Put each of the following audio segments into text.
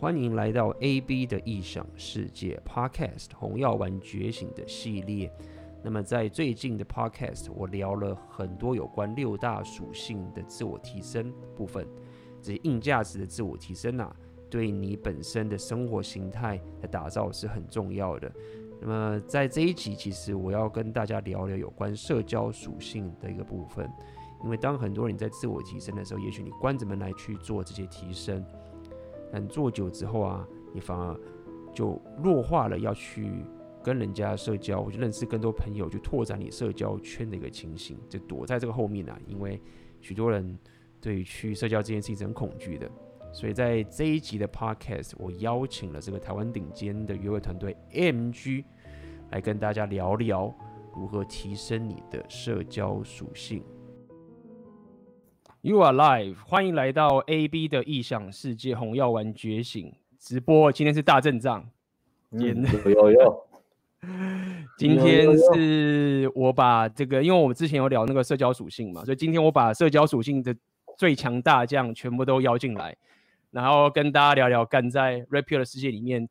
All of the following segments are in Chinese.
欢迎来到 AB 的异想世界 Podcast《红药丸觉醒》的系列。那么在最近的 Podcast，我聊了很多有关六大属性的自我提升部分，这些硬价值的自我提升啊，对你本身的生活形态的打造是很重要的。那么在这一集，其实我要跟大家聊聊有关社交属性的一个部分。因为当很多人在自我提升的时候，也许你关着门来去做这些提升，但做久之后啊，你反而就弱化了要去跟人家社交，或者认识更多朋友，去拓展你社交圈的一个情形，就躲在这个后面啊。因为许多人对于去社交这件事情是很恐惧的，所以在这一集的 Podcast，我邀请了这个台湾顶尖的约会团队 MG 来跟大家聊聊如何提升你的社交属性。You are live，欢迎来到 AB 的异想世界红药丸觉醒直播。今天是大阵仗，嗯，有有。今天 是我把这个，因为我们之前有聊那个社交属性嘛，所以今天我把社交属性的最强大将全部都邀进来，然后跟大家聊聊干在 Pill 的世界里面。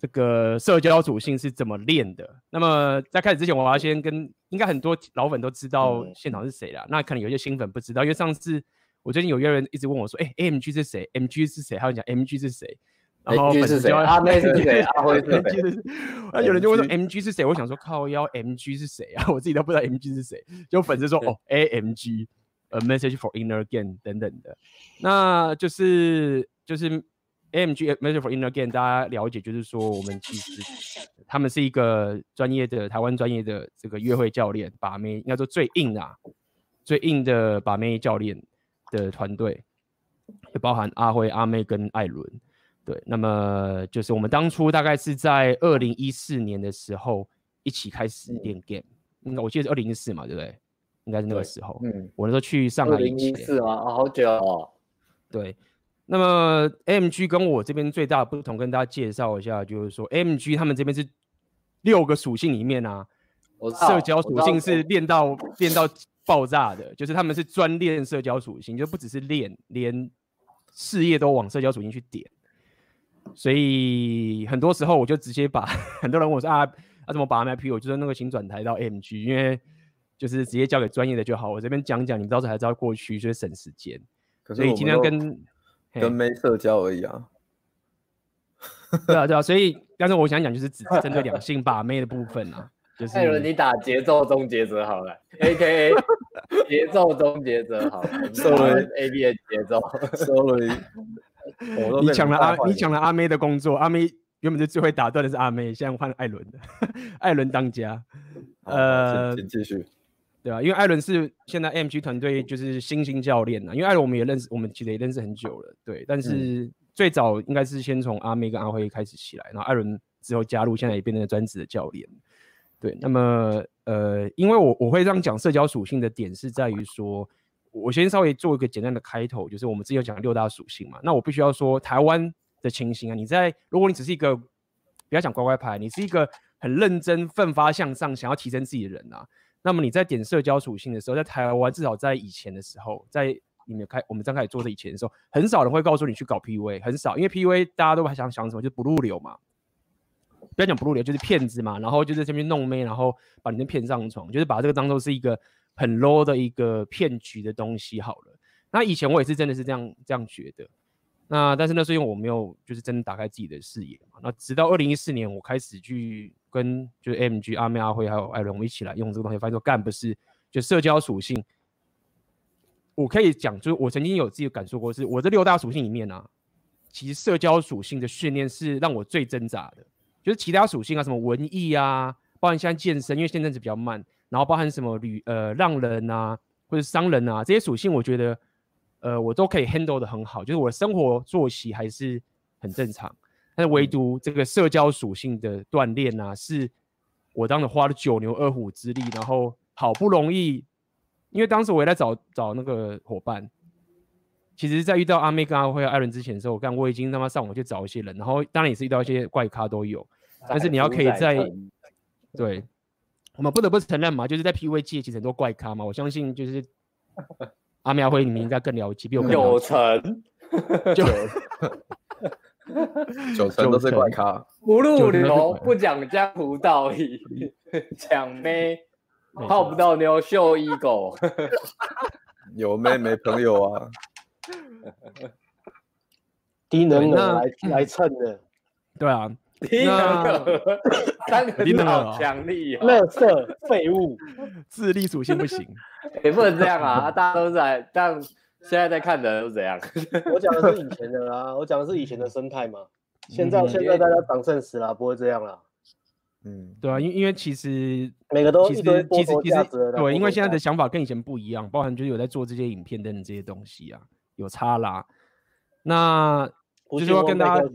这个社交属性是怎么练的？那么在开始之前，我要先跟应该很多老粉都知道现场是谁啦。那可能有些新粉不知道，因为上次我最近有一个人一直问我说：“哎，AMG 是谁？MG 是谁？”他就讲 MG 是谁？然后粉丝就阿妹是谁？阿辉是谁？那有人就问说 MG 是谁？我想说靠腰 MG 是谁啊？我自己都不知道 MG 是谁。就粉丝说：“哦，AMG，A message for inner game 等等的。”那就是就是。AMG Message for Inner Game，大家了解，就是说我们其实他们是一个专业的台湾专业的这个约会教练，把妹应该说最硬啊，最硬的把妹教练的团队，就包含阿辉、阿妹跟艾伦。对，那么就是我们当初大概是在二零一四年的时候一起开始练 game，应该我记得是二零一四嘛，对不对？应该是那个时候。嗯，我那时候去上海。二零一四吗？好久哦。对。那么 AMG 跟我这边最大的不同，跟大家介绍一下，就是说 AMG 他们这边是六个属性里面啊，社交属性是练到练到爆炸的，就是他们是专练社交属性，就不只是练，连事业都往社交属性去点。所以很多时候我就直接把 很多人问我说啊，啊怎么把 MIP？我就说那个请转台到 AMG，因为就是直接交给专业的就好。我这边讲讲，你们到时候还知道过去，所以省时间。所以今天跟跟没社交而已啊，对啊对啊，所以 刚才我想讲就是只针对两性把妹的部分啊，就是艾伦你打节奏终结者好了，A K A 节奏终结者好了，Sorry。A B 的节奏，Sorry，你抢了阿你抢了阿妹的工作，阿妹原本是最会打断的是阿妹，现在换艾伦的，艾伦当家，呃，请继续。对啊，因为艾伦是现在 AMG 团队就是新兴教练啊，因为艾伦我们也认识，我们其实也认识很久了，对。但是最早应该是先从阿妹跟阿辉开始起来，然后艾伦之后加入，现在也变成了专职的教练。对，那么呃，因为我我会这样讲社交属性的点是在于说，我先稍微做一个简单的开头，就是我们之前有讲六大属性嘛，那我必须要说台湾的情形啊，你在如果你只是一个不要讲乖乖牌，你是一个很认真、奋发向上、想要提升自己的人啊。那么你在点社交属性的时候，在台湾至少在以前的时候，在你们开我们刚开始做的以前的时候，很少人会告诉你去搞 PUA，很少，因为 PUA 大家都还想想什么，就不入流嘛，不要讲不入流，就是骗子嘛，然后就是这边弄妹，然后把你们骗上床，就是把这个当做是一个很 low 的一个骗局的东西好了。那以前我也是真的是这样这样觉得，那但是那是因为我没有就是真的打开自己的视野嘛。那直到二零一四年我开始去。跟就是 MG 阿妹阿辉还有艾伦，我们一起来用这个东西，发现说干不是就社交属性。我可以讲，就是我曾经有自己感受过，是我这六大属性里面啊，其实社交属性的训练是让我最挣扎的。就是其他属性啊，什么文艺啊，包含像健身，因为现在是比较慢，然后包含什么旅呃浪人啊，或者商人啊这些属性，我觉得呃我都可以 handle 得很好，就是我的生活作息还是很正常。但是唯独这个社交属性的锻炼啊，是我当时花了九牛二虎之力，然后好不容易，因为当时我也在找找那个伙伴。其实，在遇到阿妹跟阿辉、艾伦之前的时候，我刚我已经他妈上网去找一些人，然后当然也是遇到一些怪咖都有。但是你要可以在对，我们不得不承认嘛，就是在 PUA 界其实很多怪咖嘛。我相信就是阿妹阿辉你们应该更了解，比我更了解。九成就。九成都是怪咖，不入流，不讲江湖道义，抢妹泡不到妞秀一狗，有妹没朋友啊，低能儿来来蹭的，对啊，低能儿，三个字好强力啊，垃圾废物，智力属性不行，也不能这样啊，大家都在，但现在在看的人都怎样？我讲的是以前的啦，我讲的是以前的生态嘛。现在现在大家长肾死了，不会这样啦。嗯，对啊，因因为其实每个都其实其实其实对，因为现在的想法跟以前不一样，包含就是有在做这些影片等等这些东西啊，有差啦。那就是要跟大家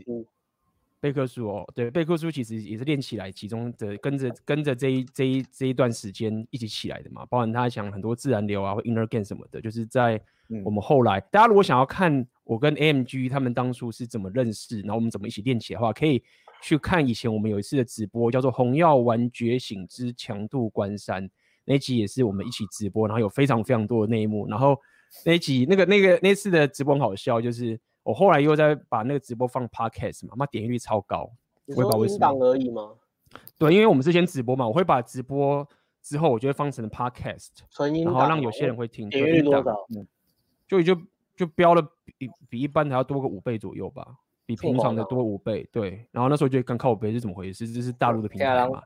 贝克书哦，对，贝克书其实也是练起来，其中的跟着跟着这一这一这一段时间一起起来的嘛，包含他讲很多自然流啊或 inner game 什么的，就是在。我们后来，大家如果想要看我跟 AMG 他们当初是怎么认识，然后我们怎么一起练起来的话，可以去看以前我们有一次的直播，叫做《红药丸觉醒之强度关山》那集，也是我们一起直播，然后有非常非常多的内幕。然后那集那个那个那次的直播很好笑，就是我后来又在把那个直播放 Podcast 嘛，妈点击率超高，我也不知道为什么。而已吗？对，因为我们之前直播嘛，我会把直播之后，我就会放成 Podcast，然后让有些人会听。点击率多少？嗯就就就标了比比一般还要多个五倍左右吧，比平常的多五倍。对，然后那时候就刚靠北是怎么回事？这是大陆的平台嘛？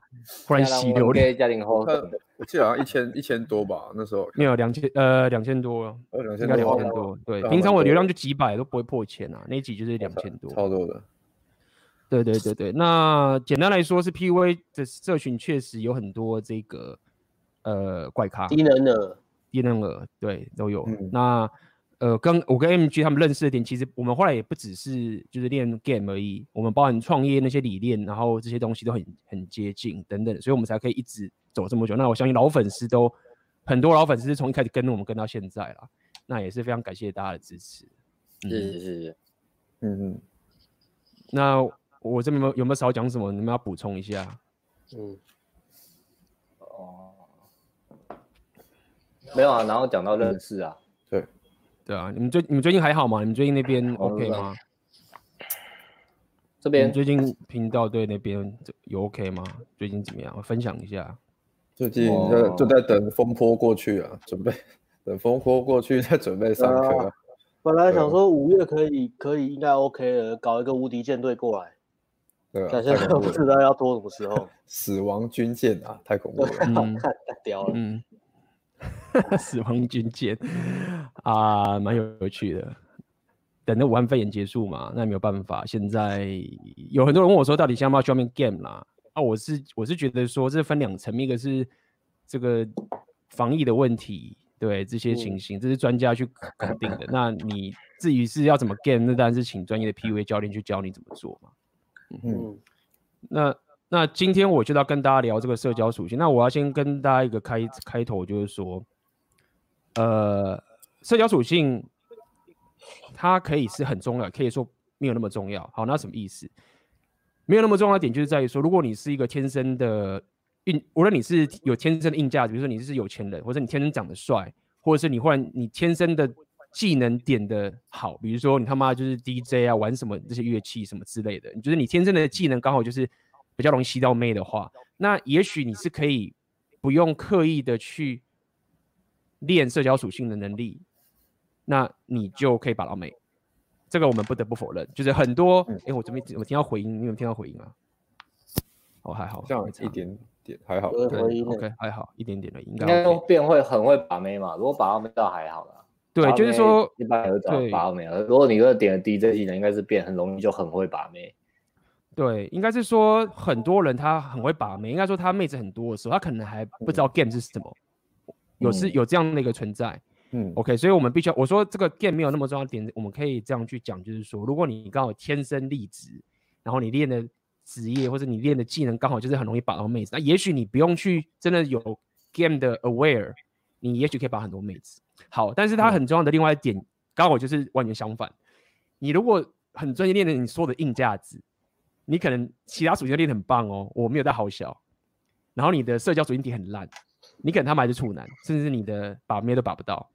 忽然洗流量。我记得好像一千一千多吧，那时候没有两千呃两千多，应该两千多。对，平常我流量就几百都不会破千啊，那一集就是两千多，超多的。对对对对，那简单来说是 PUA 的社群确实有很多这个呃怪咖，低能儿，低能儿，对都有。那呃，跟我跟 MG 他们认识的点，其实我们后来也不只是就是练 game 而已，我们包含创业那些理念，然后这些东西都很很接近等等，所以我们才可以一直走这么久。那我相信老粉丝都很多，老粉丝是从一开始跟我们跟到现在啦，那也是非常感谢大家的支持。是是是，嗯嗯。那我这边有没有，有没有少讲什么？你们要补充一下？嗯。哦。没有啊，然后讲到认识啊。对啊，你们最你们最近还好吗？你们最近那边 OK 吗？这边最近频道对那边有 OK 吗？最近怎么样？我分享一下。最近就就在等风波过去啊，准备等风波过去 再准备上课、啊。本来想说五月可以可以应该 OK 了，搞一个无敌舰队过来。对啊，现在不知道要拖什么时候。死亡军舰啊，太恐怖了，嗯、太屌了。嗯 死亡军舰啊，蛮有趣的。等那武汉肺炎结束嘛，那没有办法。现在有很多人问我说，到底想不想要 game 啦？啊，我是我是觉得说，这分两层，一个是这个防疫的问题，对这些情形，这是专家去肯定的。那你至于是要怎么 game，那当然是请专业的 PUA 教练去教你怎么做嘛。嗯，那。那今天我就要跟大家聊这个社交属性。那我要先跟大家一个开开头，就是说，呃，社交属性它可以是很重要，可以说没有那么重要。好，那什么意思？没有那么重要的点就是在于说，如果你是一个天生的硬，无论你是有天生的硬价值，比如说你是有钱人，或者你天生长得帅，或者是你忽然你天生的技能点的好，比如说你他妈就是 DJ 啊，玩什么这些乐器什么之类的，你就是你天生的技能刚好就是。比较容易吸到妹的话，那也许你是可以不用刻意的去练社交属性的能力，那你就可以把到妹。这个我们不得不否认，就是很多哎、我这边我听到回音，你有听到回音吗？哦，还好，这样一点点还好，对，OK，还好一点点的应该、OK。应该变会很会把妹嘛？如果把到妹倒还好啦。对，就是说一般有找把到妹。如果你如果点了 DJ 技能，应该是变很容易就很会把妹。对，应该是说很多人他很会把妹，应该说他妹子很多的时候，他可能还不知道 game 是什么，有是有这样的一个存在。嗯，OK，所以我们必须要我说这个 game 没有那么重要的点，我们可以这样去讲，就是说，如果你刚好天生丽质，然后你练的职业或者你练的技能刚好就是很容易把到妹子，那也许你不用去真的有 game 的 aware，你也许可以把很多妹子。好，但是它很重要的另外一点，刚好就是完全相反，你如果很专业练的你说的硬价值。你可能其他属性练得很棒哦，我没有在好小，然后你的社交属性点很烂，你可能他们还是处男，甚至是你的把妹都把不到。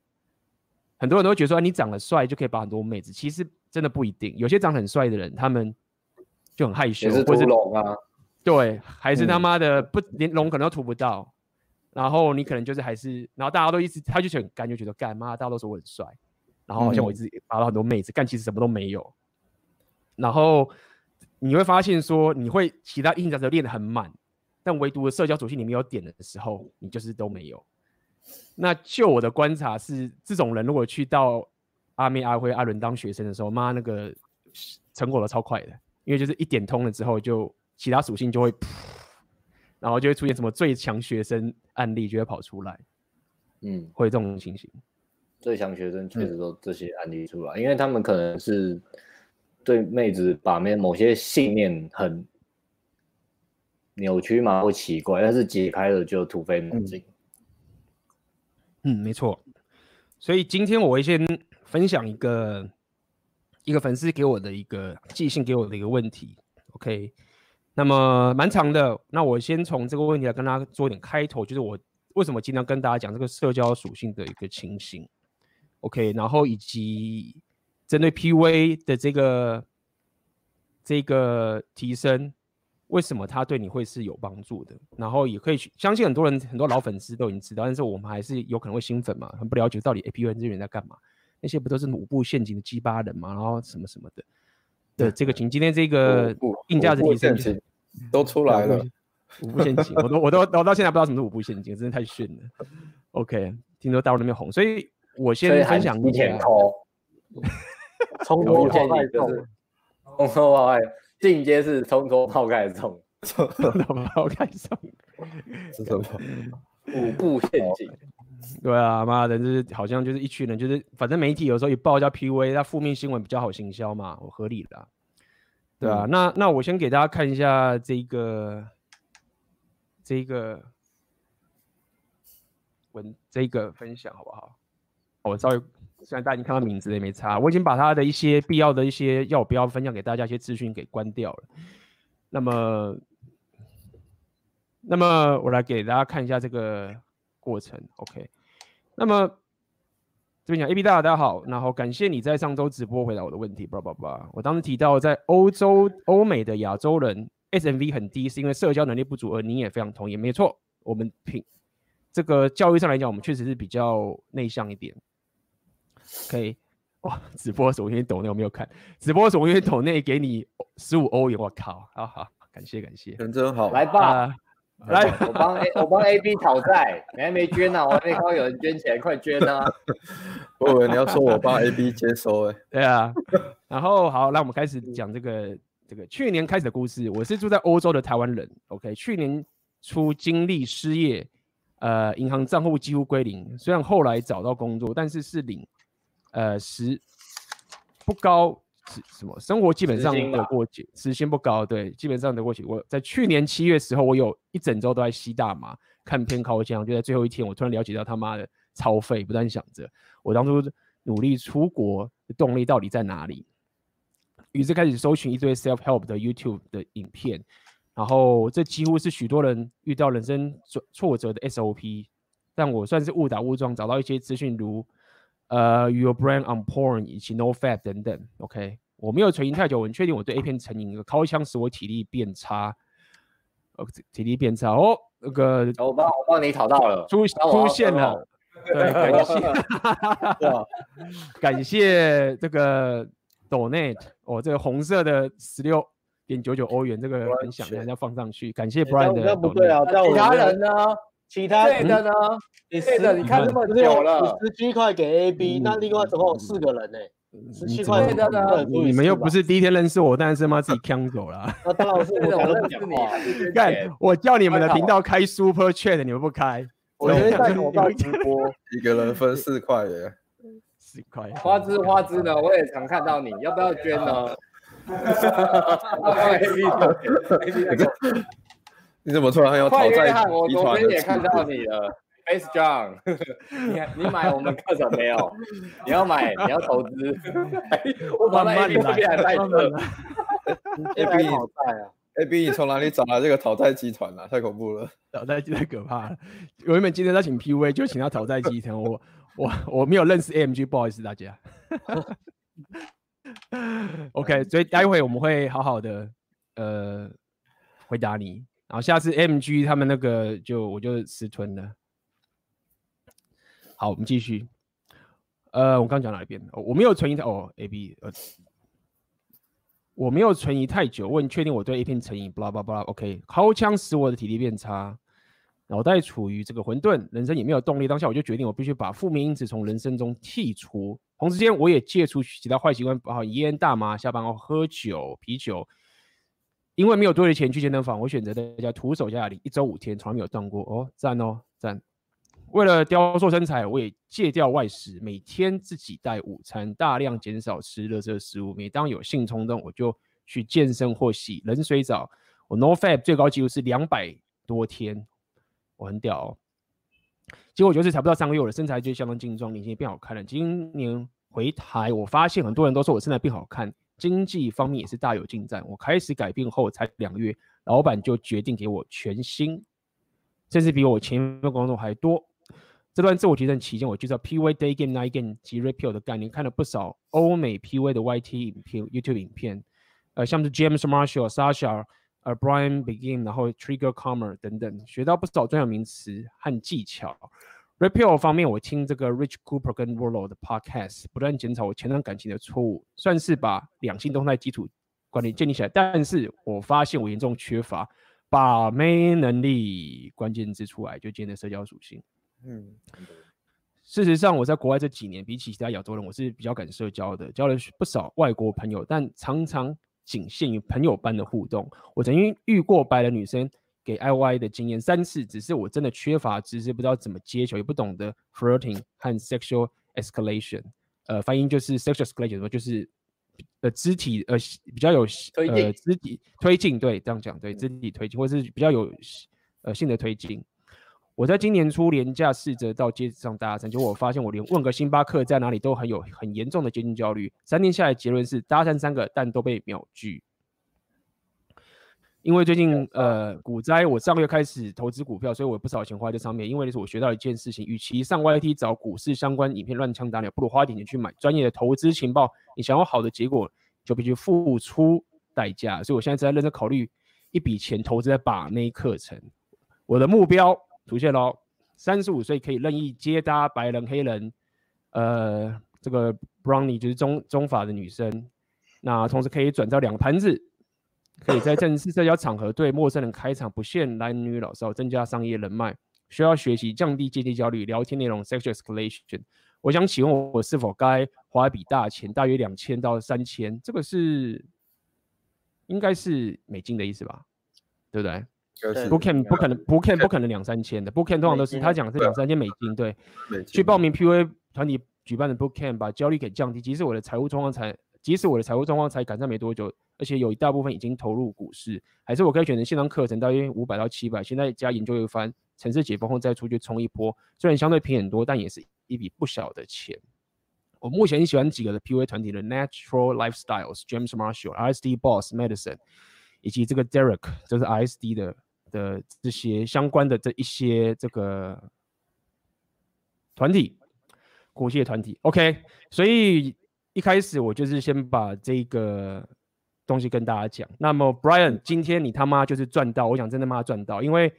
很多人都会觉得说，你长得帅就可以把很多妹子，其实真的不一定。有些长得很帅的人，他们就很害羞，或是龙啊，对，还是他妈的不连龙可能都涂不到，然后你可能就是还是，然后大家都一直他就很干，就觉得干妈，大家都说我很帅，然后好像我一直拔到很多妹子，干其实什么都没有，然后你会发现说你会其他硬角色练得很满，但唯独的社交属性你没有点的时候，你就是都没有。那就我的观察是，这种人如果去到阿妹、阿辉、阿伦当学生的时候，妈那个成果都超快的，因为就是一点通了之后，就其他属性就会，然后就会出现什么最强学生案例就会跑出来，嗯，会有这种情形。最强学生确实都这些案例出来，嗯、因为他们可能是对妹子把妹某些信念很扭曲嘛，或奇怪，但是解开了就突飞猛进。嗯，没错。所以今天我会先分享一个一个粉丝给我的一个寄信给我的一个问题，OK？那么蛮长的，那我先从这个问题来跟大家做一点开头，就是我为什么经常跟大家讲这个社交属性的一个情形，OK？然后以及针对 PUA 的这个这个提升。为什么它对你会是有帮助的？然后也可以去相信很多人，很多老粉丝都已经知道，但是我们还是有可能会新粉嘛，很不了解到底 PUA 这些人在干嘛？那些不都是五步陷阱的鸡巴人嘛？然后什么什么的的这个情，今天这个硬价值提升、就是、都出来了，五步陷阱，我都我都我到现在不知道什么是五步陷阱，真的太逊了。OK，听说大陆那边红，所以我先分享一下。从头到尾就是从头到尾。进阶是从头泡开始冲，从头泡开始冲，是什么？五步陷阱。对啊，妈的，就是好像就是一群人，就是反正媒体有时候一报叫 PUA，那负面新闻比较好行销嘛，我合理的。对啊，嗯、那那我先给大家看一下这个这个文这个分享好不好？我稍微。虽然大家已经看到名字，也没差。我已经把他的一些必要的一些要不要分享给大家一些资讯给关掉了。那么，那么我来给大家看一下这个过程。OK。那么这边讲 AB 大大家好，然后感谢你在上周直播回答我的问题。叭叭叭，我当时提到在欧洲、欧美的亚洲人 SMV 很低，是因为社交能力不足，而你也非常同意，没错。我们凭这个教育上来讲，我们确实是比较内向一点。可以 哇！直播时我因为抖内我没有看，直播时我因为抖内给你十五欧元，我靠！好好，感谢感谢，人真好，来吧，呃、来，我帮 A 我帮 AB 讨债，你还没捐呢、啊，我还没看到有人捐钱，快捐啊！我以为你要说我帮 AB 接收哎，对啊，然后好，那我们开始讲这个这个去年开始的故事。我是住在欧洲的台湾人，OK，去年初经历失业，呃，银行账户几乎归零，虽然后来找到工作，但是是零。呃，时不高，什么生活基本上得过节，时薪不高，对，基本上得过节。我在去年七月时候，我有一整周都在吸大麻，看片靠枪，就在最后一天，我突然了解到他妈的超费，不断想着我当初努力出国的动力到底在哪里，于是开始搜寻一堆 self help 的 YouTube 的影片，然后这几乎是许多人遇到人生挫挫折的 SOP，但我算是误打误撞找到一些资讯，如。呃、uh,，Your Brain on Porn 以及 No Fat 等等，OK，我没有成瘾太久，我很确定我对 A 片成瘾。靠枪使我体力变差，呃，体力变差哦。那个，我帮我帮你讨到了，出出现了，对，感谢，感谢这个 Donate 哦，这个红色的十六点九九欧元这个分享，大家放上去，感谢 Brian 的。这不对啊，其他人呢？其他对的呢？你对的，你看这么久了，十七块给 AB，那另外总共有四个人呢，十七块的呢？你们又不是第一天认识我，但是妈自己抢走了。那当然是我认识你。看，我叫你们的频道开 Super Chat，你们不开。我觉得在口罩直播，一个人分四块耶，四块。花枝花枝呢？我也常看到你，要不要捐呢？你怎么突然还要讨债？我昨天也看到你了，Base John，你你买我们课程没有？你要买，你要投资。我把 A B 这边来带课。A B 讨债啊！A B 你从哪里找来这个讨债集团啊？太恐怖了，讨债集团太可怕了。我原本今天在请 P V，就请他讨债集团。我我我没有认识 A M G，不好意思大家。OK，所以待会我们会好好的。呃回答你，然后下次 MG 他们那个就我就私吞了。好，我们继续。呃，我刚讲哪一边？哦，我没有存疑哦，AB 呃，我没有存疑太久，我确定我对 A 片成瘾。blah blah blah。OK，掏枪使我的体力变差，脑袋处于这个混沌，人生也没有动力。当下我就决定，我必须把负面因子从人生中剔除。同时间，我也戒除其他坏习惯，包括烟、大麻、下班后喝酒、啤酒。因为没有多余的钱去健身房，我选择在家徒手下里，一周五天，从来没有断过。哦，赞哦，赞。为了雕塑身材，我也戒掉外食，每天自己带午餐，大量减少吃垃圾食物。每当有性冲动，我就去健身或洗冷水澡。我 No Fab 最高纪录是两百多天，我很屌哦。结果就是才不到三个月，我的身材就相当精壮，脸型也变好看了。今年回台，我发现很多人都说我身材变好看，经济方面也是大有进展。我开始改变后才两个月，老板就决定给我全薪，甚至比我前一份工作还多。这段自我提升期间，我介绍 PUA Day Game Night Game 及 Repeal 的概念，看了不少欧美 PUA 的 YT 影片、YouTube 影片，呃，像是 James Marshall、Sasha、呃 Brian Begin，然后 Trigger Comer 等等，学到不少专有名词和技巧。Repeal 方面，我听这个 Rich Cooper 跟 Rollo 的 Podcast，不断检讨我前段感情的错误，算是把两性动态基础管理建立起来。但是我发现我严重缺乏把妹能力，关键字出来就今天的社交属性。嗯，事实上，我在国外这几年，比起其他亚洲人，我是比较敢社交的，交了不少外国朋友，但常常仅限于朋友般的互动。我曾经遇过白人女生给 IY 的经验三次，只是我真的缺乏知识，不知道怎么接球，也不懂得 flirting 和 sexual escalation。呃，翻译就是 sexual escalation，就是呃肢体呃比较有呃肢体推进，对，这样讲对，肢体推进，或是比较有呃性的推进。我在今年初廉价试着到街上搭讪，结果我发现我连问个星巴克在哪里都很有很严重的接近焦虑。三天下来，结论是搭讪三个，但都被秒拒。因为最近呃股灾，我上个月开始投资股票，所以我有不少钱花在上面。因为那是我学到一件事情，与其上 YT 找股市相关影片乱枪打鸟，不如花一点钱去买专业的投资情报。你想要好的结果，就必须付出代价。所以我现在正在认真考虑一笔钱投资在把妹课程。我的目标。出现喽，三十五岁可以任意接搭白人、黑人，呃，这个 brownie 就是中中法的女生，那同时可以转到两个盘子，可以在正式社交场合对陌生人开场，不限男女老少，增加商业人脉。需要学习降低阶级焦虑，聊天内容 sexual escalation。我想请问我是否该花一笔大钱，大约两千到三千？这个是应该是美金的意思吧？对不对？Bootcamp 不可能，Bootcamp 不可能两三千的，Bootcamp 通常都是他讲的是两三千美金，对。去报名 PUA 团体举办的 Bookcamp，把焦虑给降低。即使我的财务状况才，即使我的财务状况才改善没多久，而且有一大部分已经投入股市，还是我可以选择线上课程，大约五百到七百。现在加研究一番，城市解封后再出去冲一波，虽然相对便宜很多，但也是一笔不小的钱。我目前喜欢几个的 PUA 团体的 Natural Lifestyles、James Marshall、RSD Boss Medicine，以及这个 Derek，就是 RSD 的。的这些相关的这一些这个团体，国际团体，OK，所以一开始我就是先把这个东西跟大家讲。那么 Brian，今天你他妈就是赚到，我想真的妈赚到，因为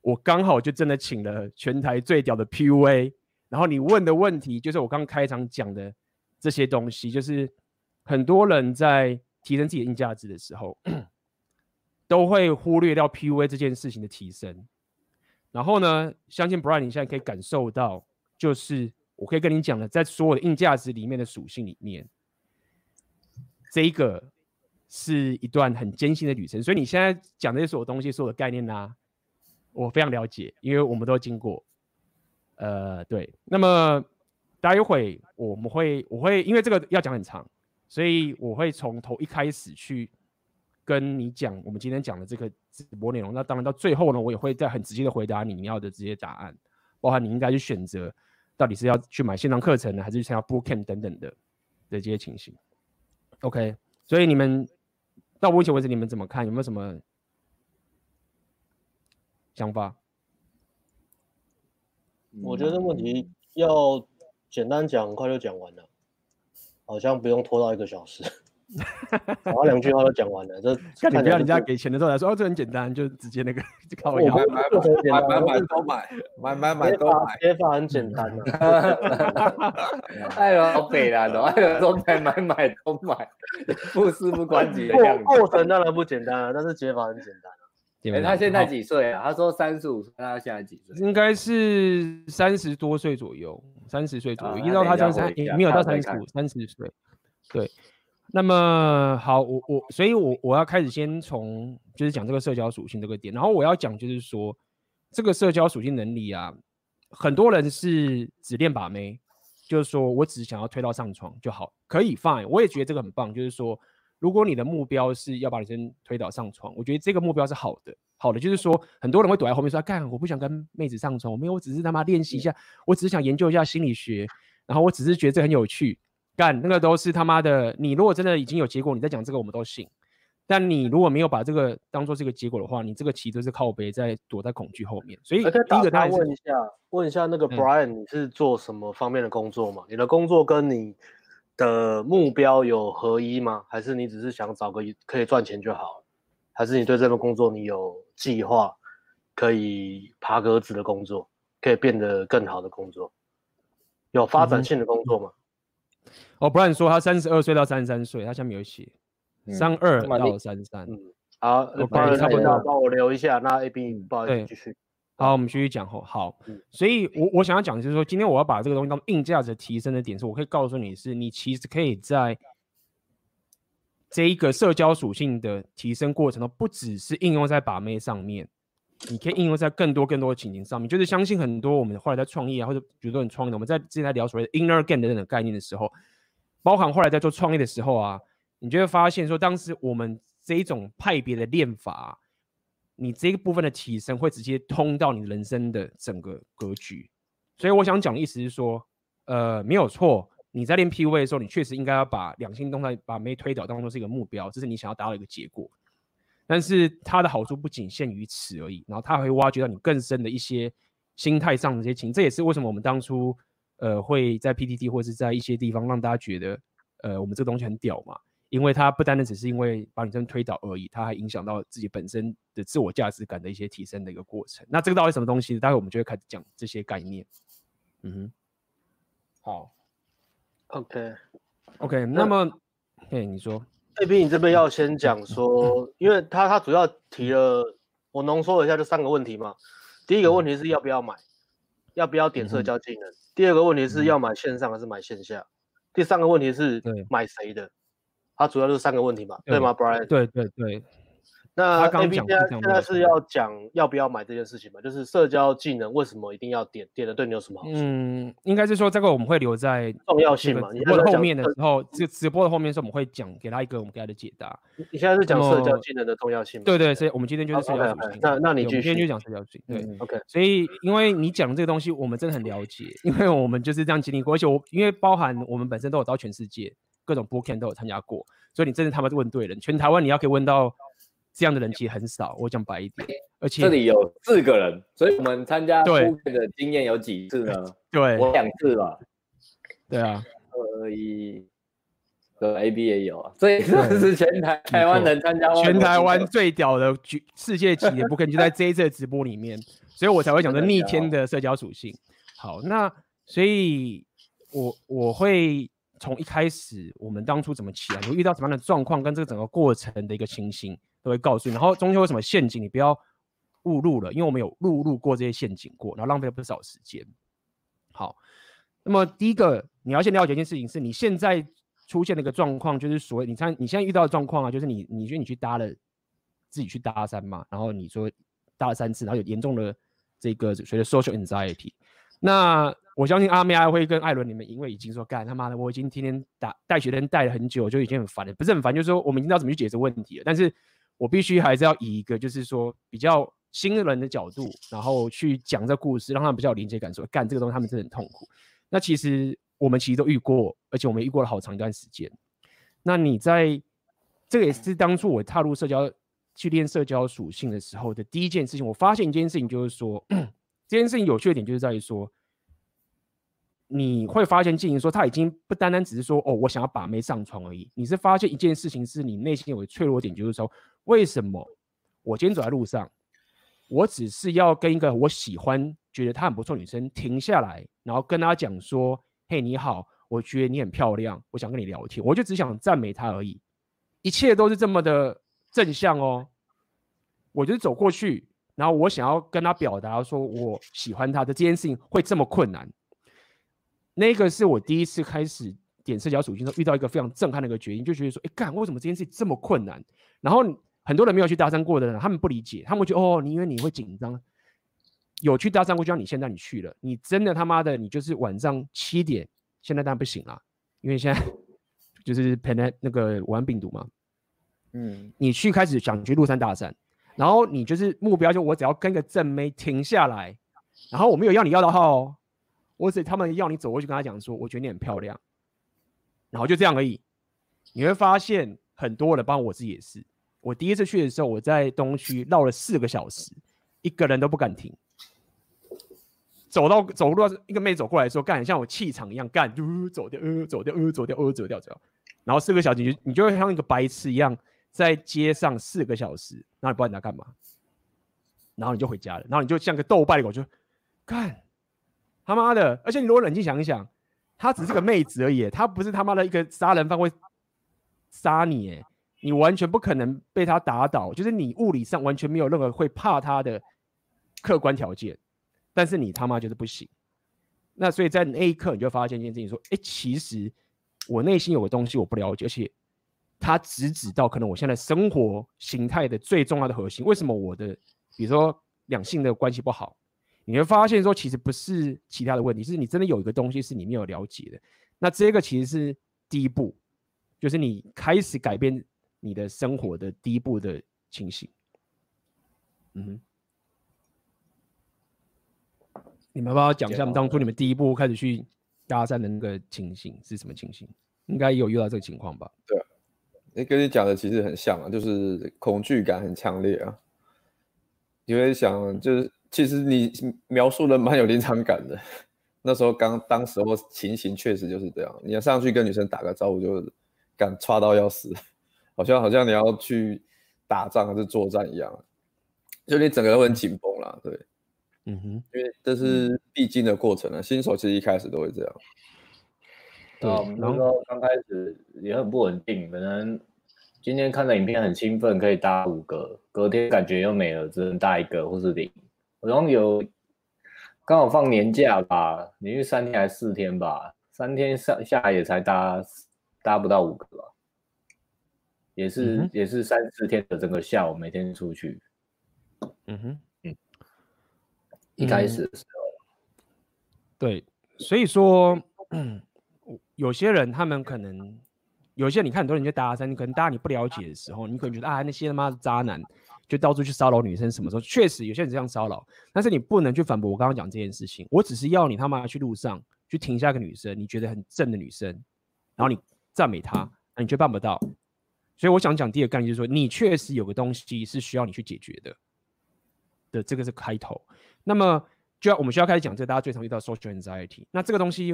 我刚好就真的请了全台最屌的 PUA，然后你问的问题就是我刚开场讲的这些东西，就是很多人在提升自己的硬价值的时候。都会忽略掉 PUA 这件事情的提升，然后呢，相信 Brian 你现在可以感受到，就是我可以跟你讲的，在所有的硬价值里面的属性里面，这一个是一段很艰辛的旅程。所以你现在讲的这所有东西、所有的概念呢、我非常了解，因为我们都经过。呃，对。那么待会我们会，我会因为这个要讲很长，所以我会从头一开始去。跟你讲，我们今天讲的这个直播内容，那当然到最后呢，我也会再很直接的回答你要的这些答案，包含你应该去选择到底是要去买线上课程呢，还是去参加 Bootcamp 等等的的这些情形。OK，所以你们到目前为止你们怎么看？有没有什么想法？我觉得问题要简单讲，很快就讲完了，好像不用拖到一个小时。然后两句话都讲完了，这 看你不要人家给钱的时候来说，哦，这很简单，就直接那个 就靠我买买买买买都买，买买买都买，解法很简单的。哎呦，好北烂的，哎呦，都买买买都买，不事不关己的样子。过程当然不简单了，但是解法很简单。哎，他现在几岁啊？他说三十五岁，他现在几岁？应该是三十多岁左右，三十岁左右，一直到他三十，没有到三十五，三十岁，对。那么好，我我所以我，我要开始先从就是讲这个社交属性这个点，然后我要讲就是说，这个社交属性能力啊，很多人是只练把妹，就是说我只想要推到上床就好，可以 fine，我也觉得这个很棒，就是说，如果你的目标是要把女生推倒上床，我觉得这个目标是好的，好的，就是说很多人会躲在后面说，干，我不想跟妹子上床，我没有，我只是他妈练习一下，我只是想研究一下心理学，然后我只是觉得这很有趣。干那个都是他妈的！你如果真的已经有结果，你在讲这个我们都信。但你如果没有把这个当做这个结果的话，你这个棋都是靠背在躲在恐惧后面。所以第一个，他问一下，问一下那个 Brian，你是做什么方面的工作吗？嗯、你的工作跟你的目标有合一吗？还是你只是想找个可以赚钱就好？还是你对这份工作你有计划，可以爬格子的工作，可以变得更好的工作，有发展性的工作吗？嗯哦，不然说他三十二岁到三十三岁，他下面有写三二到三三。嗯，好，不然差不多帮我留一下。那 AB 不好意思，继续。好，我们继续讲后。好，嗯、所以我我想要讲的就是说，今天我要把这个东西当硬价值提升的点，是我可以告诉你是，你其实可以在这一个社交属性的提升过程中，不只是应用在把妹上面，你可以应用在更多更多的情景上面。就是相信很多我们后来在创业啊，或者比如说很创业，我们在之前在聊所谓的 inner game 的那种概念的时候。包含后来在做创业的时候啊，你就会发现说，当时我们这一种派别的练法，你这个部分的提升会直接通到你人生的整个格局。所以我想讲的意思是说，呃，没有错，你在练 PUA 的时候，你确实应该要把两性动态把妹推倒当做是一个目标，这是你想要达到一个结果。但是它的好处不仅限于此而已，然后它会挖掘到你更深的一些心态上的一些情，这也是为什么我们当初。呃，会在 PTT 或是在一些地方让大家觉得，呃，我们这个东西很屌嘛，因为它不单单只是因为把女生推倒而已，它还影响到自己本身的自我价值感的一些提升的一个过程。那这个到底什么东西？待会我们就会开始讲这些概念。嗯哼，好，OK，OK，okay, 那么，嘿，你说，AB，你这边要先讲说，因为他他主要提了，我浓缩了一下，就三个问题嘛。第一个问题是要不要买，要不要点社交技能？嗯第二个问题是要买线上还是买线下？嗯、第三个问题是买谁的？他主要就是三个问题嘛，对，对吗，Brian？对对对。那 AB 现在现在是要讲要不要买这件事情嘛？就是社交技能为什么一定要点？点的对你有什么好处？嗯，应该是说这个我们会留在重要性嘛？你播的后面的时候，直直播的后面的时候我们会讲给他一个我们给他的解答。你现在是讲社交技能的重要性吗？对对，所以我们今天就是社交属性。那那你继续。今天就讲社交属性。对，OK。所以因为你讲这个东西，我们真的很了解，因为我们就是这样经历过，而且我因为包含我们本身都有到全世界各种 bootcamp 都有参加过，所以你真的他妈是问对了，全台湾你要可以问到。这样的人其实很少，我讲白一点，而且这里有四个人，所以我们参加对的经验有几次呢？对，我两次吧。对啊，二一，和 AB 也有啊，所以这是全台台湾人参加，全台湾最屌的世界级的不可能就在这一次的直播里面，所以我才会讲这逆天的社交属性。好，那所以我我会从一开始我们当初怎么起来，你遇到什么样的状况，跟这个整个过程的一个情形。都会告诉你，然后中间有什么陷阱，你不要误入了，因为我们有误入过这些陷阱过，然后浪费了不少时间。好，那么第一个你要先了解一件事情，是你现在出现的一个状况，就是所谓你看你现在遇到的状况啊，就是你你觉得你去搭了自己去搭讪嘛，然后你说搭了三次，然后有严重的这个所谓的 social anxiety。那我相信阿妹阿辉跟艾伦你们因为已经说干他妈的，我已经天天打带学生带了很久，就已经很烦了，不是很烦，就是说我们已经知道怎么去解决问题了，但是。我必须还是要以一个就是说比较新人的角度，然后去讲这故事，让他们比较有连接感，说干这个东西他们真的很痛苦。那其实我们其实都遇过，而且我们遇过了好长一段时间。那你在这个也是当初我踏入社交去练社交属性的时候的第一件事情，我发现一件事情就是说，这件事情有趣的点就是在于说，你会发现，进行说他已经不单单只是说哦，我想要把妹上床而已。你是发现一件事情，是你内心有个脆弱点，就是说，为什么我今天走在路上，我只是要跟一个我喜欢、觉得她很不错女生停下来，然后跟她讲说：“嘿，你好，我觉得你很漂亮，我想跟你聊天。”我就只想赞美她而已，一切都是这么的正向哦。我就是走过去，然后我想要跟她表达说我喜欢她的这件事情会这么困难。那个是我第一次开始点社交属性的时候遇到一个非常震撼的一个决定，就觉得说，哎干，为什么这件事情这么困难？然后很多人没有去搭讪过的人，他们不理解，他们觉得哦，你因为你会紧张。有去搭讪过，就像你现在你去了，你真的他妈的，你就是晚上七点，现在当然不行了，因为现在 就是喷的那个武汉病毒嘛。嗯，你去开始想去路上搭讪，然后你就是目标就我只要跟个正妹停下来，然后我没有要你要的号哦。我只他们要你走过去跟他讲说，我觉得你很漂亮，然后就这样而已。你会发现很多人，包括我自己也是。我第一次去的时候，我在东区绕了四个小时，一个人都不敢停。走到走路，一个妹走过来说，干，像我气场一样干，就走掉，呃，走掉，呃，走掉，呃，走掉，走掉。然后四个小时，你就你就会像一个白痴一样，在街上四个小时，然后你不知道你在干嘛，然后你就回家了，然后你就像个斗败的狗，就干。他妈的！而且你如果冷静想一想，她只是个妹子而已，她不是他妈的一个杀人犯会杀你，哎，你完全不可能被他打倒，就是你物理上完全没有任何会怕他的客观条件，但是你他妈就是不行。那所以在那一刻，你就发现一件事情，说，哎，其实我内心有个东西我不了解，而且他直指到可能我现在生活形态的最重要的核心，为什么我的，比如说两性的关系不好？你会发现说，其实不是其他的问题，是你真的有一个东西是你没有了解的。那这个其实是第一步，就是你开始改变你的生活的第一步的情形。嗯哼，你们要不要讲一下，我们当初你们第一步开始去搭讪的那个情形是什么情形？应该有遇到这个情况吧？对，那跟你讲的其实很像啊，就是恐惧感很强烈啊。你会想，就是。其实你描述的蛮有临场感的，那时候刚当时候情形确实就是这样。你要上去跟女生打个招呼，就敢剉到要死，好像好像你要去打仗还是作战一样，就你整个人会很紧绷啦。对，嗯哼，因为这是必经的过程啊，新手其实一开始都会这样。对，我们那时候刚开始也很不稳定，可能今天看的影片很兴奋，可以搭五个，隔天感觉又没了，只能搭一个或是零。然后有刚好放年假吧，连续三天还是四天吧，三天上下来也才搭搭不到五个吧，也是、嗯、也是三四天的整个下午每天出去，嗯哼。嗯，一开始的时候，对，所以说，嗯，有些人他们可能有些你看很多人就搭讪，你可能搭你不了解的时候，你可能觉得啊那些他妈的渣男。就到处去骚扰女生，什么时候确实有些人这样骚扰，但是你不能去反驳我刚刚讲这件事情。我只是要你他妈去路上去停下一个女生，你觉得很正的女生，然后你赞美她，那你却办不到。所以我想讲第二个概念就是说，你确实有个东西是需要你去解决的。的这个是开头。那么就要我们需要开始讲这个大家最常遇到 social anxiety。那这个东西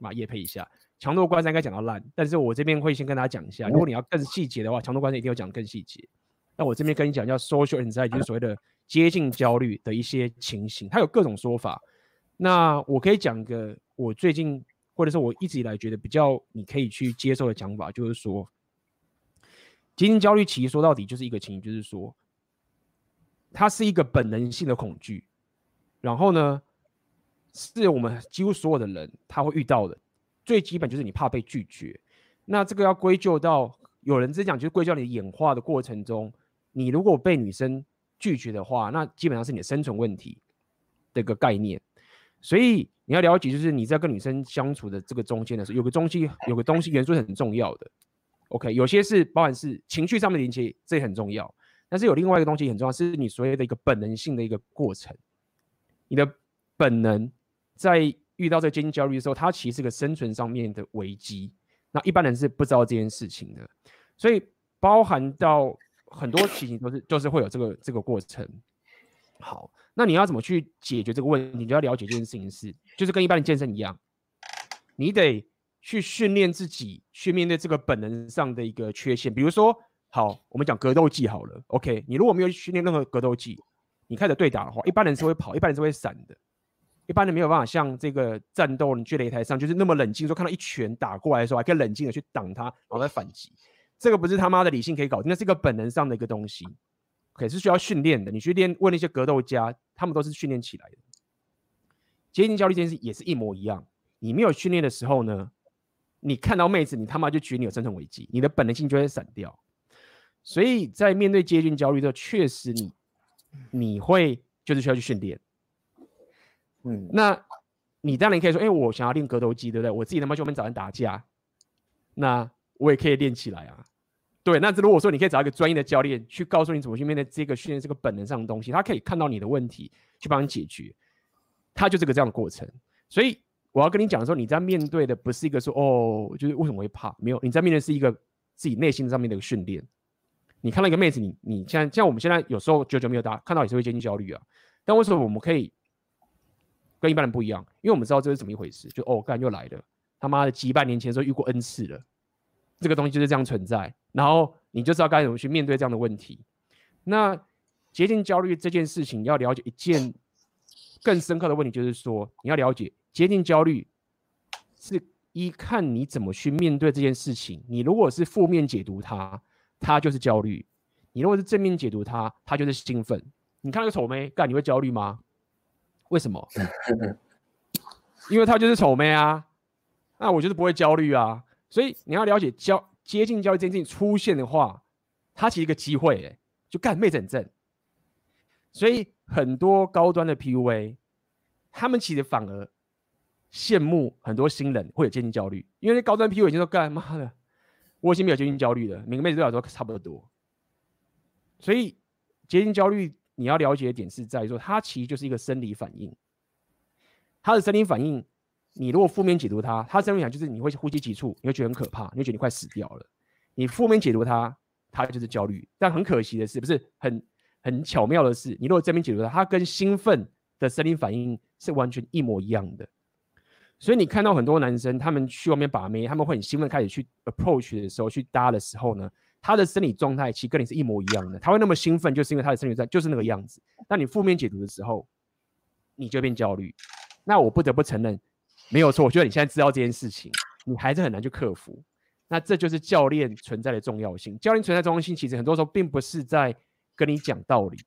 嘛，业配一下，强度关山应该讲到烂，但是我这边会先跟大家讲一下。如果你要更细节的话，强度关山一定要讲更细节。那我这边跟你讲叫 social anxiety，就是所谓的接近焦虑的一些情形，它有各种说法。那我可以讲个我最近或者是我一直以来觉得比较你可以去接受的讲法，就是说，接近焦虑其实说到底就是一个情形，就是说，它是一个本能性的恐惧，然后呢，是我们几乎所有的人他会遇到的，最基本就是你怕被拒绝。那这个要归咎到有人在讲，就是归咎你演化的过程中。你如果被女生拒绝的话，那基本上是你的生存问题的一个概念。所以你要了解，就是你在跟女生相处的这个中间的时候，有个东西，有个东西元素是很重要的。OK，有些是包含是情绪上面的连接，这很重要。但是有另外一个东西很重要，是你所谓的一个本能性的一个过程。你的本能在遇到这个接近焦虑的时候，它其实是个生存上面的危机。那一般人是不知道这件事情的，所以包含到。很多情形都是，就是会有这个这个过程。好，那你要怎么去解决这个问题？你就要了解这件事情是，就是跟一般的健身一样，你得去训练自己，去面对这个本能上的一个缺陷。比如说，好，我们讲格斗技好了，OK，你如果没有训练任何格斗技，你开始对打的话，一般人是会跑，一般人是会闪的，一般人没有办法像这个战斗，你去擂台上就是那么冷静，说看到一拳打过来的时候，还可以冷静的去挡他，然后再反击。这个不是他妈的理性可以搞定，那是一个本能上的一个东西，可是需要训练的。你去练问那些格斗家，他们都是训练起来的。接近焦虑这件事也是一模一样。你没有训练的时候呢，你看到妹子，你他妈就觉得你有生存危机，你的本能性就会闪掉。所以在面对接近焦虑的时候，确实你你会就是需要去训练。嗯，那你当然可以说，哎，我想要练格斗技，对不对？我自己他妈就会找人打架，那。我也可以练起来啊，对。那如果说你可以找一个专业的教练去告诉你怎么去面对这个训练这个本能上的东西，他可以看到你的问题去帮你解决，他就这个这样的过程。所以我要跟你讲的时候，你在面对的不是一个说哦，就是为什么会怕？没有，你在面对是一个自己内心上面的一个训练。你看到一个妹子，你你像像我们现在有时候久久没有打，看到也是会接近焦虑啊。但为什么我们可以跟一般人不一样？因为我们知道这是怎么一回事。就哦，干又来了，他妈的几百年前时候遇过 N 次了。这个东西就是这样存在，然后你就知道该怎么去面对这样的问题。那接近焦虑这件事情，要了解一件更深刻的问题，就是说你要了解接近焦虑是一看你怎么去面对这件事情。你如果是负面解读它，它就是焦虑；你如果是正面解读它，它就是兴奋。你看那个丑妹，干你会焦虑吗？为什么？因为它就是丑妹啊。那我就是不会焦虑啊。所以你要了解交接近焦虑这件事情出现的话，它其实一个机会，哎，就干妹子很正。所以很多高端的 PUA，他们其实反而羡慕很多新人会有接近焦虑，因为高端 PUA 已经说干妈的，我已经没有接近焦虑了，每个妹子对我来说差不多。所以接近焦虑你要了解的点是在于说，它其实就是一个生理反应，它的生理反应。你如果负面解读它，它这样讲就是你会呼吸急促，你会觉得很可怕，你会觉得你快死掉了。你负面解读它，它就是焦虑。但很可惜的是，不是很很巧妙的是，你如果正面解读它，它跟兴奋的生理反应是完全一模一样的。所以你看到很多男生，他们去外面把妹，他们会很兴奋开始去 approach 的时候，去搭的时候呢，他的生理状态其实跟你是一模一样的。他会那么兴奋，就是因为他的生理状态就是那个样子。但你负面解读的时候，你就变焦虑。那我不得不承认。没有错，我觉得你现在知道这件事情，你还是很难去克服。那这就是教练存在的重要性。教练存在的重要性，其实很多时候并不是在跟你讲道理，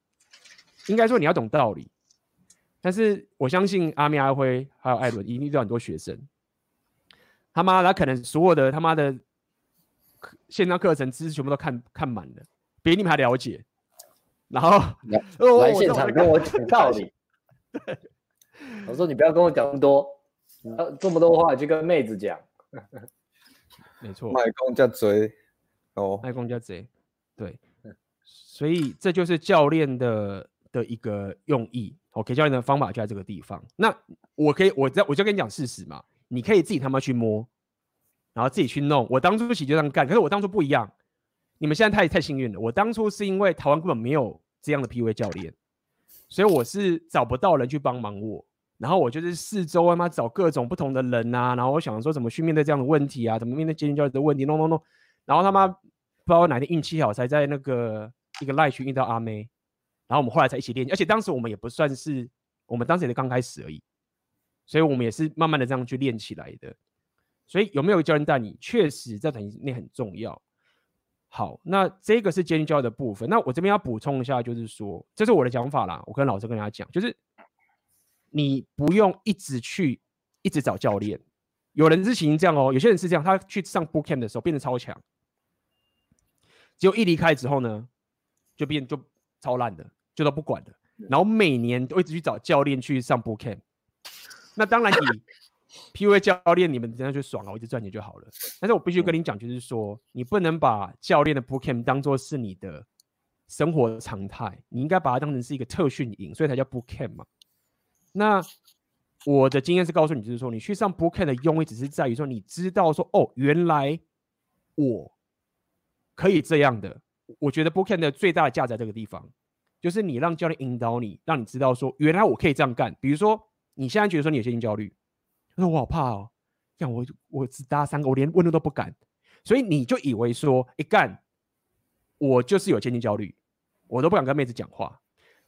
应该说你要懂道理。但是我相信阿咪、阿辉还有艾伦一定遇到很多学生，他妈他可能所有的他妈的线上课程知识全部都看看满了，比你们还了解。然后来 现场跟我讲道理。我说你不要跟我讲那么多。呃，这么多话就跟妹子讲，没错，卖公家贼哦，卖公家贼，对，所以这就是教练的的一个用意。OK，教练的方法就在这个地方。那我可以，我在我就跟你讲事实嘛，你可以自己他妈去摸，然后自己去弄。我当初起就这样干，可是我当初不一样。你们现在太太幸运了，我当初是因为台湾根本没有这样的 PUA 教练，所以我是找不到人去帮忙我。然后我就是四周他妈找各种不同的人、啊，然后我想说怎么去面对这样的问题啊，怎么面对接近教育的问题，弄弄弄，然后他妈不知道哪天运气好，才在那个一个赖群遇到阿妹，然后我们后来才一起练，而且当时我们也不算是，我们当时也是刚开始而已，所以我们也是慢慢的这样去练起来的。所以有没有教练带你，确实在短期内很重要。好，那这个是接近教育的部分。那我这边要补充一下，就是说，这是我的讲法啦，我跟老师跟大家讲，就是。你不用一直去，一直找教练。有人是行这样哦，有些人是这样，他去上 boot camp 的时候变得超强，结果一离开之后呢，就变就超烂的，就都不管了。然后每年都一直去找教练去上 boot camp。那当然你 PUA 教练你们这样就爽了，我一直赚钱就好了。但是我必须跟你讲，就是说你不能把教练的 boot camp 当做是你的生活常态，你应该把它当成是一个特训营，所以才叫 boot camp 嘛。那我的经验是告诉你，就是说，你去上 bootcamp 的用意只是在于说，你知道说，哦，原来我可以这样的。我觉得 bootcamp 的最大的价值在这个地方，就是你让教练引导你，让你知道说，原来我可以这样干。比如说，你现在觉得说你有些焦虑，说我好怕哦，干我我只搭三个，我连问路都不敢，所以你就以为说一干，我就是有千金焦虑，我都不敢跟妹子讲话。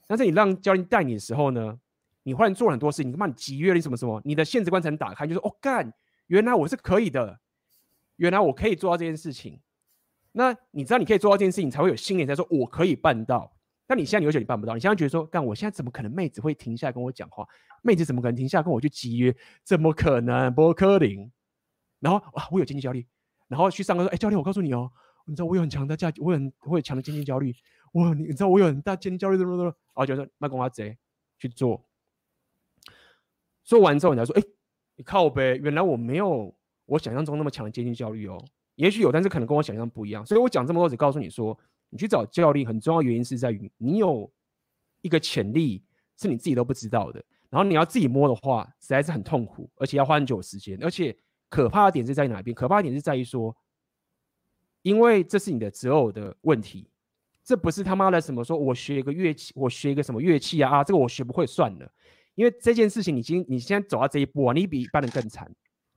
但是你让教练带你的时候呢，你忽然做很多事情，你他妈你集约了什么什么，你的限制观才能打开，就是哦干，原来我是可以的，原来我可以做到这件事情。那你知道你可以做到这件事情，你才会有信念，才说我可以办到。但你现在你会觉得你办不到，你现在觉得说，干我现在怎么可能妹子会停下来跟我讲话？妹子怎么可能停下来跟我去集约？怎么可能？波克林。然后哇，我有经济焦虑，然后去上课说，哎，教练，我告诉你哦，你知道我有很强的价，我有很我有强的经济焦虑，我你知道我有很大经济焦虑，怎么怎么，然后觉得卖公阿贼去做，做完之后你才说，哎，你靠呗，原来我没有我想象中那么强的接近焦虑哦。也许有，但是可能跟我想象不一样。所以我讲这么多，只告诉你说，你去找教练很重要原因是在于你有一个潜力是你自己都不知道的。然后你要自己摸的话，实在是很痛苦，而且要花很久时间。而且可怕的点是在哪边？可怕的点是在于说，因为这是你的择偶的问题，这不是他妈的什么说我学一个乐器，我学一个什么乐器啊啊，这个我学不会算了。因为这件事情，已经你现在走到这一步啊，你比一般人更惨。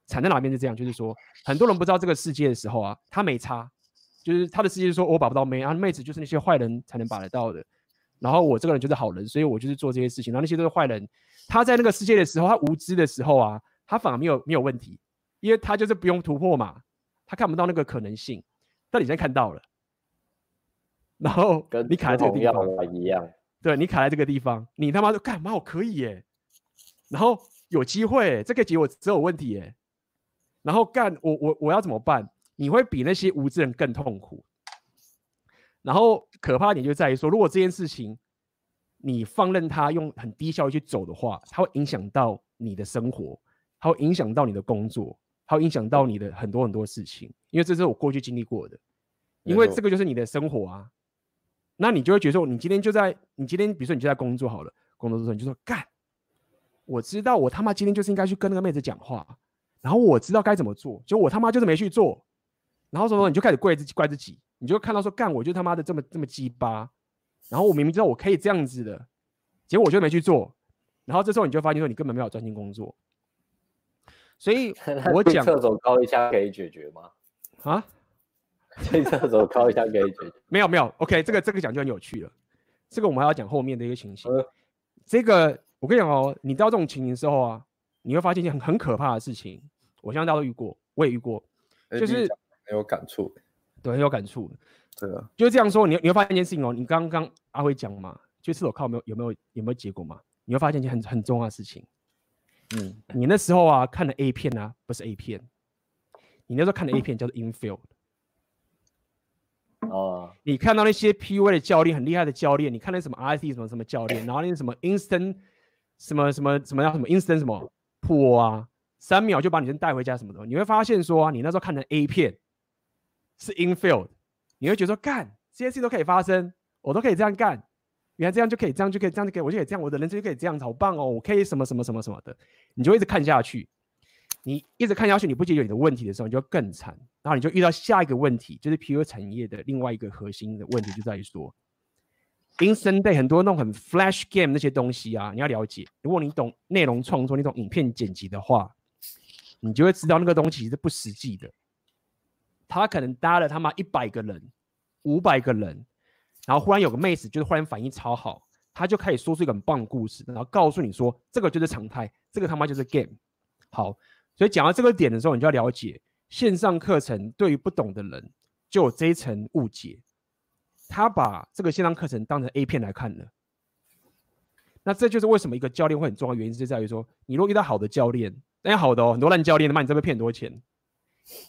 惨在哪边是这样，就是说，很多人不知道这个世界的时候啊，他没差，就是他的世界是说我把不到妹啊，妹子就是那些坏人才能把得到的，然后我这个人就是好人，所以我就是做这些事情，然后那些都是坏人。他在那个世界的时候，他无知的时候啊，他反而没有没有问题，因为他就是不用突破嘛，他看不到那个可能性，但你现在看到了，然后跟你卡在这个地方一样，对，你卡在这个地方，你他妈就干嘛？我可以耶，然后有机会，这个结果只有问题耶。然后干我我我要怎么办？你会比那些无知人更痛苦。然后可怕的点就在于说，如果这件事情你放任他用很低效率去走的话，它会影响到你的生活，它会影响到你的工作，它会影响到你的很多很多事情。因为这是我过去经历过的，因为这个就是你的生活啊。那你就会觉得说，你今天就在你今天比如说你就在工作好了，工作的时候你就说干，我知道我他妈今天就是应该去跟那个妹子讲话。然后我知道该怎么做，就我他妈就是没去做，然后什么你就开始怪自己，怪自己，你就看到说干我就他妈的这么这么鸡巴，然后我明明知道我可以这样子的，结果我就没去做，然后这时候你就发现说你根本没有专心工作，所以 我讲厕所高一下可以解决吗？啊？去厕所靠一下可以解决？没有没有，OK，这个这个讲就很有趣了，这个我们还要讲后面的一个情形，呃、这个我跟你讲哦，你到这种情形之后啊，你会发现一件很很可怕的事情。我相信大家都遇过，我也遇过，就是很有感触，对，很有感触，对啊，就是这样说，你你会发现一件事情哦，你刚刚阿辉讲嘛，就是我靠没有有没有有没有结果嘛？你会发现一件很很重要的事情，嗯，你那时候啊看的 A 片啊，不是 A 片，你那时候看的 A 片叫做 infield，哦，你看到那些 PUA 的教练很厉害的教练，你看那什么 RT 什么什么教练，然后那什么 instant 什么什么什么叫什么 instant 什么 pool 啊。三秒就把女生带回家什么的，你会发现说啊，你那时候看的 A 片是 infield，你会觉得说干这些事都可以发生，我都可以这样干，原来这样就可以，这样就可以，这样就可以，我就可以这样，我的人生就可以这样，好棒哦，我可以什么什么什么什么的，你就一直看下去，你一直看下去，你不解决你的问题的时候，你就更惨，然后你就遇到下一个问题，就是 P U 产业的另外一个核心的问题就在于说，instant day 很多那种很 flash game 那些东西啊，你要了解，如果你懂内容创作，你懂影片剪辑的话。你就会知道那个东西是不实际的，他可能搭了他妈一百个人、五百个人，然后忽然有个妹子就是忽然反应超好，他就可以说出一个很棒的故事，然后告诉你说这个就是常态，这个他妈就是 game。好，所以讲到这个点的时候，你就要了解线上课程对于不懂的人就有这一层误解，他把这个线上课程当成 A 片来看了。那这就是为什么一个教练会很重要原因，是在于说，你如果遇到好的教练。那好的哦，很多烂教练的嘛，你这边骗很多钱。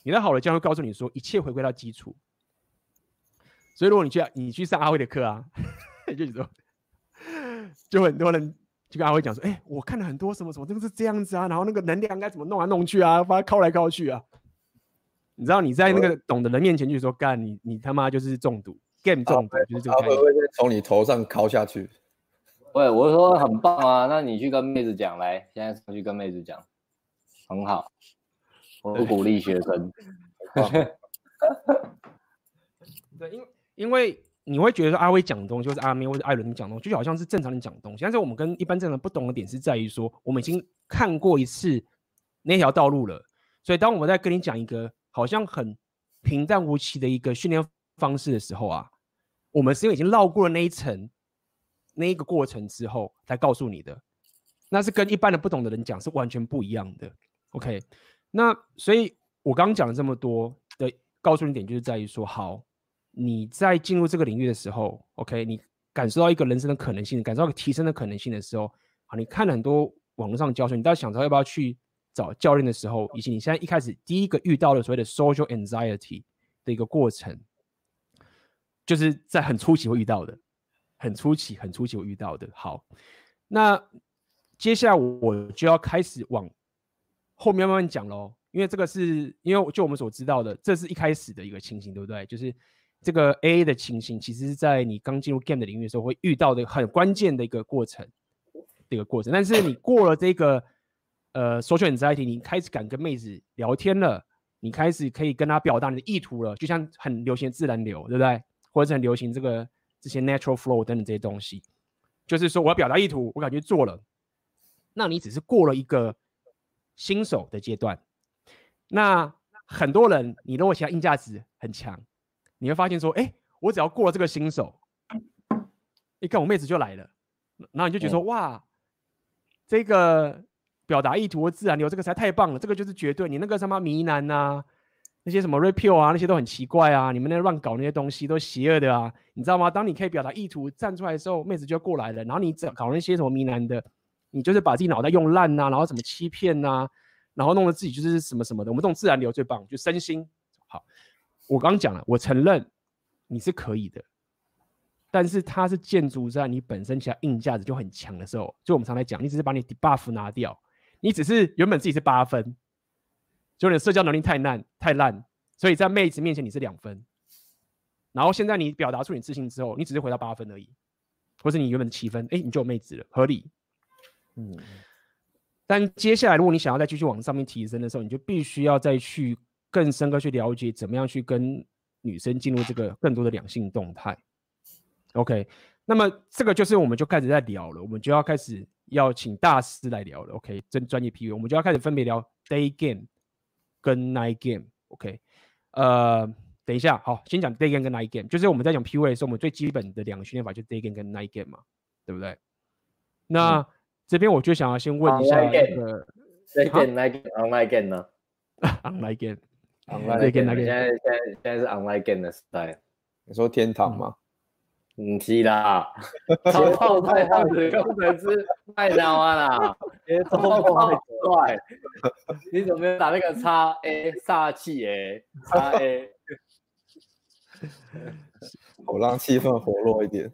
你那好的教练告诉你说，一切回归到基础。所以如果你去你去上阿辉的课啊，就说，就很多人就跟阿辉讲说，哎、欸，我看了很多什么什么，这个是这样子啊，然后那个能量应该怎么弄来弄去啊，把它拷来拷去啊。你知道你在那个懂的人面前去说，干你你他妈就是中毒，game 中毒就是这个。他会不会从你头上敲下去？对，我说很棒啊，那你去跟妹子讲来，现在上去跟妹子讲。很好，我不鼓励学生。对，因为因为你会觉得说阿威讲的东西，或是阿明或者艾伦讲的东西，就好像是正常人讲的东西。但是我们跟一般正常人不懂的点是在于说，我们已经看过一次那条道路了，所以当我们在跟你讲一个好像很平淡无奇的一个训练方式的时候啊，我们是因为已经绕过了那一层，那一个过程之后才告诉你的，那是跟一般的不懂的人讲是完全不一样的。OK，那所以我刚讲了这么多的告诉你点，就是在于说，好，你在进入这个领域的时候，OK，你感受到一个人生的可能性，感受到提升的可能性的时候，好，你看了很多网络上教学，你到想着要不要去找教练的时候，以及你现在一开始第一个遇到的所谓的 social anxiety 的一个过程，就是在很初期会遇到的，很初期、很初期会遇到的。好，那接下来我就要开始往后面慢慢讲喽，因为这个是因为就我们所知道的，这是一开始的一个情形，对不对？就是。这个 A 的情形，其实是在你刚进入 game 的领域的时候会遇到的很关键的一个过程，这个过程。但是你过了这个呃 social anxiety，你开始敢跟妹子聊天了，你开始可以跟她表达你的意图了，就像很流行自然流，对不对？或者很流行这个这些 natural flow 等等这些东西，就是说我要表达意图，我感觉做了，那你只是过了一个新手的阶段。那很多人，你如果其他硬价值很强。你会发现说，哎，我只要过了这个新手，一看我妹子就来了，然后你就觉得说，哇，这个表达意图和自然流这个实在太棒了，这个就是绝对。你那个什么迷男呐、啊，那些什么 rapio 啊，那些都很奇怪啊，你们那乱搞那些东西都邪恶的啊，你知道吗？当你可以表达意图站出来的时候，妹子就过来了。然后你只搞那些什么迷男的，你就是把自己脑袋用烂呐、啊，然后什么欺骗呐、啊，然后弄得自己就是什么什么的。我们这种自然流最棒，就身心好。我刚讲了，我承认你是可以的，但是它是建筑在你本身其他硬价值就很强的时候，就我们常来讲，你只是把你 debuff 拿掉，你只是原本自己是八分，就你的社交能力太烂太烂，所以在妹子面前你是两分，然后现在你表达出你自信之后，你只是回到八分而已，或是你原本七分，哎，你就有妹子了，合理，嗯，但接下来如果你想要再继续往上面提升的时候，你就必须要再去。更深刻去了解怎么样去跟女生进入这个更多的两性动态。OK，那么这个就是我们就开始在聊了，我们就要开始要请大师来聊了。OK，真专业 PUA，我们就要开始分别聊 day game 跟 night game。OK，呃，等一下，好，先讲 day game 跟 night game，就是我们在讲 PUA 的时候，我们最基本的两个训练法就是 day game 跟 night game 嘛，对不对？那、嗯、这边我就想要先问一下那个 day game night game，night game 呢？night game。Online game，现在现在现在是 online game 的时代。你说天堂吗？嗯，是啦。超炮太胖的工程师太难玩了，超炮太帅。你怎么没有打那个叉 A 煞气诶？叉 A。我让气氛活络一点。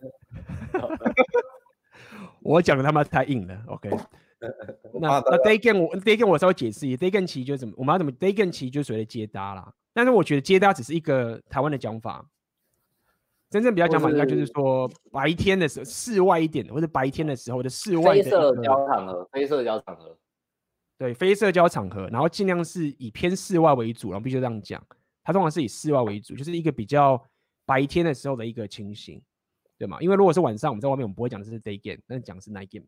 我讲的他妈太硬了，OK。那那 day game 我 day game 我稍微解释一下，day game 其实就是怎么，我们要怎么 day game 其实就是所谓的接搭啦。但是我觉得接搭只是一个台湾的讲法，真正比较讲法应该就是说白天的时候，室外一点的，或者白天的时候的室外的。非社交场合，非社交场合。对，非社交场合，然后尽量是以偏室外为主，然后必须这样讲，它通常是以室外为主，就是一个比较白天的时候的一个情形，对吗？因为如果是晚上我们在外面，我们不会讲的是 day game，但是讲的是 night game。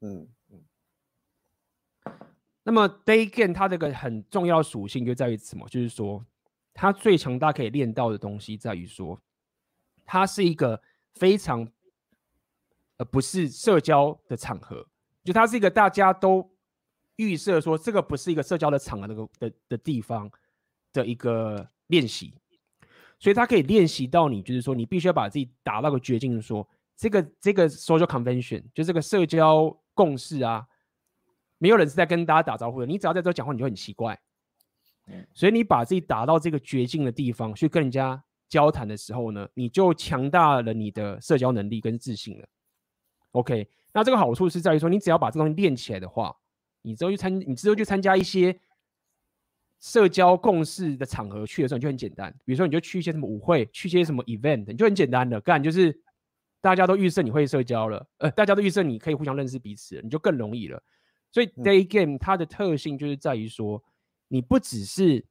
嗯嗯。那么 day game 它这个很重要属性就在于什么？就是说，它最强大可以练到的东西在于说，它是一个非常，呃，不是社交的场合，就它是一个大家都预设说这个不是一个社交的场合那个的的地方的一个练习，所以它可以练习到你，就是说你必须要把自己打到个绝境，说这个这个 social convention 就这个社交共识啊。没有人是在跟大家打招呼的，你只要在这讲话，你就很奇怪。所以你把自己打到这个绝境的地方去跟人家交谈的时候呢，你就强大了你的社交能力跟自信了。OK，那这个好处是在于说，你只要把这东西练起来的话，你之后去参，你之后去参加一些社交共事的场合去的时候，你就很简单。比如说，你就去一些什么舞会，去一些什么 event，你就很简单的干，就是大家都预设你会社交了，呃，大家都预设你可以互相认识彼此，你就更容易了。所以 day game 它的特性就是在于说，你不只是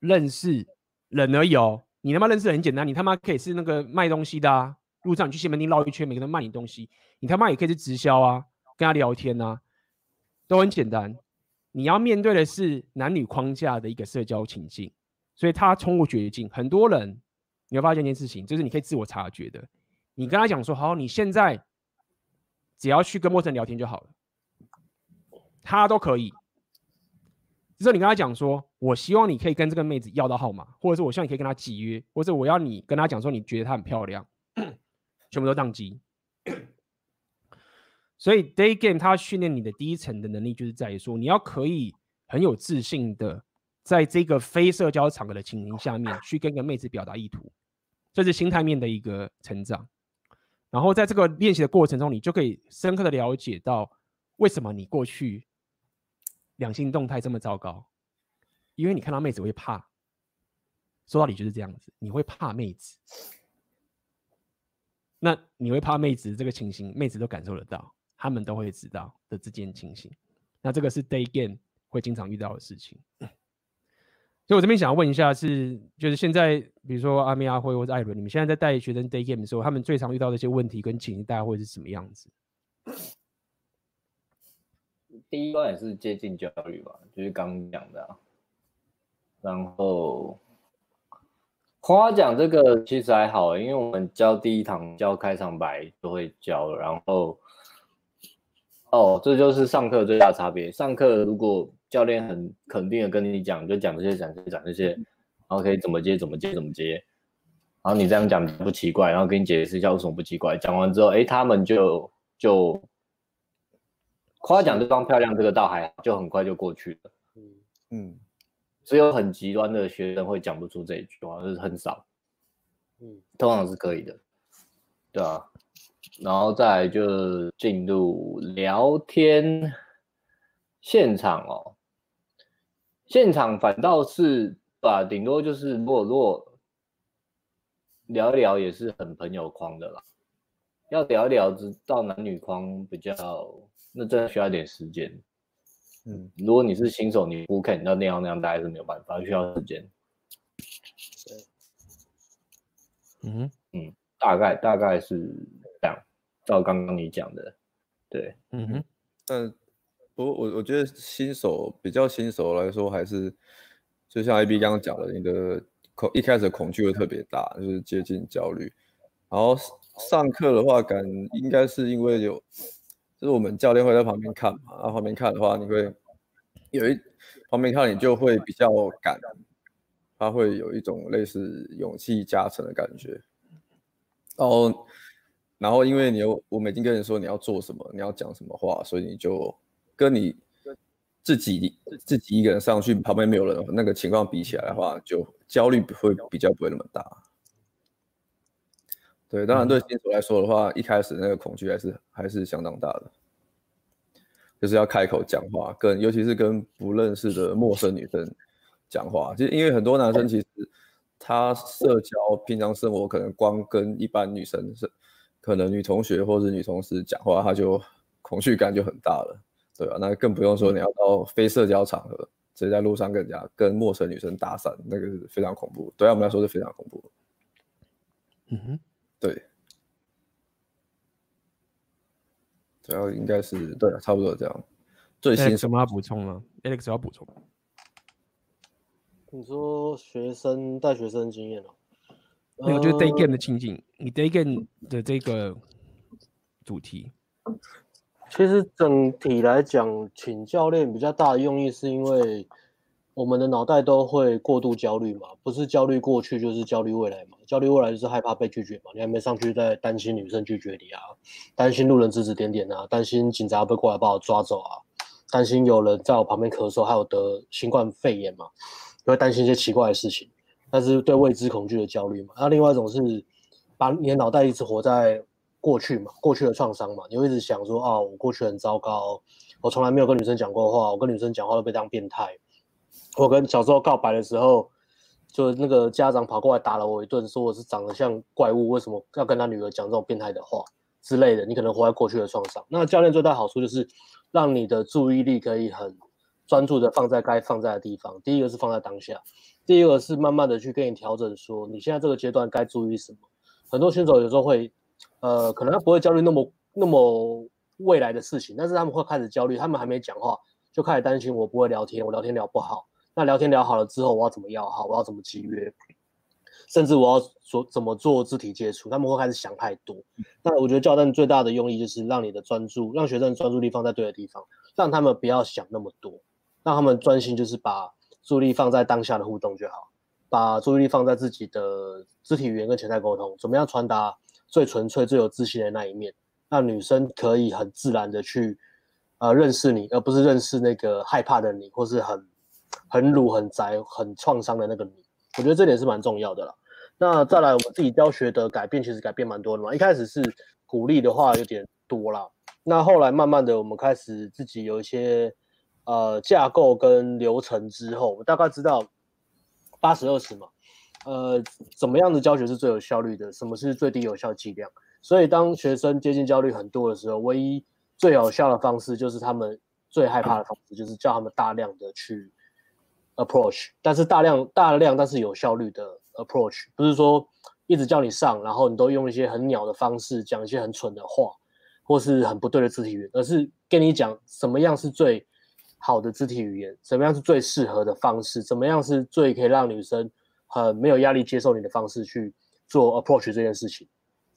认识人而已哦，你他妈认识很简单，你他妈可以是那个卖东西的啊，路上你去西门町绕一圈，每个人卖你东西，你他妈也可以是直销啊，跟他聊天啊，都很简单。你要面对的是男女框架的一个社交情境，所以他冲入绝境。很多人你会发现一件事情，就是你可以自我察觉的。你跟他讲说，好，你现在只要去跟陌生人聊天就好了，他都可以。就是你跟他讲说，我希望你可以跟这个妹子要到号码，或者是我希望你可以跟她契约，或者我要你跟他讲说，你觉得她很漂亮，全部都宕机。所以 day game 它训练你的第一层的能力，就是在于说，你要可以很有自信的，在这个非社交场合的情形下面，去跟个妹子表达意图，这是心态面的一个成长。然后在这个练习的过程中，你就可以深刻的了解到，为什么你过去两性动态这么糟糕，因为你看到妹子会怕。说到底就是这样子，你会怕妹子。那你会怕妹子这个情形，妹子都感受得到，他们都会知道的这件情形。那这个是 day game 会经常遇到的事情。所以，我这边想要问一下是，就是现在，比如说阿咪、阿辉或者艾伦，你们现在在带学生 day game 的时候，他们最常遇到的一些问题跟情形，大概会是什么样子？第一关也是接近焦虑吧，就是刚讲的、然后夸奖这个其实还好，因为我们教第一堂教开场白都会教，然后哦，这就是上课最大差别。上课如果教练很肯定的跟你讲，就讲这些，讲这些，讲这些，然后可以怎么接，怎么接，怎么接。然后你这样讲不奇怪，然后跟你解释一下为什么不奇怪。讲完之后，哎，他们就就夸奖对方漂亮，这个倒还好，就很快就过去了。嗯嗯，只有很极端的学生会讲不出这一句话，就是很少。嗯，通常是可以的，对啊。然后再来就进入聊天现场哦。现场反倒是吧，顶多就是如果如果聊一聊也是很朋友框的啦。要聊一聊，知道男女框比较，那真的需要一点时间。嗯，如果你是新手，你不看你到那样那样，大概是没有办法，需要时间。对，嗯嗯，大概大概是这样，照刚刚你讲的，对，嗯哼，嗯。我我我觉得新手比较新手来说，还是就像 AB 刚刚讲的，你的恐一开始恐惧会特别大，就是接近焦虑。然后上课的话，感应该是因为有，就是我们教练会在旁边看嘛，然后旁边看的话，你会有一旁边看你就会比较敢，他会有一种类似勇气加成的感觉。然后然后因为你有我们已经跟你说你要做什么，你要讲什么话，所以你就。跟你自己自己一个人上去，旁边没有人那个情况比起来的话，就焦虑会比较不会那么大。对，当然对新手来说的话，一开始那个恐惧还是还是相当大的，就是要开口讲话，跟尤其是跟不认识的陌生女生讲话，其实因为很多男生其实他社交平常生活可能光跟一般女生是可能女同学或者女同事讲话，他就恐惧感就很大了。对啊，那更不用说你要到非社交场合，直接在路上跟人家跟陌生女生搭讪，那个是非常恐怖。对啊，我们来说是非常恐怖。嗯哼，对，主要应该是对啊，差不多这样。最新什么要补充吗？Alex 要补充。你说学生带学生经验哦？没有，就是 day game 的情景，你 day game 的这个主题。其实整体来讲，请教练比较大的用意，是因为我们的脑袋都会过度焦虑嘛，不是焦虑过去，就是焦虑未来嘛。焦虑未来就是害怕被拒绝嘛，你还没上去，在担心女生拒绝你啊，担心路人指指点点啊，担心警察会过来把我抓走啊，担心有人在我旁边咳嗽，还有得新冠肺炎嘛，就会担心一些奇怪的事情，但是对未知恐惧的焦虑嘛。那另外一种是把你的脑袋一直活在。过去嘛，过去的创伤嘛，你会一直想说啊，我过去很糟糕，我从来没有跟女生讲过话，我跟女生讲话都被当变态。我跟小时候告白的时候，就那个家长跑过来打了我一顿，说我是长得像怪物，为什么要跟他女儿讲这种变态的话之类的。你可能活在过去的创伤。那教练最大好处就是让你的注意力可以很专注的放在该放在的地方。第一个是放在当下，第二个是慢慢的去跟你调整，说你现在这个阶段该注意什么。很多选手有时候会。呃，可能他不会焦虑那么那么未来的事情，但是他们会开始焦虑。他们还没讲话，就开始担心我不会聊天，我聊天聊不好。那聊天聊好了之后，我要怎么要好？我要怎么集约？甚至我要做怎么做肢体接触？他们会开始想太多。那我觉得教练最大的用意就是让你的专注，让学生专注力放在对的地方，让他们不要想那么多，让他们专心，就是把注意力放在当下的互动就好，把注意力放在自己的肢体语言跟潜在沟通，怎么样传达最纯粹、最有自信的那一面，让女生可以很自然的去呃认识你，而不是认识那个害怕的你，或是很很鲁、很宅、很创伤的那个你。我觉得这点是蛮重要的啦。那再来，我们自己教学的改变，其实改变蛮多的嘛。一开始是鼓励的话有点多啦，那后来慢慢的，我们开始自己有一些呃架构跟流程之后，我大概知道八十二十嘛，呃，怎么样的教学是最有效率的，什么是最低有效剂量。所以当学生接近焦虑很多的时候，唯一最有效的方式就是他们最害怕的方式，就是叫他们大量的去。approach，但是大量大量但是有效率的 approach，不是说一直叫你上，然后你都用一些很鸟的方式讲一些很蠢的话，或是很不对的肢体语言，而是跟你讲什么样是最好的肢体语言，怎么样是最适合的方式，怎么样是最可以让女生很没有压力接受你的方式去做 approach 这件事情。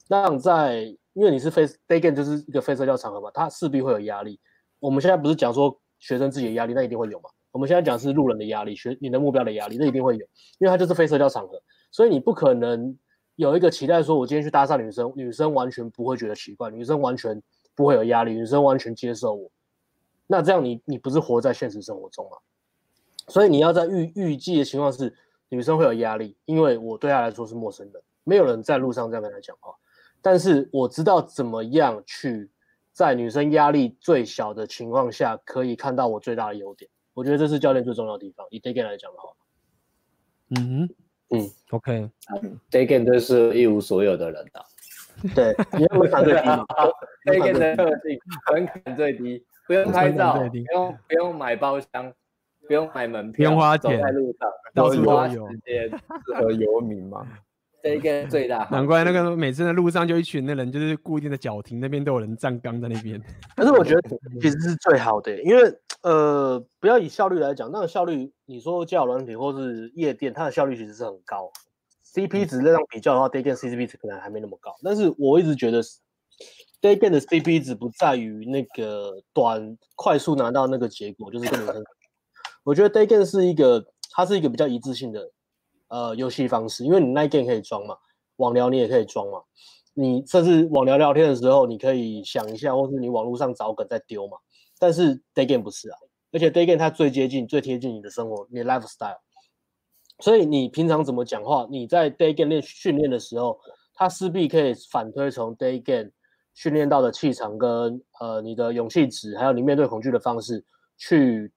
那在因为你是非 day game 就是一个非社交场合嘛，它势必会有压力。我们现在不是讲说学生自己的压力，那一定会有嘛。我们现在讲是路人的压力，学你的目标的压力，这一定会有，因为它就是非社交场合，所以你不可能有一个期待说，我今天去搭讪女生，女生完全不会觉得奇怪，女生完全不会有压力，女生完全接受我，那这样你你不是活在现实生活中吗？所以你要在预预计的情况是，女生会有压力，因为我对她来说是陌生人，没有人在路上这样跟她讲话，但是我知道怎么样去在女生压力最小的情况下，可以看到我最大的优点。我觉得这是教练最重要的地方。以 day game 来讲的话，嗯哼，嗯，OK，day game 这是一无所有的人的，对，你要门槛最低，day game 的特性门槛最低，不用拍照，不用不用买包厢，不用买门票，不用花钱，走在路上，到处花时间，适合游民嘛。这个最大，难怪那个每次在路上就一群的人，就是固定的脚停那边都有人站岗在那边。可是我觉得其实是最好的，因为呃，不要以效率来讲，那个效率你说交友软体或是夜店，它的效率其实是很高。CP 值这样比较的话，day game CP 值可能还没那么高。但是我一直觉得 day game 的 CP 值不在于那个短快速拿到那个结果，就是跟女生。我觉得 day game 是一个，它是一个比较一致性的。呃，游戏方式，因为你 night game 可以装嘛，网聊你也可以装嘛，你甚至网聊聊天的时候，你可以想一下，或是你网络上找梗再丢嘛。但是 day game 不是啊，而且 day game 它最接近、最贴近你的生活，你的 lifestyle。所以你平常怎么讲话，你在 day game 练训练的时候，它势必可以反推从 day game 训练到的气场跟呃你的勇气值，还有你面对恐惧的方式，去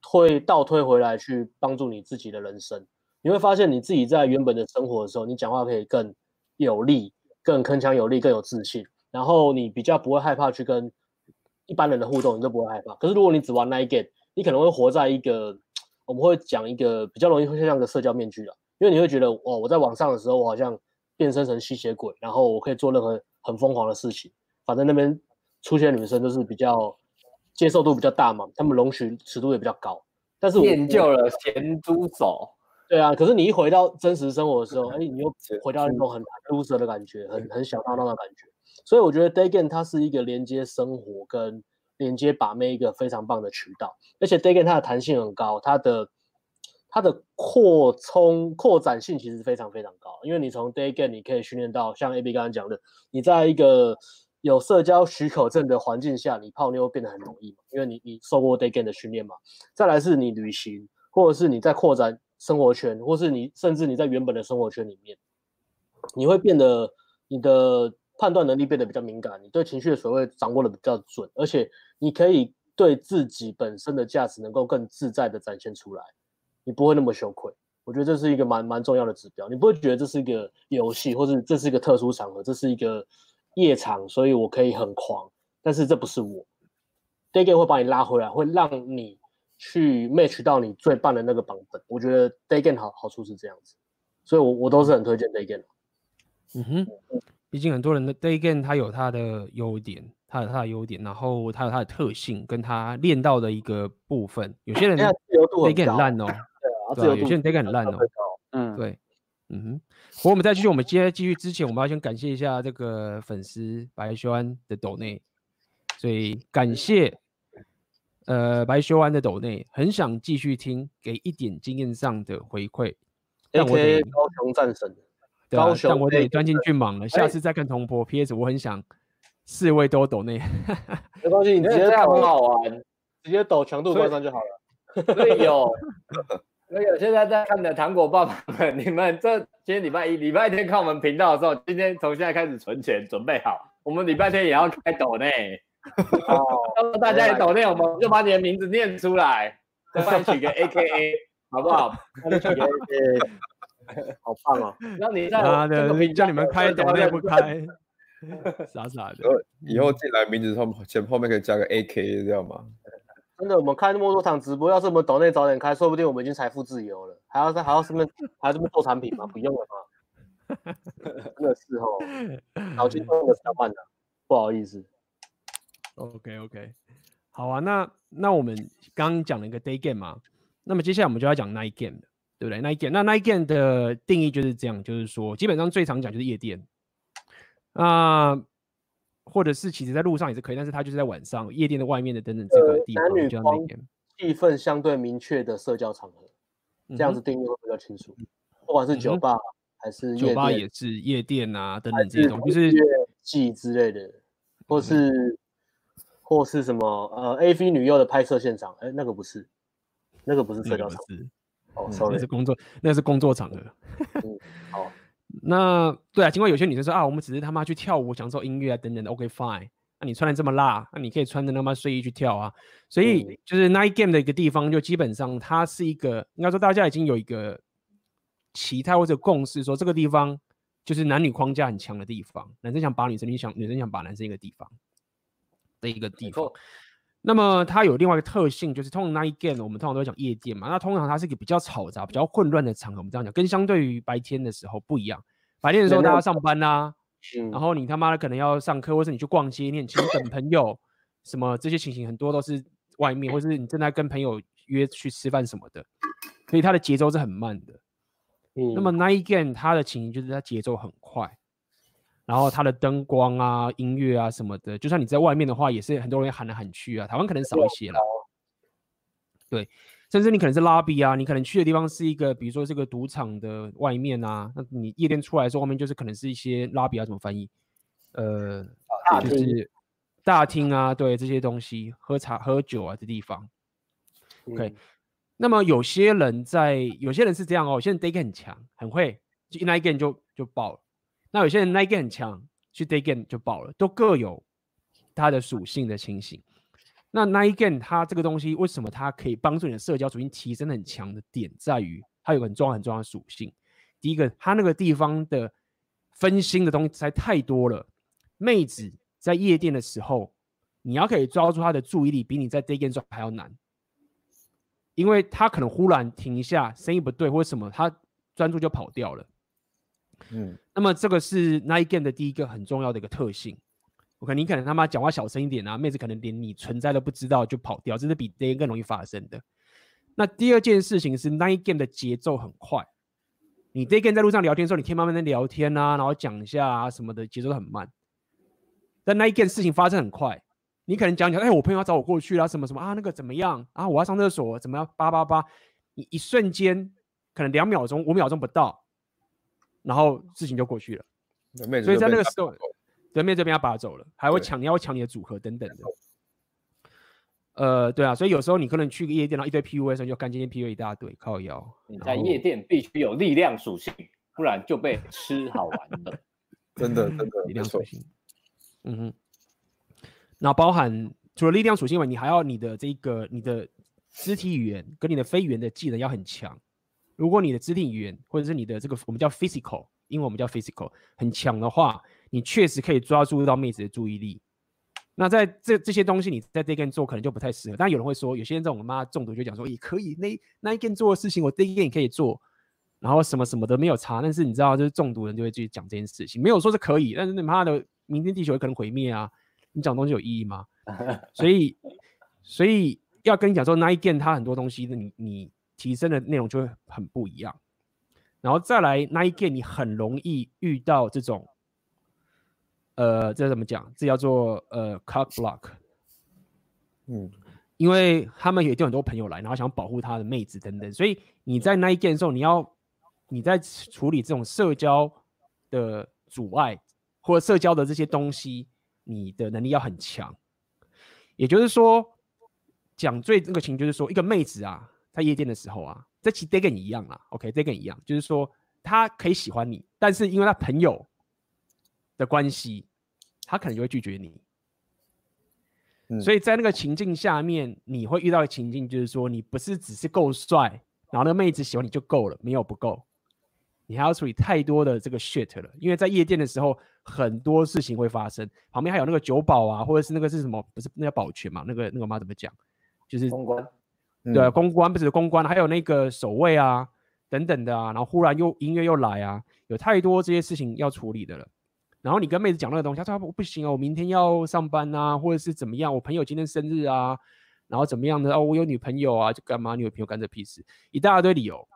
推倒推回来，去帮助你自己的人生。你会发现你自己在原本的生活的时候，你讲话可以更有力、更铿锵有力、更有自信，然后你比较不会害怕去跟一般人的互动，你都不会害怕。可是如果你只玩 night game，你可能会活在一个我们会讲一个比较容易会像个社交面具了，因为你会觉得哦，我在网上的时候，我好像变身成吸血鬼，然后我可以做任何很疯狂的事情，反正那边出现的女生都是比较接受度比较大嘛，他们容许尺度也比较高。但是我练就了咸猪手。对啊，可是你一回到真实生活的时候，哎，你又回到那种很 loser 的感觉，很很小闹闹的感觉。所以我觉得 day game 它是一个连接生活跟连接把妹一个非常棒的渠道，而且 day game 它的弹性很高，它的它的扩充扩展性其实非常非常高，因为你从 day game 你可以训练到像 AB 刚刚讲的，你在一个有社交许可证的环境下，你泡妞变得很容易嘛，因为你你受过 day game 的训练嘛。再来是你旅行，或者是你在扩展。生活圈，或是你甚至你在原本的生活圈里面，你会变得你的判断能力变得比较敏感，你对情绪的所谓掌握的比较准，而且你可以对自己本身的价值能够更自在的展现出来，你不会那么羞愧。我觉得这是一个蛮蛮重要的指标，你不会觉得这是一个游戏，或者这是一个特殊场合，这是一个夜场，所以我可以很狂，但是这不是我。d a g a 会把你拉回来，会让你。去 match 到你最棒的那个版本，我觉得 day game 好好处是这样子，所以我我都是很推荐 day game。嗯哼，毕竟很多人的 day game 它有它的优点，它有它的优点，然后它有它的特性，跟它练到的一个部分。有些人自由度很烂哦，对啊，有些人 day game 很烂哦，嗯，对，嗯哼。我们再继续，我们接继续之前，我们要先感谢一下这个粉丝白修安的抖内，所以感谢呃白修安的抖内，很想继续听，给一点经验上的回馈。但我得高雄战神，对啊，但我得钻进去忙了，下次再看铜箔 PS，我很想。四位都抖内，没关系，你 直接看很好玩，直接抖强度关上就好了。所以有，那个现在在看的糖果爸爸们，你们这今天礼拜一、礼拜天看我们频道的时候，今天从现在开始存钱，准备好，我们礼拜天也要开抖内。哦，大家也抖内，我们就把你的名字念出来，再帮你取个 AKA，好不好？帮你取个 AKA，好棒哦！让你在啊，对，叫你们开抖内不开。傻傻的，以后进来名字后前后面可以加个 AK，这样吗？真的，我们开那么多场直播，要是我们抖内早点开，说不定我们已经财富自由了。还要还要什么？还要这么做产品吗？不用了吗？真的是哦，脑筋动的太慢了，不好意思。OK OK，好啊，那那我们刚刚讲了一个 day game 嘛，那么接下来我们就要讲 night game 的，对不对？night game，那 night game 的定义就是这样，就是说基本上最常讲就是夜店。啊、呃，或者是其实在路上也是可以，但是它就是在晚上夜店的外面的等等这个地方，男女方气氛相对明确的社交场合，这样子定义会比较清楚。嗯、不管是酒吧、嗯、还是，酒吧也是夜店啊等等这种，就是乐季之类的，或是、嗯、或是什么呃 AV 女优的拍摄现场，哎，那个不是，那个不是社交场是，哦，sorry，那是工作，那是工作场合。嗯，好。那对啊，尽管有些女生说啊，我们只是他妈去跳舞、享受音乐啊等等的，OK fine。那你穿的这么辣，那你可以穿着他妈睡衣去跳啊。所以就是 night game 的一个地方，就基本上它是一个，应该说大家已经有一个期待或者共识，说这个地方就是男女框架很强的地方，男生想把女生，你想女生想把男生一个地方的一个地方。那么它有另外一个特性，就是通常 night game 我们通常都会讲夜店嘛。那通常它是一个比较嘈杂、比较混乱的场合。我们这样讲，跟相对于白天的时候不一样。白天的时候大家上班啊，嗯、然后你他妈的可能要上课，或是你去逛街，你很勤等朋友，什么这些情形很多都是外面，或是你正在跟朋友约去吃饭什么的，所以它的节奏是很慢的。嗯、那么 night game 它的情形就是它节奏很快。然后它的灯光啊、音乐啊什么的，就算你在外面的话，也是很多人喊来喊去啊。台湾可能少一些了，对，甚至你可能是 lobby 啊，你可能去的地方是一个，比如说这个赌场的外面啊，那你夜店出来的时候，外面就是可能是一些 lobby 啊，怎么翻译？呃，大就是大厅啊，对，这些东西，喝茶喝酒啊的地方。OK，、嗯、那么有些人在，有些人是这样哦，有些人 day 很强，很会，就一 night game 就就爆了。那有些人 night game 很强，去 day game 就爆了，都各有它的属性的情形。那 night game 它这个东西为什么它可以帮助你的社交属性提升很强的点，在于它有个很重要很重要的属性。第一个，它那个地方的分心的东西实在太多了。妹子在夜店的时候，你要可以抓住她的注意力，比你在 day game 时候还要难，因为她可能忽然停一下，声音不对或什么，她专注就跑掉了。嗯，那么这个是 night game 的第一个很重要的一个特性。我看你可能他妈讲话小声一点啊，妹子可能连你存在都不知道就跑掉，这是比 day 更容易发生的。那第二件事情是 night game 的节奏很快，你 day 跟在路上聊天的时候，你听慢慢的聊天啊，然后讲一下啊什么的，节奏很慢。但 night game 事情发生很快，你可能讲讲，哎，我朋友要找我过去啊，什么什么啊，那个怎么样啊，我要上厕所，怎么样，八八八，你一瞬间可能两秒钟、五秒钟不到。然后事情就过去了，所以在那个时候，对面这边要拔走了，还会抢，你要抢你的组合等等的。呃，对啊，所以有时候你可能去个夜店，然后一堆 PUA 的时候，就干今天 PUA 一大堆，靠腰。你在夜店必须有力量属性，不然就被吃好玩的。真的，真的力量属性。嗯哼。那包含除了力量属性外，你还要你的这个你的肢体语言跟你的非语言的技能要很强。如果你的肢体语言或者是你的这个我们叫 physical，因为我们叫 physical 很强的话，你确实可以抓住到妹子的注意力。那在这这些东西你在 day game 做可能就不太适合。但有人会说，有些人这种妈中毒就讲说也可以，那那一件做的事情我 day game 也可以做，然后什么什么的没有差。但是你知道，就是中毒人就会去讲这件事情，没有说是可以，但是你妈的明天地球也可能毁灭啊，你讲东西有意义吗？所以，所以要跟你讲说，Night Game 它很多东西，你你提升的内容就会很不一样。然后再来，Night Game 你很容易遇到这种，呃，这怎么讲？这叫做呃 Cock Block。嗯，因为他们也有很多朋友来，然后想保护他的妹子等等，所以你在 Night Game 的时候，你要你在处理这种社交的阻碍或者社交的这些东西，你的能力要很强。也就是说，讲最那个情就是说，一个妹子啊，在夜店的时候啊。这其实 Dagen 一样啦，OK，Dagen 一样，就是说他可以喜欢你，但是因为他朋友的关系，他可能就会拒绝你。嗯，所以在那个情境下面，你会遇到的情境就是说，你不是只是够帅，然后那个妹子喜欢你就够了，没有不够，你还要处理太多的这个 shit 了。因为在夜店的时候，很多事情会发生，旁边还有那个酒保啊，或者是那个是什么？不是那叫保全嘛？那个那个妈怎么讲？就是公关。对，公关不是公关，还有那个守卫啊，等等的啊，然后忽然又音乐又来啊，有太多这些事情要处理的了。然后你跟妹子讲那个东西，她说不行哦，我明天要上班啊，或者是怎么样，我朋友今天生日啊，然后怎么样的哦，我有女朋友啊，就干嘛？女朋友干这屁事，一大堆理由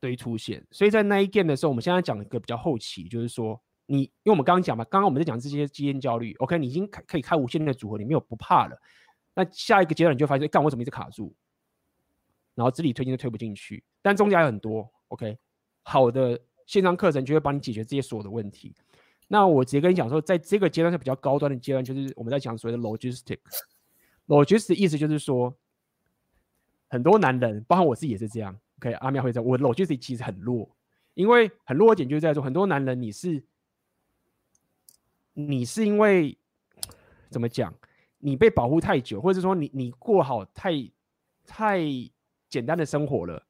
对于出现。所以在那一 game 的时候，我们现在讲一个比较后期，就是说你，因为我们刚刚讲嘛，刚刚我们在讲这些基因焦虑，OK，你已经可以开无限的组合，你没有不怕了。那下一个阶段你就发现，干我怎么一直卡住？然后自己推进都推不进去，但中间还有很多 OK 好的线上课程就会帮你解决这些所有的问题。那我直接跟你讲说，在这个阶段是比较高端的阶段，就是我们在讲所谓的 logistics。logistics 的意思就是说，很多男人，包括我自己也是这样。OK，阿喵会这样，我 logistics 其实很弱，因为很弱的点就是在说，很多男人你是你是因为怎么讲，你被保护太久，或者说你你过好太太。简单的生活了，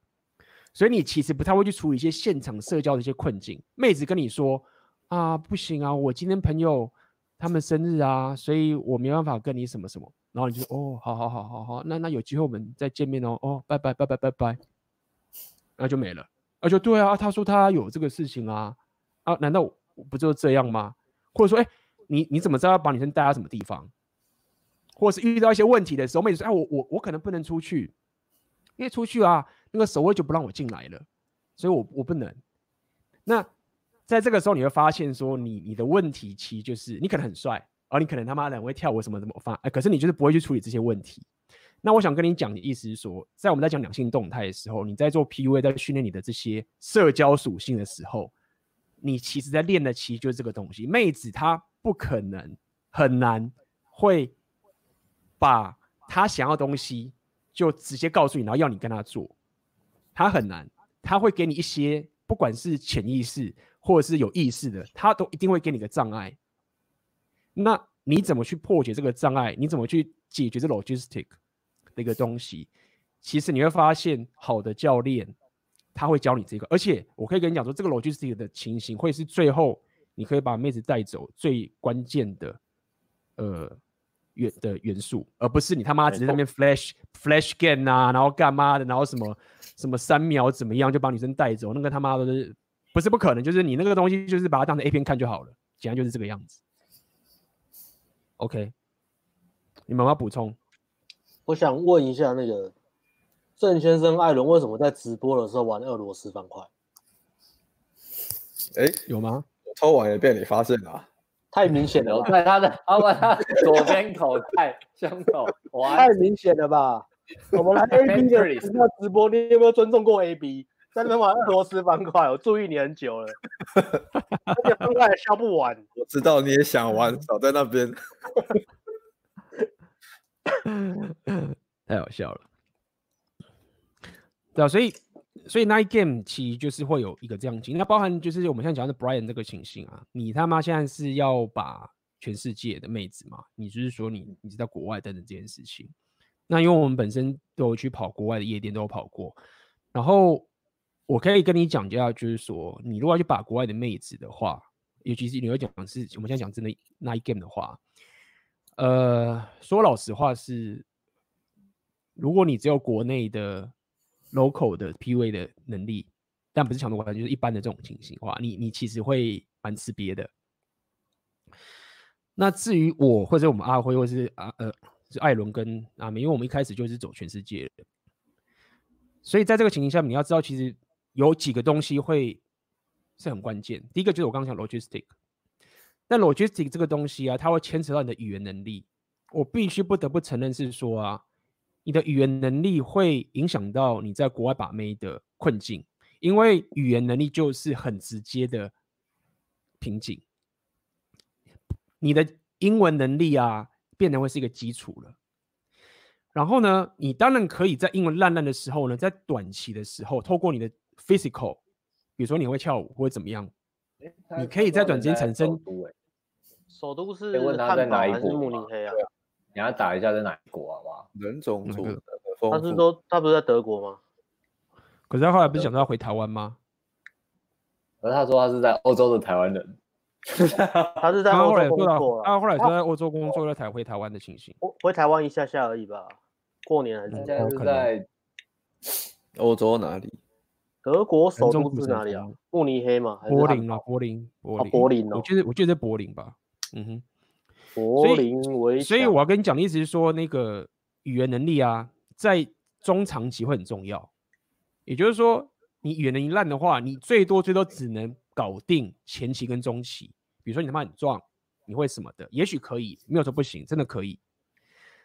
所以你其实不太会去处理一些现场社交的一些困境。妹子跟你说啊，不行啊，我今天朋友他们生日啊，所以我没办法跟你什么什么。然后你就哦，好好好好好，那那有机会我们再见面哦。哦，拜拜拜拜拜拜，那就没了。啊，就对啊，他说他有这个事情啊，啊，难道不就这样吗？或者说，哎，你你怎么知道要把女生带到什么地方？或者是遇到一些问题的时候，妹子说，哎，我我我可能不能出去。因为出去啊，那个守卫就不让我进来了，所以我我不能。那在这个时候，你会发现说你，你的问题其实就是你可能很帅，而你可能他妈的很会跳舞什么怎么发，哎，可是你就是不会去处理这些问题。那我想跟你讲的意思是说，在我们在讲两性动态的时候，你在做 PUA，在训练你的这些社交属性的时候，你其实在练的其实就是这个东西。妹子她不可能很难会把她想要的东西。就直接告诉你，然后要你跟他做，他很难，他会给你一些，不管是潜意识或者是有意识的，他都一定会给你个障碍。那你怎么去破解这个障碍？你怎么去解决这 logistic 的一个东西？其实你会发现，好的教练他会教你这个，而且我可以跟你讲说，这个 logistic 的情形会是最后你可以把妹子带走最关键的，呃。元的元素，而不是你他妈只是在那边 flash flash game 啊，然后干嘛的，然后什么什么三秒怎么样就把女生带走，那个他妈的是不是不可能？就是你那个东西就是把它当成 A 片看就好了，简单就是这个样子。OK，你们要补充？我想问一下，那个郑先生艾伦为什么在直播的时候玩俄罗斯方块？哎，有吗？我偷玩也被你发现了啊。太明显了，在 他的，他把他左边口袋胸口，太明显了吧？我们来 A B 的直播，你有没有尊重过 A B？在那边玩俄罗斯方块，我注意你很久了，而且方块也消不完。我知道你也想玩，少在那边。太好笑了，对啊，所以。所以 Night Game 其实就是会有一个这样情，那包含就是我们现在讲的 Brian 这个情形啊，你他妈现在是要把全世界的妹子嘛？你就是说你你是在国外等等这件事情，那因为我们本身都有去跑国外的夜店，都有跑过，然后我可以跟你讲一下，就是说你如果要去把国外的妹子的话，尤其是你会讲是我们现在讲真的 Night Game 的话，呃，说老实话是，如果你只有国内的。Local 的 PUA 的能力，但不是强度关，就是一般的这种情形的话，你你其实会蛮吃瘪的。那至于我或者我们阿辉，或是阿呃是艾伦跟阿美，因为我们一开始就是走全世界，所以在这个情形下，你要知道，其实有几个东西会是很关键。第一个就是我刚刚讲 logistic，那 logistic 这个东西啊，它会牵扯到你的语言能力。我必须不得不承认是说啊，你的语言能力会影响到你在国外把妹的困境，因为语言能力就是很直接的瓶颈。你的英文能力啊，变得会是一个基础了。然后呢，你当然可以在英文烂烂的时候呢，在短期的时候，透过你的 physical，比如说你会跳舞或者怎么样，你可以在短时间产生。首都是问他在哪一国？慕尼黑啊？你要打一下在哪一国好不好？人种族，他是说他不是在德国吗？可是他后来不是想说要回台湾吗？可是他说他是在欧洲的台湾人。他是在欧洲工作，他后来说在欧洲工作，又才回台湾的情形。回台湾一下下而已吧，过年还是？现在是在欧洲哪里？德国首都是哪里啊？慕尼黑吗？柏林啊，柏林，柏林，柏林哦。我觉得，我觉得在柏林吧。嗯哼，柏林围。所以我要跟你讲的意思是说，那个语言能力啊，在中长期会很重要。也就是说，你语言能力烂的话，你最多最多只能搞定前期跟中期。比如说你他妈很壮，你会什么的？也许可以，没有说不行，真的可以。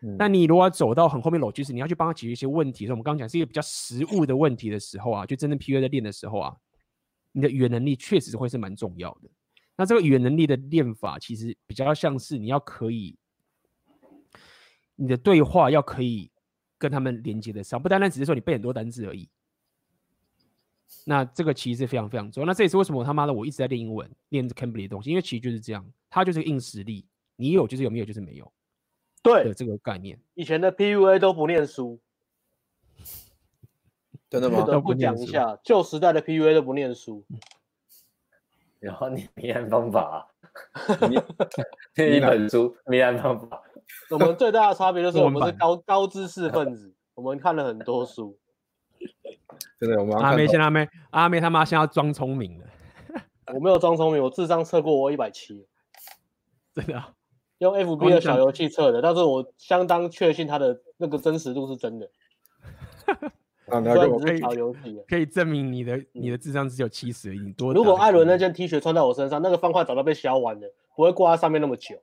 嗯、但你如果要走到很后面，逻辑是你要去帮他解决一些问题。所以我们刚刚讲是一个比较实务的问题的时候啊，就真正 PUA 在练的时候啊，你的语言能力确实会是蛮重要的。那这个语言能力的练法，其实比较像是你要可以，你的对话要可以跟他们连接的上，不单单只是说你背很多单字而已。那这个其实是非常非常重要。那这也是为什么我他妈的我一直在练英文，练 Cambly 的东西，因为其实就是这样，它就是硬实力，你有就是有，没有就是没有。对，这个概念。以前的 PUA 都不念书，真的吗？都不讲一下，旧时代的 PUA 都不念书。然后你 迷案方法，念 一本书迷案方法。我们最大的差别就是我们是高高知识分子，我们看了很多书。真的，我们阿妹现在阿妹阿妹他妈现在要装聪明了。我没有装聪明，我智商测过我一百七，真的。用 FB 的小游戏测的，但是我相当确信它的那个真实度是真的。啊，那个可以可以证明你的你的智商只有七十，你多。如果艾伦那件 T 恤穿在我身上，那个方块早就被削完了，不会挂在上面那么久。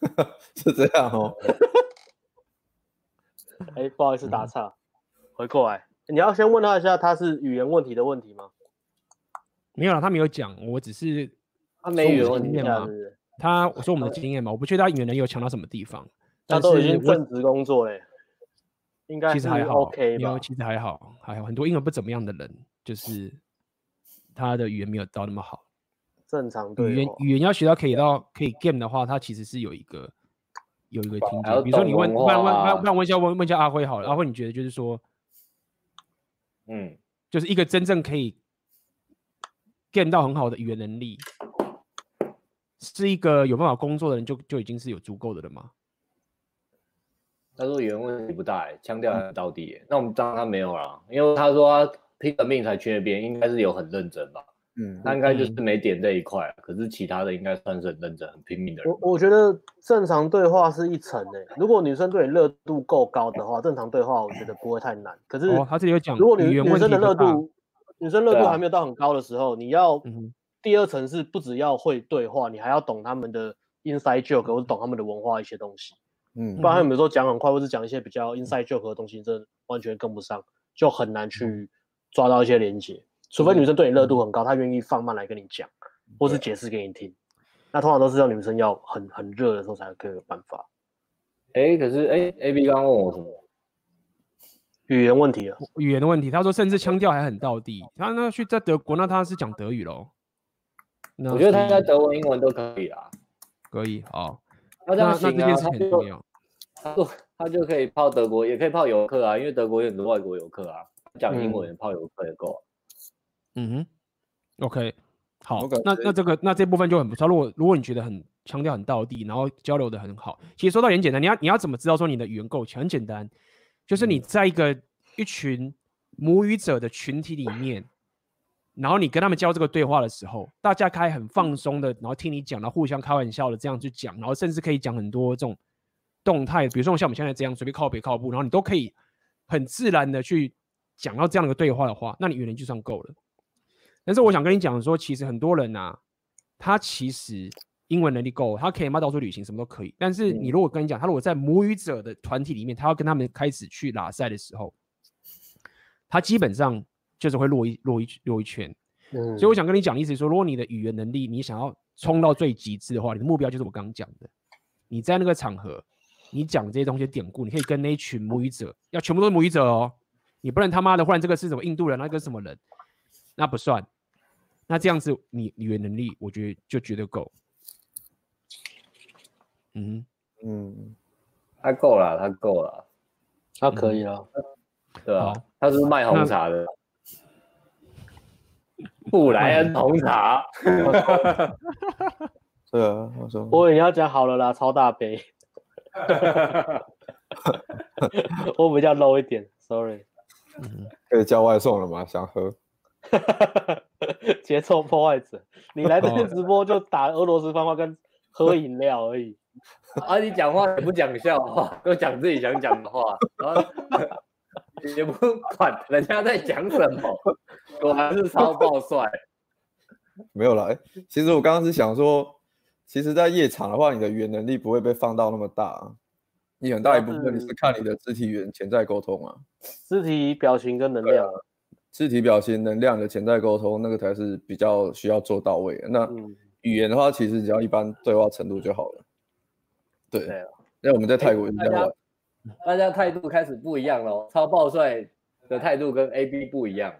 是这样哦。哎，不好意思打岔，回过来。你要先问他一下，他是语言问题的问题吗？没有了，他没有讲，我只是他没语言问题吗？他我说我们的经验嘛，我不确定他语言能力有强到什么地方。他都已经正职工作嘞，应该其实还好，OK 吧？其实还好，还好很多英文不怎么样的人，就是他的语言没有到那么好。正常对。语言语言要学到可以到可以 game 的话，他其实是有一个有一个听觉。比如说你问，不然问，不然问一下问问一下阿辉好了，阿辉你觉得就是说。嗯，就是一个真正可以 game 到很好的语言能力，是一个有办法工作的人，就就已经是有足够的了吗？他说语言问题不大，欸，腔调很到底，欸。那我们当然他没有啦，因为他说他拼了命才去那边，应该是有很认真吧。嗯，他应该就是没点这一块，嗯，可是其他的应该算是很认真、很拼命的人。我我觉得正常对话是一层诶、欸，如果女生对你热度够高的话，正常对话我觉得不会太难。可是他这里有讲，如果女女生的热度，女生热度还没有到很高的时候，啊、你要第二层是不只要会对话，你还要懂他们的 inside joke 或者懂他们的文化一些东西。嗯，不然他们有时候讲很快，或是讲一些比较 inside joke 的东西，真的完全跟不上，就很难去抓到一些连接。除非女生对你热度很高，她愿意放慢来跟你讲，或是解释给你听。那通常都是要女生要很很热的时候才可以有办法。哎、欸，可是哎、欸、，A B 刚刚问我什么？语言问题啊？语言的问题。他说甚至腔调还很道地。他那去在德国，那他是讲德语喽？我觉得他应该德文、英文都可以啦。可以，好。那这样行啊？那这件事很重要。他说他就可以泡德国，也可以泡游客啊，因为德国有很多外国游客啊，讲英文泡游客也够。嗯哼，OK，好，okay, 那那这个那这部分就很不错。如果如果你觉得很腔调很到地，然后交流的很好，其实说到很简单，你要你要怎么知道说你的语言够强？很简单，就是你在一个一群母语者的群体里面，然后你跟他们交这个对话的时候，大家可以很放松的，然后听你讲，然后互相开玩笑的这样去讲，然后甚至可以讲很多这种动态，比如说像我们现在这样随便靠北靠步，然后你都可以很自然的去讲到这样的一个对话的话，那你语言就算够了。但是我想跟你讲说，其实很多人啊，他其实英文能力够，他可以嘛到处旅行，什么都可以。但是你如果跟你讲，他如果在母语者的团体里面，他要跟他们开始去拉赛的时候，他基本上。就是会落一落一落一圈，嗯，所以我想跟你讲的意思是说，如果你的语言能力你想要冲到最极致的话，你的目标就是我刚刚讲的，你在那个场合，你讲这些东西典故，你可以跟那一群母语者，要全部都是母语者哦，你不能他妈的换这个是什么印度人，那个什么人，那不算，那这样子你语言能力我觉得就绝对够，嗯嗯，他够了，他够了，他可以了，嗯、对啊，他是卖红茶的。布莱恩 红茶，对啊，我说，我以为你要讲好了啦，超大杯，我比较 low 一点，sorry，可以叫外送了吗？想喝，节奏破坏者，你来这边直播就打俄罗斯方块跟喝饮料而已，啊，你讲话也不讲笑话，都讲自己想讲的话，也不管人家在讲什么，我还是超爆帅。没有啦，哎，其实我刚刚是想说，其实，在夜场的话，你的语言能力不会被放到那么大，你很大一部分你是看你的肢体语言潜在沟通啊，肢体表情跟能量，肢体表情能量的潜在沟通，那个才是比较需要做到位的。那语言的话，其实只要一般对话程度就好了。对，因为我们在泰国也是这样。大家态度开始不一样了，超暴帅的态度跟 AB 不一样。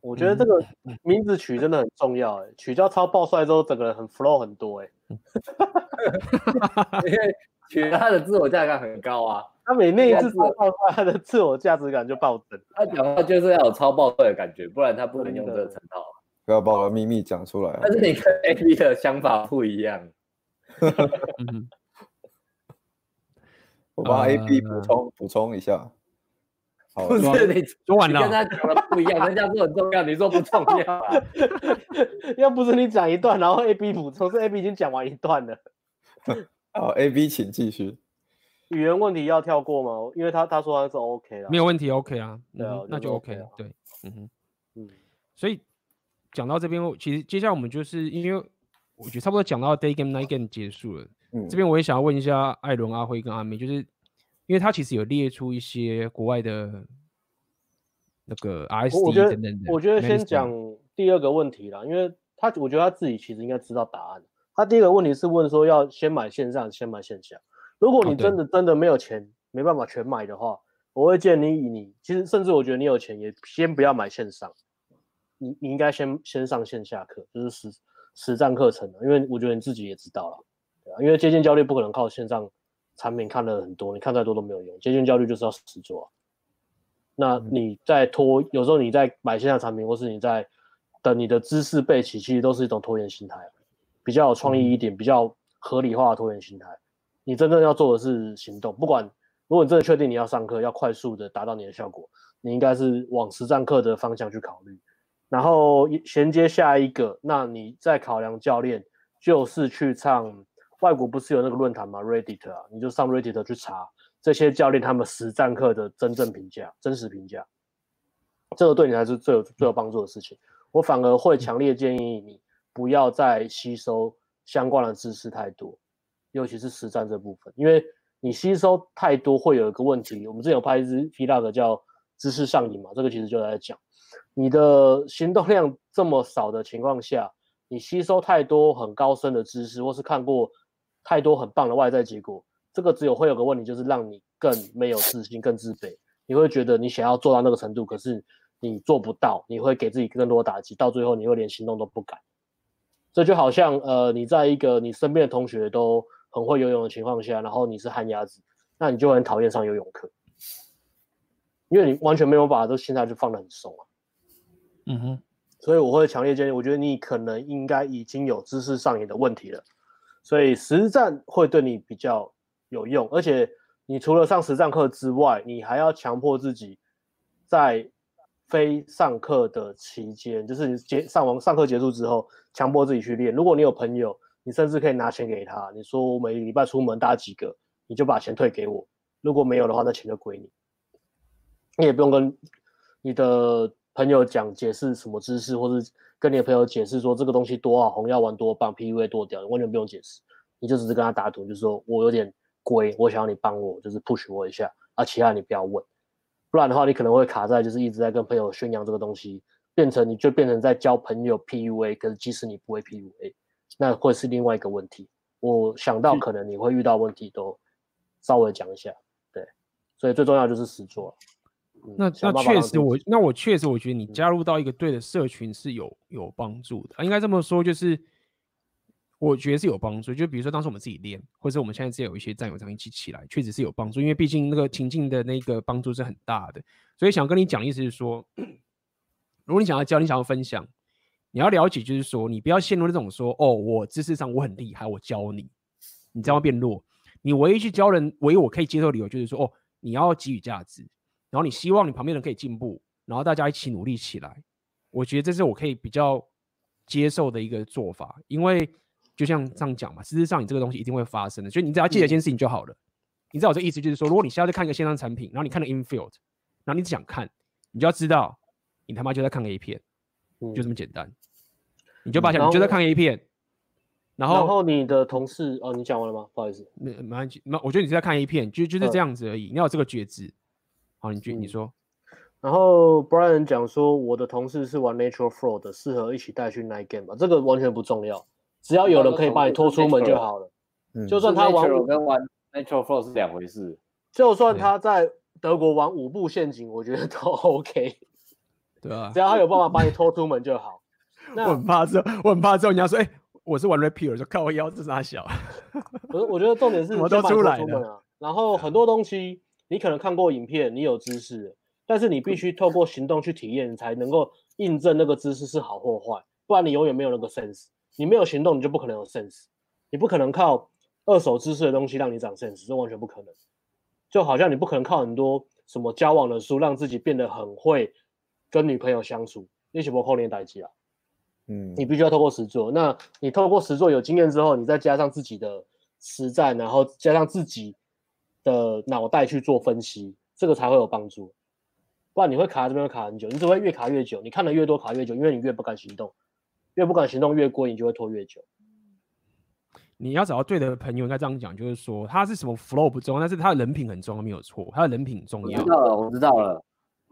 我觉得这个名字取真的很重要，哎，取叫超暴帅之后，整个人很 flow 很多，哎，因为取他的自我价值感很高啊。他每念一次超爆帅，他的自我价值感就暴增。他讲话就是要有超爆帅的感觉，不然他不能用这个称号。不要把我的秘密讲出来。但是你跟 AB 的想法不一样。我帮 A B 补充补、uh, 充一下，好，不是你说完了，跟他讲的不一样，人家说很重要，你说不重要啊？要不是你讲一段，然后 A B 补充，是 A B 已经讲完一段了。好，A B 请继续。语言问题要跳过吗？因为他他说他是 OK 了，没有问题，OK 啊，对啊、嗯，那就 OK 了，对，嗯哼，嗯，所以讲到这边，其实接下来我们就是因为我觉得差不多讲到 Day Game Night Game 结束了。嗯、这边我也想要问一下艾伦、阿辉跟阿妹，就是因为他其实有列出一些国外的那个 RSD 等等的。我觉得先讲第二个问题啦，因为他我觉得他自己其实应该知道答案。他第一个问题是问说要先买线上，先买线下。如果你真的真的没有钱，没办法全买的话，我会建议你，你其实甚至我觉得你有钱也先不要买线上，你你应该先先上线下课，就是实实战课程的，因为我觉得你自己也知道了。因为接近焦虑不可能靠线上产品看了很多，你看再多都没有用。接近焦虑就是要实做啊。那你在拖，有时候你在买线上产品，或是你在等你的知识备齐，其实都是一种拖延心态，比较有创意一点，比较合理化的拖延心态。你真正要做的是行动。不管如果你真的确定你要上课，要快速的达到你的效果，你应该是往实战课的方向去考虑。然后衔接下一个，那你再考量教练，就是去唱。外国不是有那个论坛吗？Reddit 啊，你就上 Reddit 去查这些教练他们实战课的真正评价、真实评价，这个对你才是最有最有帮助的事情。我反而会强烈建议你不要再吸收相关的知识太多，尤其是实战这部分，因为你吸收太多会有一个问题。我们之前有拍一支 Vlog 叫知识上瘾嘛，这个其实就在讲你的行动量这么少的情况下，你吸收太多很高深的知识，或是看过。太多很棒的外在结果，这个只有会有个问题，就是让你更没有自信、更自卑。你会觉得你想要做到那个程度，可是你做不到，你会给自己更多打击，到最后你会连行动都不敢。这就好像呃，你在一个你身边的同学都很会游泳的情况下，然后你是旱鸭子，那你就很讨厌上游泳课，因为你完全没有把这心态就放得很松啊。嗯哼，所以我会强烈建议，我觉得你可能应该已经有知识上瘾的问题了。所以实战会对你比较有用，而且你除了上实战课之外，你还要强迫自己在非上课的期间，就是你结上完上课结束之后，强迫自己去练。如果你有朋友，你甚至可以拿钱给他，你说我每礼拜出门打几个，你就把钱退给我。如果没有的话，那钱就归你。你也不用跟你的朋友讲解释什么知识，或是跟你的朋友解释说这个东西多好，红药丸多棒，PUA 多屌，你完全不用解释，你就只是跟他打赌，就是说我有点龟，我想要你帮我，就是 push 我一下，啊，其他你不要问，不然的话你可能会卡在就是一直在跟朋友宣扬这个东西，变成你就变成在交朋友 PUA，可是即使你不会 PUA，那会是另外一个问题。我想到可能你会遇到问题，都稍微讲一下，对，所以最重要就是实作。那那确实我，我那我确实我觉得你加入到一个对的社群是有有帮助的，应该这么说，就是我觉得是有帮助。就比如说当时我们自己练，或者我们现在是有一些战友这样一起起来，确实是有帮助。因为毕竟那个情境的那个帮助是很大的，所以想跟你讲意思是说，如果你想要教，你想要分享，你要了解，就是说你不要陷入那种说哦，我知识上我很厉害，我教你，你这样变弱。你唯一去教人，唯一我可以接受的理由就是说哦，你要给予价值。然后你希望你旁边人可以进步，然后大家一起努力起来，我觉得这是我可以比较接受的一个做法，因为就像这样讲嘛，事实上你这个东西一定会发生的，所以你只要记得一件事情就好了。嗯、你知道我这意思就是说，如果你现在在看一个线上产品，然后你看了 infield，然后你只想看，你就要知道，你他妈就在看 A 片，嗯、就这么简单。你就把想，你就在看 A 片，然后然后你的同事哦，你讲完了吗？不好意思，没没关系，那我觉得你是在看 A 片，就就是这样子而已，嗯、你要有这个觉知。好，你继续你说。然后 Brian 讲说，我的同事是玩 Natural Flow 的，适合一起带去 Night Game 吧。这个完全不重要，只要有人可以把你拖出门就好了。就算他玩跟玩 Natural Flow 是两回事。就算他在德国玩五步陷阱，我觉得都 OK。对啊，只要他有办法把你拖出门就好。那我很怕之后，我很怕之后你要说，哎，我是玩 Repeal，就看我腰这啥小。不是，我觉得重点是我都出来了。然后很多东西。你可能看过影片，你有知识，但是你必须透过行动去体验，才能够印证那个知识是好或坏，不然你永远没有那个 sense。你没有行动，你就不可能有 sense。你不可能靠二手知识的东西让你长 sense，这完全不可能。就好像你不可能靠很多什么交往的书让自己变得很会跟女朋友相处，你是不靠练代志啊。嗯，你必须要透过实做。那你透过实做有经验之后，你再加上自己的实战，然后加上自己。的脑袋去做分析，这个才会有帮助，不然你会卡在这边会卡很久，你只会越卡越久。你看的越多卡越久，因为你越不敢行动，越不敢行动越过瘾，你就会拖越久。你要找到对的朋友，应该这样讲，就是说他是什么 flow 不重要，但是他的人品很重要，没有错，他的人品重要。我知道了，我知道了。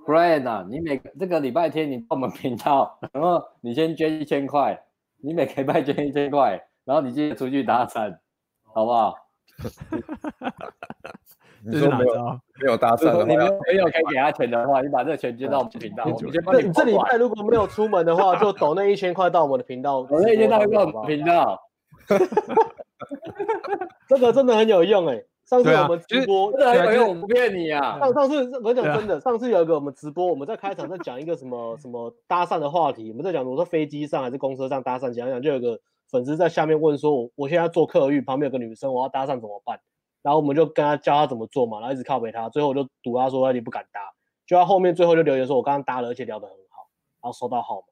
Brian 啊，你每这个礼拜天你到我们频道，然后你先捐一千块，你每个礼拜捐一千块，然后你接着出去打伞，好不好？你说没有没有搭讪，你没有没有可以给他钱的话，你把这个钱捐到我们频道。对，你这礼拜如果没有出门的话，就抖那一千块到我们的频道。抖那一千块到我们频道。这个真的很有用哎！上次我们直播真的很有用，我不骗你啊。上上次我讲真的，上次有一个我们直播，我们在开场在讲一个什么什么搭讪的话题，我们在讲，我说飞机上还是公车上搭讪，讲讲就有个粉丝在下面问说，我我现在坐客运旁边有个女生，我要搭讪怎么办？然后我们就跟他教他怎么做嘛，然后一直靠北他，最后我就堵他说你不敢搭，就他后面最后就留言说我刚刚搭了，而且聊得很好，然后收到号码。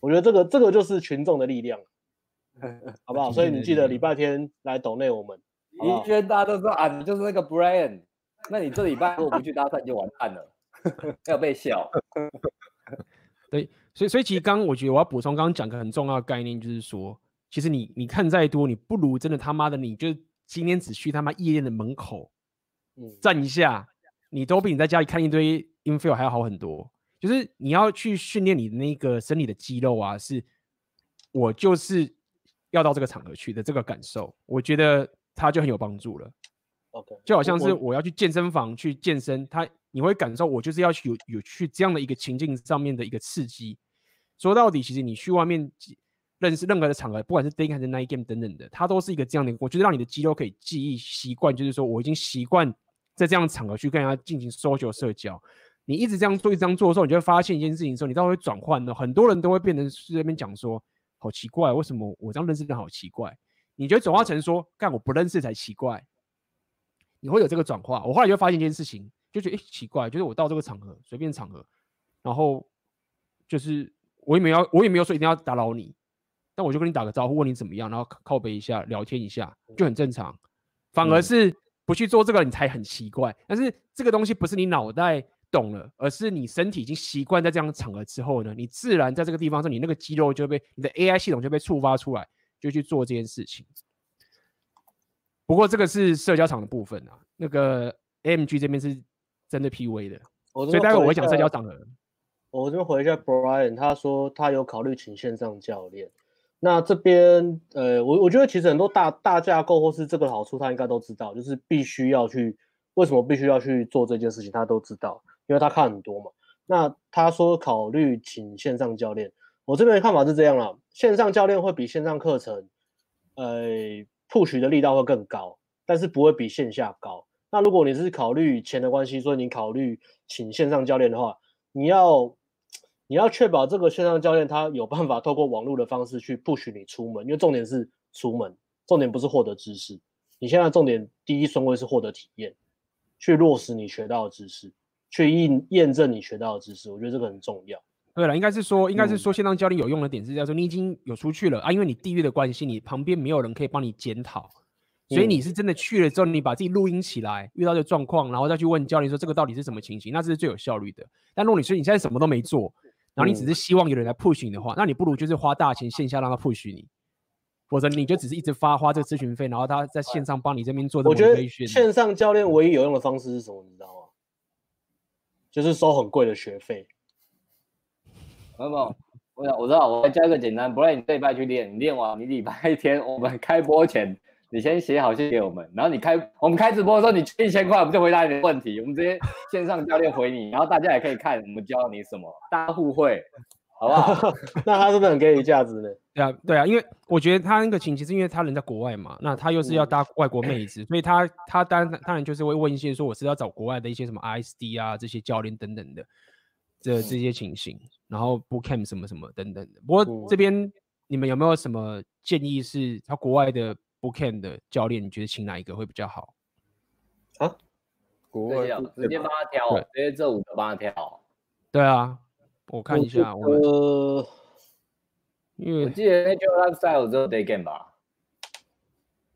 我觉得这个这个就是群众的力量，好不好？所以你记得礼拜天来抖内我们，一圈大家都说啊，你就是那个 Brian，那你这礼拜如果不去搭讪就完蛋了，要被笑。对，所以所以其实刚刚我觉得我要补充刚刚讲个很重要的概念，就是说，其实你你看再多，你不如真的他妈的你就。今天只去他妈夜店的门口，站一下，你都比你在家里看一堆 infill 还要好很多。就是你要去训练你的那个生理的肌肉啊，是，我就是要到这个场合去的这个感受，我觉得它就很有帮助了。OK，就好像是我要去健身房去健身，它你会感受我就是要去有有去这样的一个情境上面的一个刺激。说到底，其实你去外面。认识任何的场合，不管是 day 还是 night game 等等的，它都是一个这样的。我觉得让你的肌肉可以记忆习惯，就是说我已经习惯在这样的场合去跟人家进行 social 社交。你一直这样做，一直这样做的时候，你就会发现一件事情的时候，你到会转换的。很多人都会变成是这边讲说，好奇怪，为什么我这样认识的人好奇怪？你觉得转化成说，干我不认识才奇怪。你会有这个转化。我后来就发现一件事情，就觉得诶奇怪，就是我到这个场合，随便场合，然后就是我也没有我也没有说一定要打扰你，但我就跟你打个招呼，问你怎么样，然后靠背一下，聊天一下就很正常。反而是不去做这个，你才很奇怪。但是这个东西不是你脑袋懂了，而是你身体已经习惯在这样的场合之后呢，你自然在这个地方上，你那个肌肉就被你的 AI 系统就被触发出来，就去做这件事情。不过这个是社交场的部分啊，那个 AMG 这边是针对 PUA 的，所以待会我会讲社交场合。我这边回一下 Brian，他说他有考虑请线上教练。那这边呃，我我觉得其实很多大大架构或是这个好处，他应该都知道，就是必须要去为什么必须要去做这件事情，他都知道，因为他看很多嘛。那他说考虑请线上教练，我这边的看法是这样啦，线上教练会比线上课程，呃，push 的力道会更高，但是不会比线下高。那如果你是考虑钱的关系，所以你考虑请线上教练的话，你要你要确保这个线上教练他有办法透过网络的方式去 push 你出门，因为重点是出门，重点不是获得知识。你现在重点第一顺位是获得体验，去落实你学到的知识，去验验证你学到的知识。我觉得这个很重要。对了，应该是说，应该是说线上教练有用的点是叫做你已经有出去了啊，因为你地域的关系，你旁边没有人可以帮你检讨。所以你是真的去了之后，你把自己录音起来，遇到这个状况，然后再去问教练说这个到底是什么情形，那这是最有效率的。但如果你说你现在什么都没做，然后你只是希望有人来 push 你的话，那你不如就是花大钱线下让他 push 你，否则你就只是一直发花这个咨询费，然后他在线上帮你这边做。我觉得线上教练唯一有用的方式是什么？你知道吗？就是收很贵的学费。有没有？我想我知道，我教一个简单，不然你这礼拜去练，你练完你礼拜一天我们开播前。你先写好信给我们，然后你开我们开直播的时候，你一千块，我们就回答你的问题。我们直接线上教练回你，然后大家也可以看我们教你什么，大家互惠，好不好？那他是不是很给予价值呢？对啊，对啊，因为我觉得他那个情其是因为他人在国外嘛，那他又是要搭外国妹子，嗯、所以他他当然当然就是会问一些说我是要找国外的一些什么 ISD 啊这些教练等等的这这些情形，然后 Bootcamp 什么什么等等的。不过这边你们有没有什么建议是他国外的？Bootcamp 的教练，你觉得请哪一个会比较好？啊？国外直接帮他挑，直接这五个帮他挑。对啊，我看一下，我呃，因为我记得 Natural Lifestyle 只有 Day Game 吧？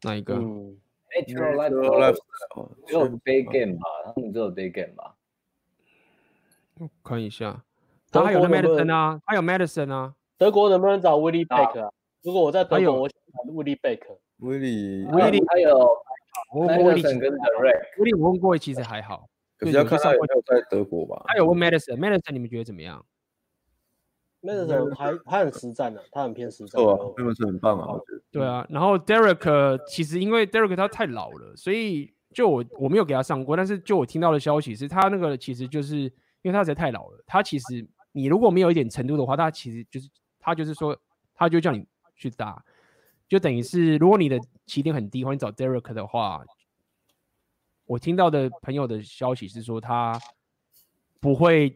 哪一个？Natural Lifestyle 只有 Day Game 吧？他们只有 Day Game 吧？我看一下，他还有 Medicine 啊，还有 Medicine 啊。德国能不能找 Willie Beck 啊？如果我在德国，我想找 Willie Beck。威利，威利还有威利跟德瑞，威利我问过，其实还好。可是要看他有没有在德国吧？他有问 Madison，Madison 你们觉得怎么样？Madison 还还很实战的，他很偏实战。对啊，Madison 很棒啊，我觉得。对啊，然后 Derek 其实因为 Derek 他太老了，所以就我我没有给他上过，但是就我听到的消息是他那个其实就是因为他实在太老了，他其实你如果没有一点程度的话，他其实就是他就是说他就叫你去打。就等于是，如果你的起点很低，或者你找 Derek 的话，我听到的朋友的消息是说，他不会。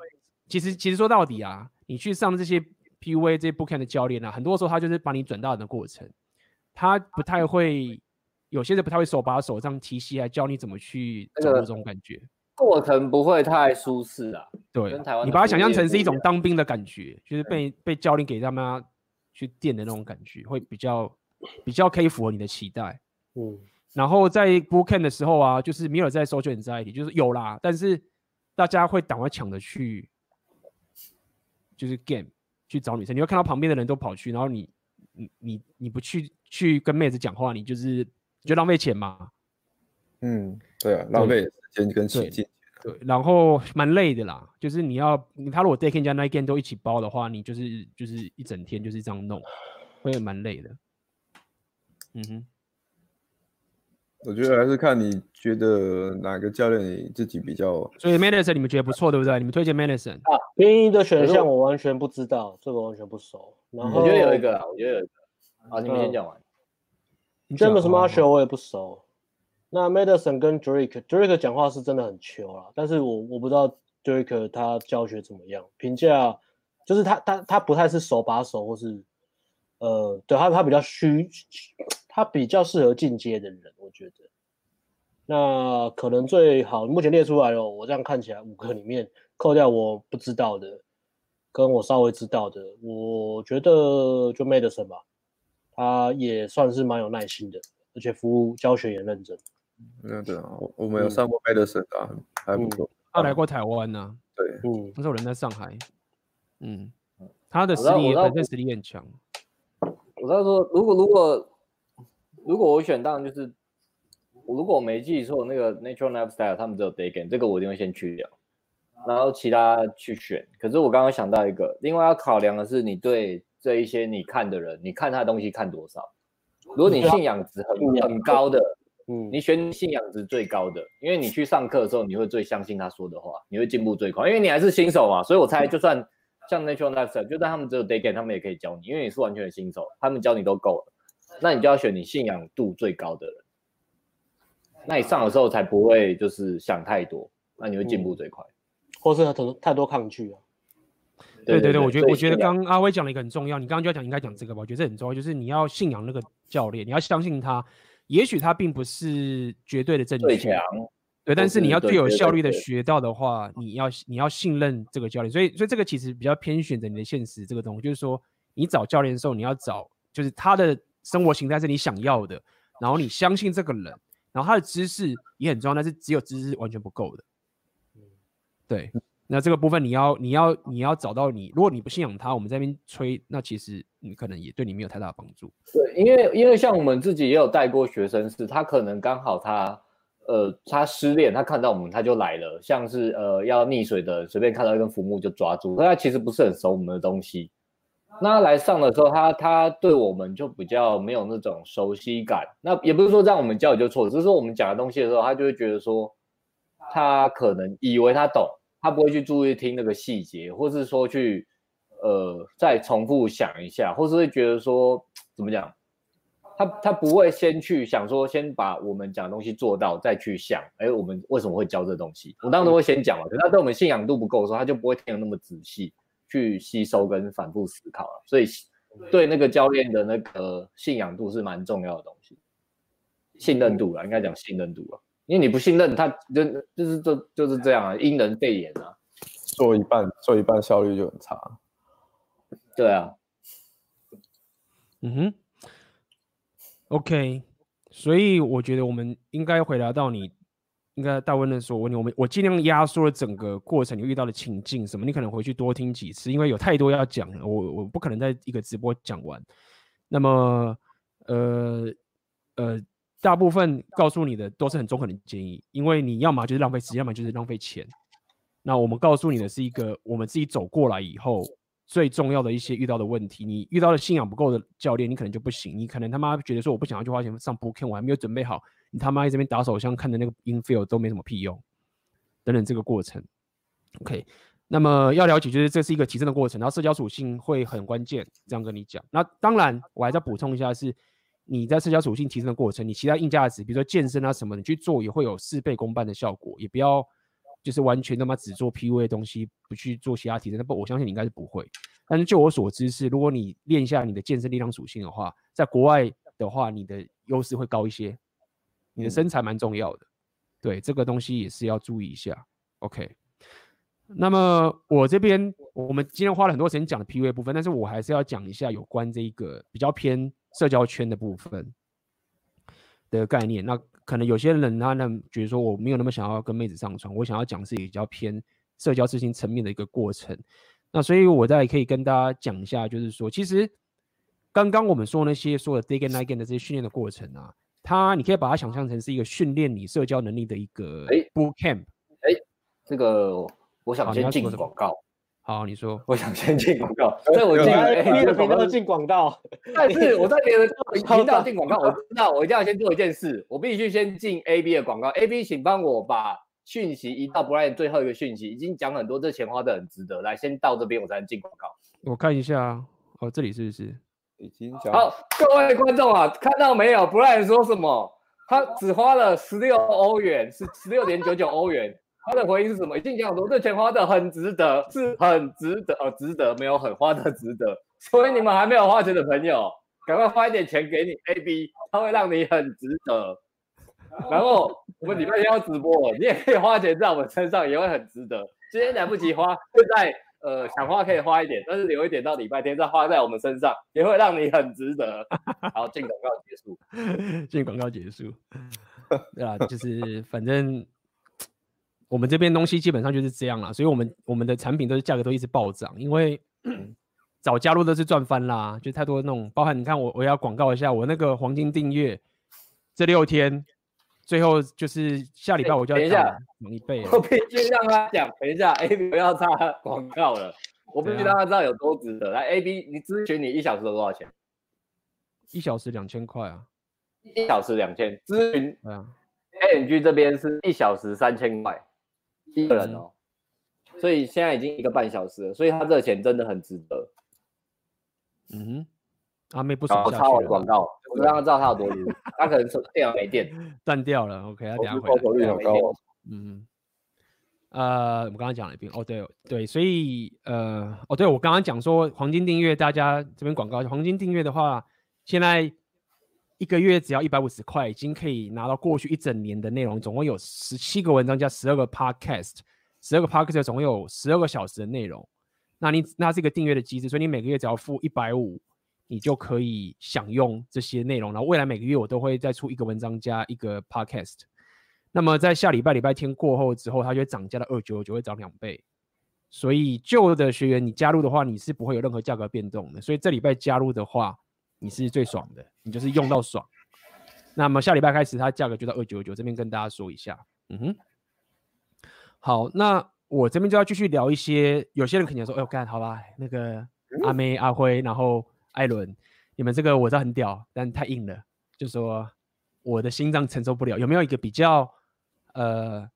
其实，其实说到底啊，你去上这些 PUA 这些 Bootcamp 的教练啊，很多时候他就是把你转大的过程，他不太会，有些人不太会手把手这样提携，来教你怎么去掌握这种感觉。过程不会太舒适啊。对，你把它想象成是一种当兵的感觉，就是被被教练给他们去垫的那种感觉，会比较。比较可以符合你的期待，嗯，然后在 Bootcamp 的时候啊，就是没有在 social anxiety，就是有啦，但是大家会赶快抢着去，就是 game 去找女生，你会看到旁边的人都跑去，然后你你你你不去去跟妹子讲话，你就是就浪费钱嘛，嗯，对啊，浪费时间跟钱，对，然后蛮累的啦，就是你要他如果 day game 加 night game 都一起包的话，你就是就是一整天就是这样弄，会蛮累的。嗯哼，我觉得还是看你觉得哪个教练你自己比较。所以 Madison 你们觉得不错，对不对？你们推荐 Madison 啊？便宜的选项我完全不知道，这个完全不熟。然后我觉得有一个，我觉得有一个。好，你们先讲完。James Marshall 我也不熟。那 Madison 跟 Drake，Drake 讲话是真的很球啊，但是我我不知道 Drake 他教学怎么样，评价就是他他他不太是手把手，或是呃，对他他比较虚。他比较适合进阶的人，我觉得。那可能最好目前列出来了，我这样看起来五个里面扣掉我不知道的，跟我稍微知道的，我觉得就 Madison 吧，他也算是蛮有耐心的，而且服务教学也认真。嗯，对啊，我们有上过 Medicine 啊，嗯、还不错。他来过台湾呢、啊，对，嗯，那时候人在上海，嗯，他的实力本身实力很强。我在说，如果如果如果我选，当然就是，如果我没记错，那个 Natural Lifestyle 他们只有 Day Game，这个我一定会先去掉，然后其他去选。可是我刚刚想到一个，另外要考量的是，你对这一些你看的人，你看他的东西看多少？如果你信仰值很很高的。嗯，你选信仰值最高的，因为你去上课的时候，你会最相信他说的话，你会进步最快，因为你还是新手嘛。所以我猜，就算像 Natural Lifestyle，就算他们只有 Day Game，他们也可以教你，因为你是完全的新手，他们教你都够了。那你就要选你信仰度最高的人，那你上的时候才不会就是想太多，那你会进步最快，嗯、或是很太多抗拒啊。对对对，我觉得我觉得刚阿威讲了一个很重要，你刚刚就要讲应该讲这个吧，我觉得这很重要，就是你要信仰那个教练，你要相信他。也许他并不是绝对的正确，最强，对，但是你要最有效率的学到的话，你要你要信任这个教练，所以所以这个其实比较偏选择你的现实这个东西，就是说你找教练的时候，你要找就是他的生活形态是你想要的，然后你相信这个人，然后他的知识也很重要，但是只有知识完全不够的，对。那这个部分你要你要你要找到你，如果你不信仰他，我们在那边吹，那其实你可能也对你没有太大的帮助。对，因为因为像我们自己也有带过学生，是他可能刚好他呃他失恋，他看到我们他就来了，像是呃要溺水的，随便看到一根浮木就抓住，但他其实不是很熟我们的东西。那他来上的时候，他他对我们就比较没有那种熟悉感。那也不是说这样我们教你就错，只是说我们讲的东西的时候，他就会觉得说他可能以为他懂。他不会去注意听那个细节，或是说去，呃，再重复想一下，或是会觉得说怎么讲，他他不会先去想说，先把我们讲的东西做到，再去想，哎，我们为什么会教这东西？我当然都会先讲嘛，可是他对我们信仰度不够的时候，他就不会听得那么仔细去吸收跟反复思考了。所以对那个教练的那个信仰度是蛮重要的东西，信任度啊，应该讲信任度啊。因为你不信任他，就就是就就是这样啊，因人废言啊，做一半做一半效率就很差。对啊，嗯哼，OK，所以我觉得我们应该回答到你应该大问的时候，我问，我们我尽量压缩了整个过程，你遇到的情境什么，你可能回去多听几次，因为有太多要讲了，我我不可能在一个直播讲完。那么，呃呃。大部分告诉你的都是很中肯的建议，因为你要么就是浪费时间，要么就是浪费钱。那我们告诉你的是一个我们自己走过来以后最重要的一些遇到的问题。你遇到的信仰不够的教练，你可能就不行。你可能他妈觉得说我不想要去花钱上 bootcamp，我还没有准备好。你他妈在这边打手枪看的那个 infield 都没什么屁用。等等这个过程，OK。那么要了解就是这是一个提升的过程，然后社交属性会很关键。这样跟你讲。那当然我还在补充一下是。你在社交属性提升的过程，你其他硬价值，比如说健身啊什么，你去做也会有事倍功半的效果。也不要就是完全他妈只做 PUA 的东西，不去做其他提升。那不，我相信你应该是不会。但是就我所知是，如果你练一下你的健身力量属性的话，在国外的话，你的优势会高一些。你的身材蛮重要的，对这个东西也是要注意一下。OK，那么我这边我们今天花了很多时间讲的 PUA 部分，但是我还是要讲一下有关这一个比较偏。社交圈的部分的概念，那可能有些人他呢觉得说我没有那么想要跟妹子上床，我想要讲是比较偏社交事情层面的一个过程。那所以我再可以跟大家讲一下，就是说，其实刚刚我们说那些说的 day and night game 的这些训练的过程啊，它你可以把它想象成是一个训练你社交能力的一个 boot camp。哎，这个我想先进广告。好，你说，我想先进广告，所以我 进 A 的频道进广告，但是我在别的频道进广告，我知道我一定要先做一件事，我必须先进 A B 的广告，A B 请帮我把讯息移到 Brian 最后一个讯息，已经讲很多，这钱花的很值得，来先到这边我才能进广告。我看一下，哦，这里是不是已经讲？好，各位观众啊，看到没有？Brian 说什么？他只花了十六欧元，是十六点九九欧元。他的回应是什么？已经讲说这钱花的很值得，是很值得哦，值得没有很花的值得。所以你们还没有花钱的朋友，赶快花一点钱给你 AB，他会让你很值得。然后我们礼拜天要直播，你也可以花钱在我们身上，也会很值得。今天来不及花，就在呃，想花可以花一点，但是留一点到礼拜天再花在我们身上，也会让你很值得。好，进广告结束，进广告结束。对啊，就是反正我们这边东西基本上就是这样啦，所以我们我们的产品都是价格都一直暴涨，因为 早加入都是赚翻啦，就太多那种，包含你看我我要广告一下我那个黄金订阅这六天。最后就是下礼拜我就要讲一倍，我必须让他讲。等一下，A B 不要插广告了，我必须让他知道有多值得。来，A B，你咨询你一小时多少钱？一小时两千块啊！一小时两千，咨询啊，A N G 这边是一小时三千块一个人哦，所以现在已经一个半小时了，所以他这个钱真的很值得。嗯哼。阿妹不爽，我插我广告，我让他知道他有多厉害。他可能说电脑没电，断掉了。OK，他等下回来。口率很高。嗯，呃，我们刚刚讲了一遍。哦，对对，所以呃，哦，对我刚刚讲说黄金订阅，大家这边广告，黄金订阅的话，现在一个月只要一百五十块，已经可以拿到过去一整年的内容，总共有十七个文章加十二个 Podcast，十二个 Podcast 总共有十二个小时的内容。那你那这个订阅的机制，所以你每个月只要付一百五。你就可以享用这些内容，然后未来每个月我都会再出一个文章加一个 podcast。那么在下礼拜礼拜天过后之后，它就会涨价到二九九，会涨两倍。所以旧的学员你加入的话，你是不会有任何价格变动的。所以这礼拜加入的话，你是最爽的，你就是用到爽。那么下礼拜开始，它价格就到二九九，这边跟大家说一下。嗯哼，好，那我这边就要继续聊一些，有些人肯定说，哎呦干，好吧，那个阿妹阿辉，然后。艾伦，你们这个我知道很屌，但太硬了，就说我的心脏承受不了。有没有一个比较呃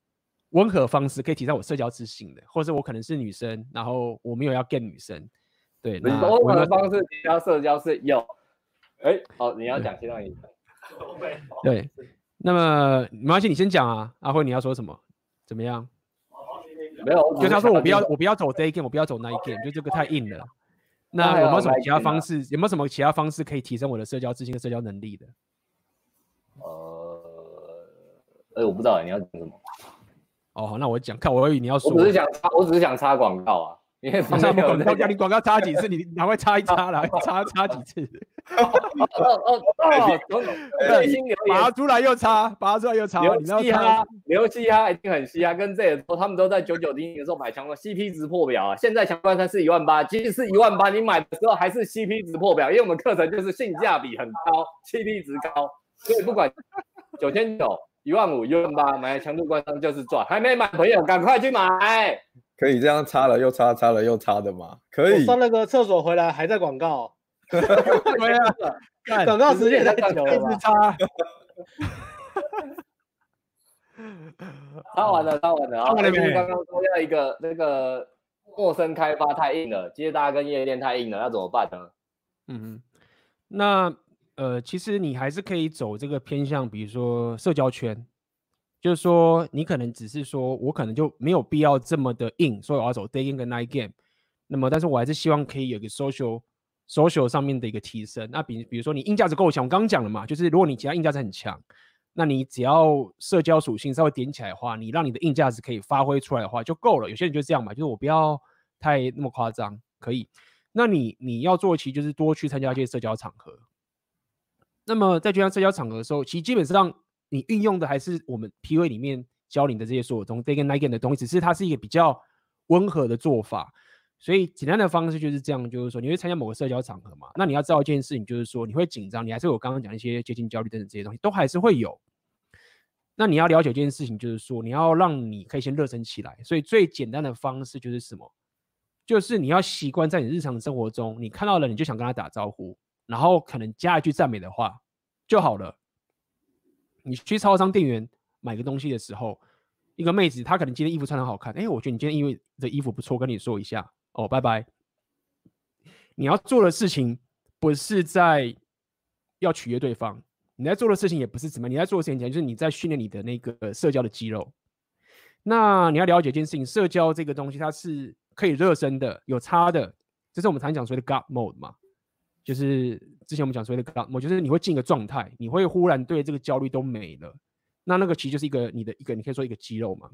温和方式可以提升我社交自信的？或者我可能是女生，然后我没有要 get 女生，对，那温和的方式提高社交是有。哎、欸，好，你要讲，先让你讲。对，那么没关系，你先讲啊。阿辉，你要说什么？怎么样？没有，就他说我不要，我不要走这一 game，我不要走 night game，就这个太硬了。那有没有什么其他方式？有没有什么其他方式可以提升我的社交自信和社交能力的？呃，哎、欸，我不知道你要讲什么。哦，好，那我讲，看我以为你要说。我只是想插，我只是想插广告啊。因为插广告，叫你广告插几次，你赶快插一插啦，插插几次。哦哦哦！拔出来又插，拔出来又插。刘嘻哈，刘嘻哈一定很嘻哈，跟这些说他们都在九九零零的时候买强冠，CP 值破表啊！现在强冠三是一万八，即使是一万八，你买的时候还是 CP 值破表，因为我们课程就是性价比很高，CP 值高，所以不管九千九、一万五、一万八，买强度关商就是赚。还没买朋友，赶快去买。可以这样擦了又擦，擦了又擦的吗？可以。我上那个厕所回来还在广告。对啊，广告时间也太久了。一直插。插完了，擦完了啊！刚刚说要一个那个陌生开发太硬了，接大家跟夜店太硬了，要怎么办呢？嗯哼，那呃，其实你还是可以走这个偏向，比如说社交圈。就是说，你可能只是说，我可能就没有必要这么的硬，所以我要走 day game 跟 night game。那么，但是我还是希望可以有个 social social 上面的一个提升。那比比如说你硬价值够强，我刚刚讲了嘛，就是如果你其他硬价值很强，那你只要社交属性稍微点起来的话，你让你的硬价值可以发挥出来的话就够了。有些人就这样嘛，就是我不要太那么夸张，可以。那你你要做其实就是多去参加一些社交场合。那么在参加社交场合的时候，其实基本上。你运用的还是我们 PUA 里面教你的这些所有东西，day game night game 的东西，只是它是一个比较温和的做法。所以简单的方式就是这样，就是说你会参加某个社交场合嘛，那你要知道一件事情，就是说你会紧张，你还是有刚刚讲一些接近焦虑等等这些东西，都还是会有。那你要了解一件事情，就是说你要让你可以先热身起来。所以最简单的方式就是什么？就是你要习惯在你日常生活中，你看到了你就想跟他打招呼，然后可能加一句赞美的话就好了。你去超商店员买个东西的时候，一个妹子她可能今天衣服穿得好看，哎，我觉得你今天因为这衣服不错，跟你说一下哦，拜拜。你要做的事情不是在要取悦对方，你在做的事情也不是怎么，你在做的事情就是你在训练你的那个社交的肌肉。那你要了解一件事情，社交这个东西它是可以热身的，有差的，这是我们常讲说的 God mode 嘛。就是之前我们讲所谓的 God mode，就是你会进一个状态，你会忽然对这个焦虑都没了。那那个其实就是一个你的一个，你可以说一个肌肉嘛。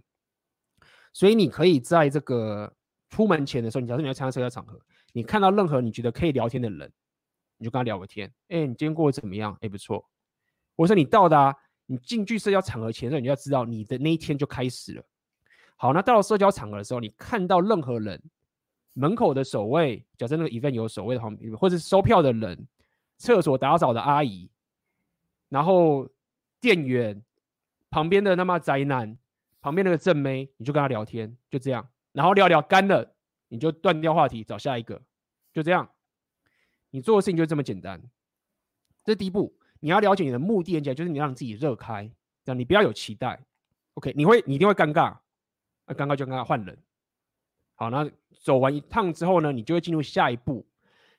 所以你可以在这个出门前的时候，假设你要参加社交场合，你看到任何你觉得可以聊天的人，你就跟他聊个天。哎，你今天过得怎么样？哎，不错。或者说你到达你进去社交场合前的时候，你就要知道你的那一天就开始了。好，那到了社交场合的时候，你看到任何人，门口的守卫，假设那个 event 有守卫的旁边，或者收票的人，厕所打扫的阿姨，然后店员旁边的那么宅男，旁边那个正妹，你就跟他聊天，就这样。然后聊聊干了，你就断掉话题，找下一个，就这样。你做的事情就这么简单。这第一步，你要了解你的目的，就是你让自己热开，这样你不要有期待。OK，你会，你一定会尴尬，那尴尬就尴尬，换人。好，那走完一趟之后呢，你就会进入下一步。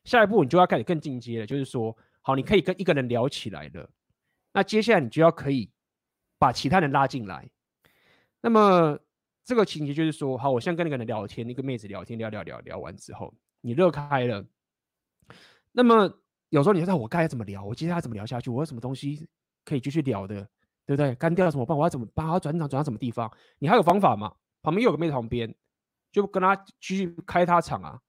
下一步你就要开始更进阶了，就是说，好，你可以跟一个人聊起来了。那接下来你就要可以把其他人拉进来。那么。这个情节就是说，好，我现在跟那个人聊天，那个妹子聊天，聊聊聊聊完之后，你热开了。那么有时候你知道我该怎么聊，我接下来怎么聊下去，我有什么东西可以继续聊的，对不对？干掉了怎么办？我要怎么办？我要转场转到什么地方？你还有方法吗？旁边有个妹子旁边，就跟他继续开他场啊。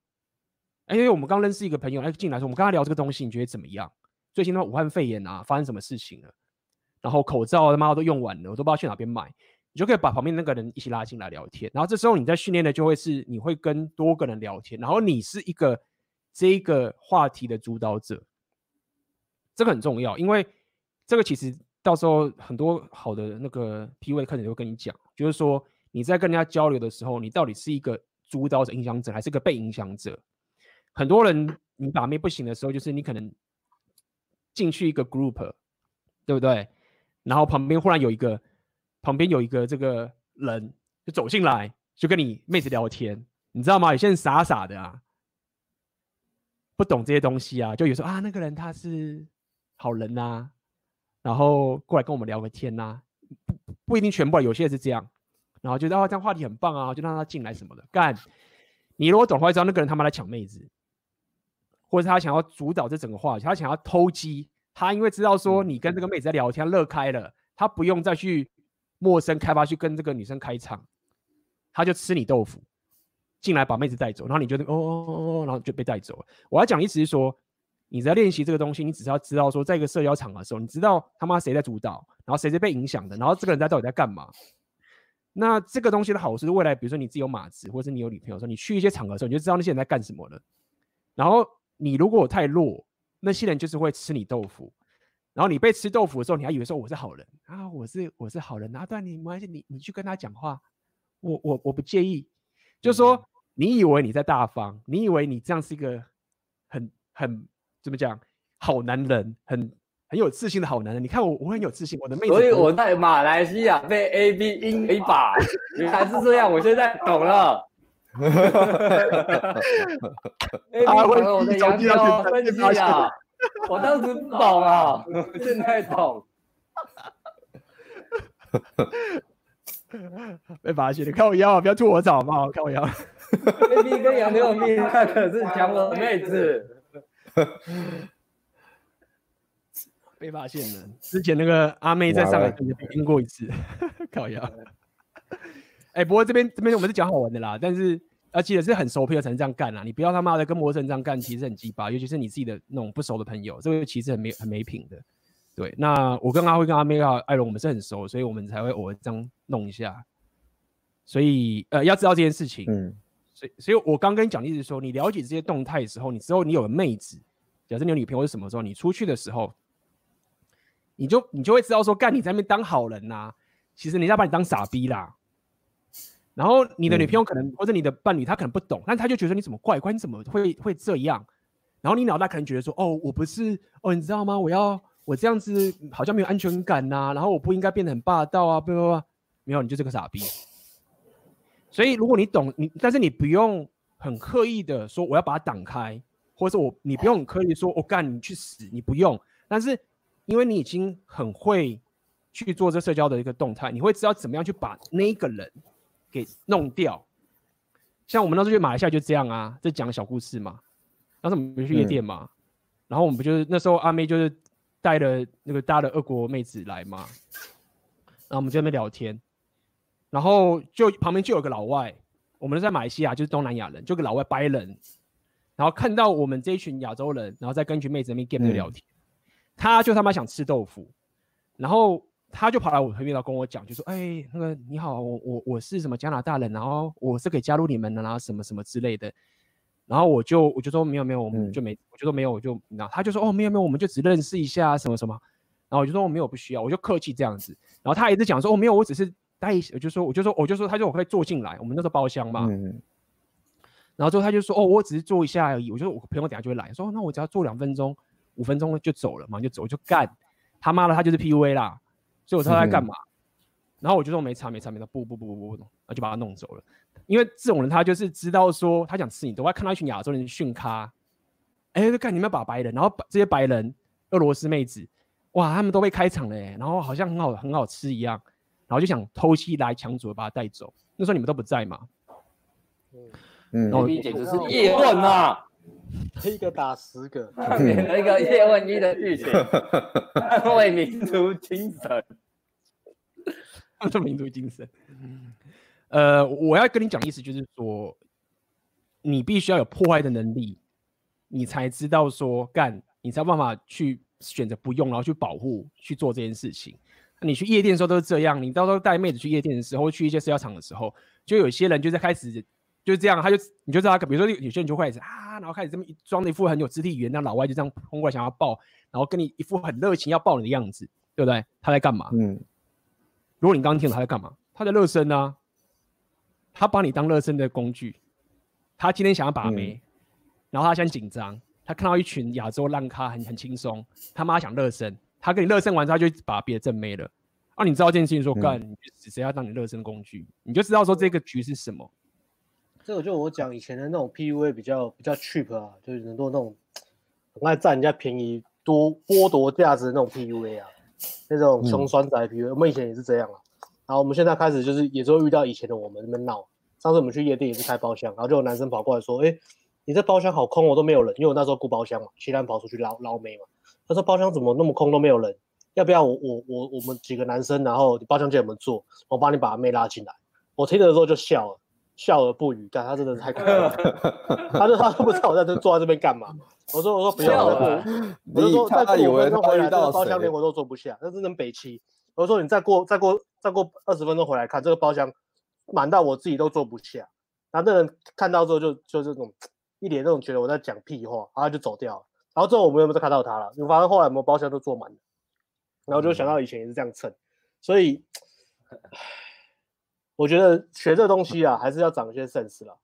哎，因为我们刚认识一个朋友，哎，进来说我们跟他聊这个东西，你觉得怎么样？最近的武汉肺炎啊，发生什么事情了？然后口罩他妈都用完了，我都不知道去哪边买。你就可以把旁边那个人一起拉进来聊天，然后这时候你在训练的就会是你会跟多个人聊天，然后你是一个这一个话题的主导者，这个很重要，因为这个其实到时候很多好的那个 PUA 课程就会跟你讲，就是说你在跟人家交流的时候，你到底是一个主导者、影响者，还是个被影响者？很多人你把妹不行的时候，就是你可能进去一个 group，对不对？然后旁边忽然有一个。旁边有一个这个人就走进来，就跟你妹子聊天，你知道吗？有些人傻傻的啊，不懂这些东西啊，就有时候啊，那个人他是好人呐、啊，然后过来跟我们聊个天呐、不不一定全部，有些人是这样，然后觉得啊，这样话题很棒啊，就让他进来什么的。干，你如果懂的话，知道那个人他妈来抢妹子，或者他想要主导这整个话题，他想要偷鸡，他因为知道说你跟这个妹子在聊天，乐开了，他不用再去。陌生开发去跟这个女生开场，他就吃你豆腐，进来把妹子带走，然后你就哦哦哦哦，然后就被带走了。我要讲的意思是说，你在练习这个东西，你只是要知道说，在一个社交场合的时候，你知道他妈谁在主导，然后谁是被影响的，然后这个人在到底在干嘛。那这个东西的好处是，未来比如说你自己有马子，或者是你有女朋友的时候，你去一些场合的时候，你就知道那些人在干什么了。然后你如果太弱，那些人就是会吃你豆腐。然后你被吃豆腐的时候，你还以为说我是好人啊，我是我是好人啊，对你没关系，你你去跟他讲话，我我我不介意，就是说你以为你在大方，你以为你这样是一个很很怎么讲好男人，很很有自信的好男人。你看我我很有自信，我的妹子。所以我在马来西亚被 A B 阴一把，原来是这样，我现在懂了。我的阳光分析啊。我当时不懂啊，现在懂。被发现了，看我腰啊！不要吐我澡好不好？看我腰。baby 跟杨柳命，那可是抢我的妹子。被发现了，之前那个阿妹在上海就被阴过一次，看我腰。哎，不过这边这边我们是讲好玩的啦，但是。而且是很熟朋友才能这样干啦！你不要他妈的跟陌生人这样干，其实很鸡巴，尤其是你自己的那种不熟的朋友，这个其实很没很没品的。对，那我跟阿辉、跟阿妹、跟艾伦，我们是很熟，所以我们才会偶尔这样弄一下。所以呃，要知道这件事情。嗯。所以，所以我刚跟你讲的意思是说，你了解这些动态的时候，你之后你有了妹子，假设你有女朋友是什么时候，你出去的时候，你就你就会知道说，干你在那边当好人呐、啊，其实人家把你当傻逼啦。然后你的女朋友可能、嗯、或者你的伴侣他可能不懂，但他就觉得你怎么怪怪，你怎么会会这样？然后你脑袋可能觉得说，哦，我不是哦，你知道吗？我要我这样子好像没有安全感呐、啊，然后我不应该变得很霸道啊，不不不，没有，你就是个傻逼。所以如果你懂你，但是你不用很刻意的说我要把它挡开，或者是我你不用很刻意说我干、哦、你去死，你不用。但是因为你已经很会去做这社交的一个动态，你会知道怎么样去把那一个人。给弄掉，像我们那时候去马来西亚就这样啊，这讲小故事嘛。当时我们去夜店嘛，嗯、然后我们不就是那时候阿妹就是带了那个大的俄国妹子来嘛，然后我们在那边聊天，然后就旁边就有个老外，我们在马来西亚，就是东南亚人，就个老外白人，然后看到我们这一群亚洲人，然后再跟一群妹子那边 game 聊天，嗯、他就他妈想吃豆腐，然后他就跑来我旁边，然后跟我讲，就说：“哎、欸，那个你好，我我我是什么加拿大人，然后我是可以加入你们的，然后什么什么之类的。”然后我就我就说没有没有，我们就没，嗯、我就说没有，我就然后他就说哦没有没有，我们就只认识一下什么什么。然后我就说我没有不需要，我就客气这样子。然后他一直讲说哦没有，我只是待一，我就说我就说我就说他就我可以坐进来，我们那时候包厢嘛。嗯、然后之后他就说哦我只是坐一下而已，我就说我朋友等下就会来，说那我只要坐两分钟五分钟就走了嘛，就走我就干他妈的他就是 PUA 啦，所以我知道他在干嘛。嗯、然后我就说没差没差没差，不不不不不不，然后就把他弄走了。因为这种人，他就是知道说他想吃你，都会看到一群亚洲人训咖，哎，就看你们把白人，然后把这些白人俄罗斯妹子，哇，他们都被开场了，然后好像很好很好吃一样，然后就想偷袭来抢走把他带走。那时候你们都不在嘛？嗯，那简直是叶问啊，一个打十个，演了一个叶问一的剧情，为民族精神，为民族精神。呃，我要跟你讲的意思就是说，你必须要有破坏的能力，你才知道说干，你才有办法去选择不用，然后去保护去做这件事情。你去夜店的时候都是这样，你到时候带妹子去夜店的时候，去一些社交场的时候，就有些人就在开始就是这样，他就你就知道，比如说有些人就会啊，然后开始这么装的一副很有肢体语言，那老外就这样冲过来想要抱，然后跟你一副很热情要抱你的样子，对不对？他在干嘛？嗯，如果你刚刚听了他在干嘛？他在热身呢。他把你当热身的工具，他今天想要把妹，嗯、然后他现在紧张，他看到一群亚洲烂咖很很轻松，他妈想热身，他跟你热身完之后他就把别的正妹了，啊，你知道这件事情说干，嗯、你就只要当你热身工具，你就知道说这个局是什么。这个就我讲以前的那种 PUA 比较比较 cheap 啊，就是很多那种很爱占人家便宜、多剥夺价值的那种 PUA 啊，那种穷酸仔嗯、我们以前也是这样啊。然后我们现在开始就是也是会遇到以前的我们那边闹。上次我们去夜店也是开包厢，然后就有男生跑过来说：“哎，你这包厢好空，我都没有人。”因为我那时候顾包厢嘛，其他人跑出去捞捞妹嘛。他说：“包厢怎么那么空都没有人？要不要我我我我们几个男生，然后包厢借我们坐，我帮你把妹拉进来。”我听的时候就笑了，笑而不语。但他真的是太可爱了，他就他都不知道我在这坐在这边干嘛。我说我说不要了，我就说再过五分钟回来，这个包厢连我都坐不下，那真的北七。我说你再过再过再过二十分钟回来看这个包厢，满到我自己都坐不下。然后那人看到之后就就这种一脸那种觉得我在讲屁话，然后就走掉了。然后之后我们有没有再看到他了？你发现后来我们包厢都坐满了。然后就想到以前也是这样蹭，所以我觉得学这东西啊，还是要长一些 sense 啦。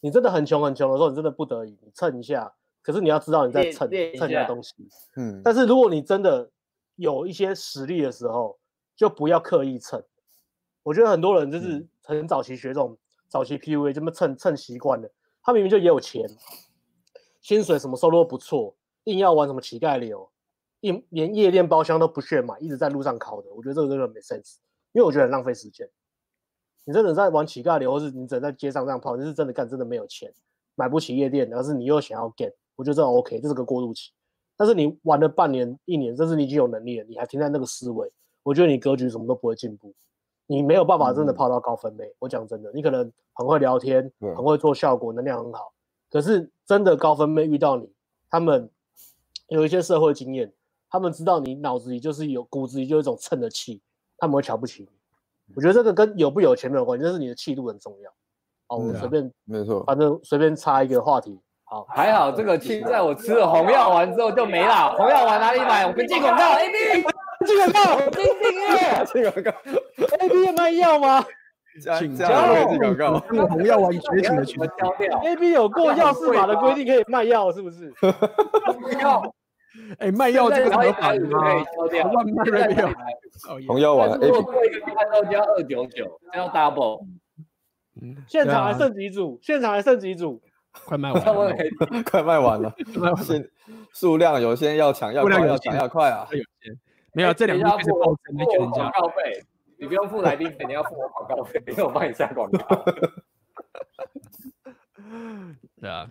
你真的很穷很穷的时候，你真的不得已你蹭一下，可是你要知道你在蹭蹭人家东西。嗯。但是如果你真的有一些实力的时候，就不要刻意蹭，我觉得很多人就是很早期学这种早期 PUA，这么蹭蹭习惯了。他明明就也有钱，薪水什么收入都不错，硬要玩什么乞丐流，一连夜店包厢都不屑买，一直在路上考的。我觉得这个真的没 sense，因为我觉得很浪费时间。你真的在玩乞丐流，或是你只能在街上这样跑，你是真的干，真的没有钱，买不起夜店，而是你又想要 get，我觉得这种 OK，这是个过渡期。但是你玩了半年、一年，甚至你已经有能力了，你还停在那个思维。我觉得你格局什么都不会进步，你没有办法真的泡到高分妹。嗯、我讲真的，你可能很会聊天，嗯、很会做效果，能量很好，可是真的高分妹遇到你，他们有一些社会经验，他们知道你脑子里就是有骨子里就有一种蹭的气，他们会瞧不起你。我觉得这个跟有不有钱没有关系，就是你的气度很重要。哦，我随便，没错，反正随便插一个话题。好，还好这个青菜我吃了红药丸之后就没了。红药丸哪里买？我们进广告，AB。进广告，进订阅，进广告。A B 有卖药吗？请加入进广告。红药丸觉醒的群，A B 有过药事法的规定可以卖药，是不是？药，哎，卖药这个合法吗？红药丸，A B 过一个看到加二九九，要 double。现场还剩几组？现场还剩几组？快卖完了，快卖完了。现数量有些，要抢要快，要抢要快啊！没有，这两家是报真，没给人家。广告费，你不用付来宾费，你要付我广告费，因为我帮你下广告。对啊，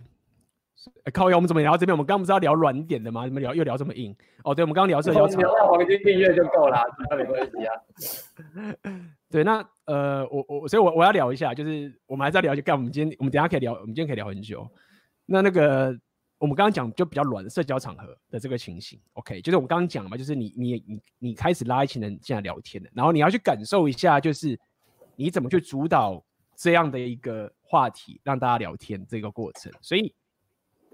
靠腰，我们怎么聊到这边？我们刚刚不是要聊软点的吗？怎么聊又聊这么硬？哦，对，我们刚刚聊是聊。聊到黄金订阅就够了，那没关系啊。对，那呃，我我所以我，我要聊一下，就是我们还是要聊，就干我们今天我们等下可以聊，我们今天可以聊很久。那那个我们刚刚讲就比较软的社交场合的这个情形，OK，就是我们刚刚讲嘛，就是你你你你开始拉一群人进来聊天的，然后你要去感受一下，就是你怎么去主导这样的一个话题，让大家聊天这个过程。所以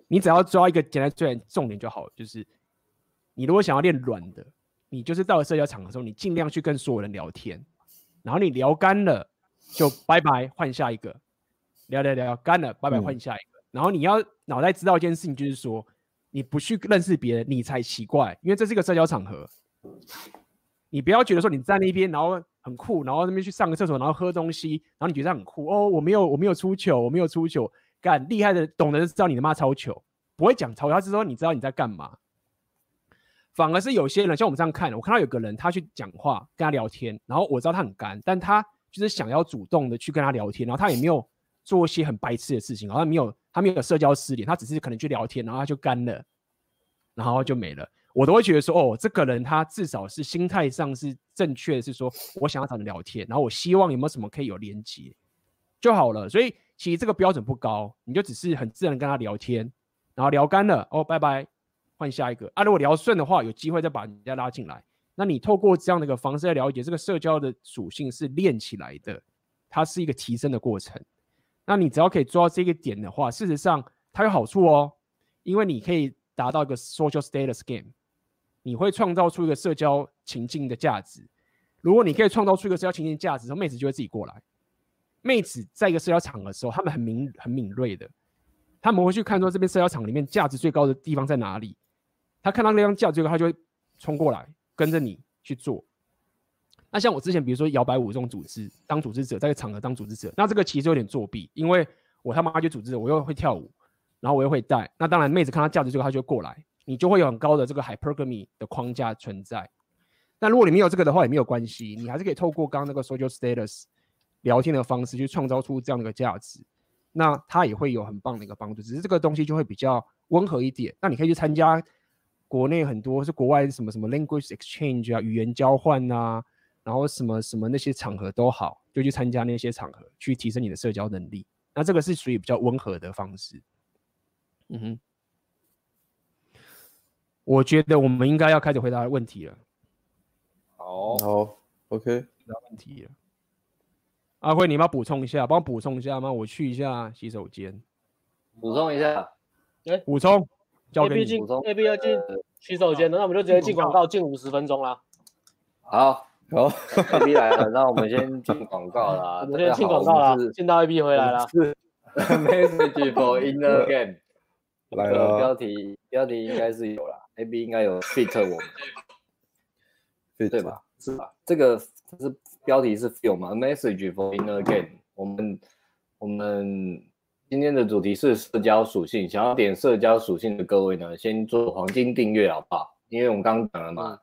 你只要抓一个简单最重点就好，就是你如果想要练软的，你就是到了社交场合的时候，你尽量去跟所有人聊天。然后你聊干了，就拜拜，换下一个。聊聊聊干了，拜拜，换下一个。嗯、然后你要脑袋知道一件事情，就是说你不去认识别人，你才奇怪，因为这是一个社交场合。你不要觉得说你在那边，然后很酷，然后那边去上个厕所，然后喝东西，然后你觉得很酷哦。我没有，我没有出糗，我没有出糗。干厉害的，懂得知道你他妈超糗，不会讲超，他是说你知道你在干嘛。反而是有些人像我们这样看，我看到有个人他去讲话跟他聊天，然后我知道他很干，但他就是想要主动的去跟他聊天，然后他也没有做一些很白痴的事情，好像没有他没有社交失联，他只是可能去聊天，然后他就干了，然后就没了。我都会觉得说，哦，这个人他至少是心态上是正确的，是说我想要找人聊天，然后我希望有没有什么可以有连接就好了。所以其实这个标准不高，你就只是很自然跟他聊天，然后聊干了，哦，拜拜。换下一个啊！如果聊顺的话，有机会再把人家拉进来。那你透过这样的一个方式来了解这个社交的属性是练起来的，它是一个提升的过程。那你只要可以做到这个点的话，事实上它有好处哦，因为你可以达到一个 social status game，你会创造出一个社交情境的价值。如果你可以创造出一个社交情境价值，然后妹子就会自己过来。妹子在一个社交场的时候，他们很敏很敏锐的，他们会去看说这边社交场里面价值最高的地方在哪里。他看到那张价，结果他就会冲过来跟着你去做。那像我之前，比如说摇摆舞这种组织，当组织者，在场合当组织者，那这个其实有点作弊，因为我他妈就组织，我又会跳舞，然后我又会带。那当然，妹子看到价值之后，他就会过来，你就会有很高的这个 hypergamy 的框架存在。那如果你没有这个的话，也没有关系，你还是可以透过刚刚那个 social status 聊天的方式去创造出这样的一个价值。那它也会有很棒的一个帮助，只是这个东西就会比较温和一点。那你可以去参加。国内很多是国外什么什么 language exchange 啊，语言交换啊，然后什么什么那些场合都好，就去参加那些场合，去提升你的社交能力。那这个是属于比较温和的方式。嗯哼，我觉得我们应该要开始回答问题了。好，好，OK，回答问题了。阿辉，你要补充一下，帮我补充一下吗？我去一下洗手间，补充一下，哎，补充。A B 进，A B 要进洗手间，那我们就直接进广告，进五十分钟啦。好，好，A B 来了，那我们先进广告啦。我们先进广告啦，进到 A B 回来了。是，Message for Inner Game 来了。标题标题应该是有啦，A B 应该有 fit 我们，对吧？是吧？这个是标题是 feel 嘛？Message for Inner Game，我们我们。今天的主题是社交属性，想要点社交属性的各位呢，先做黄金订阅好不好？因为我们刚刚讲了嘛，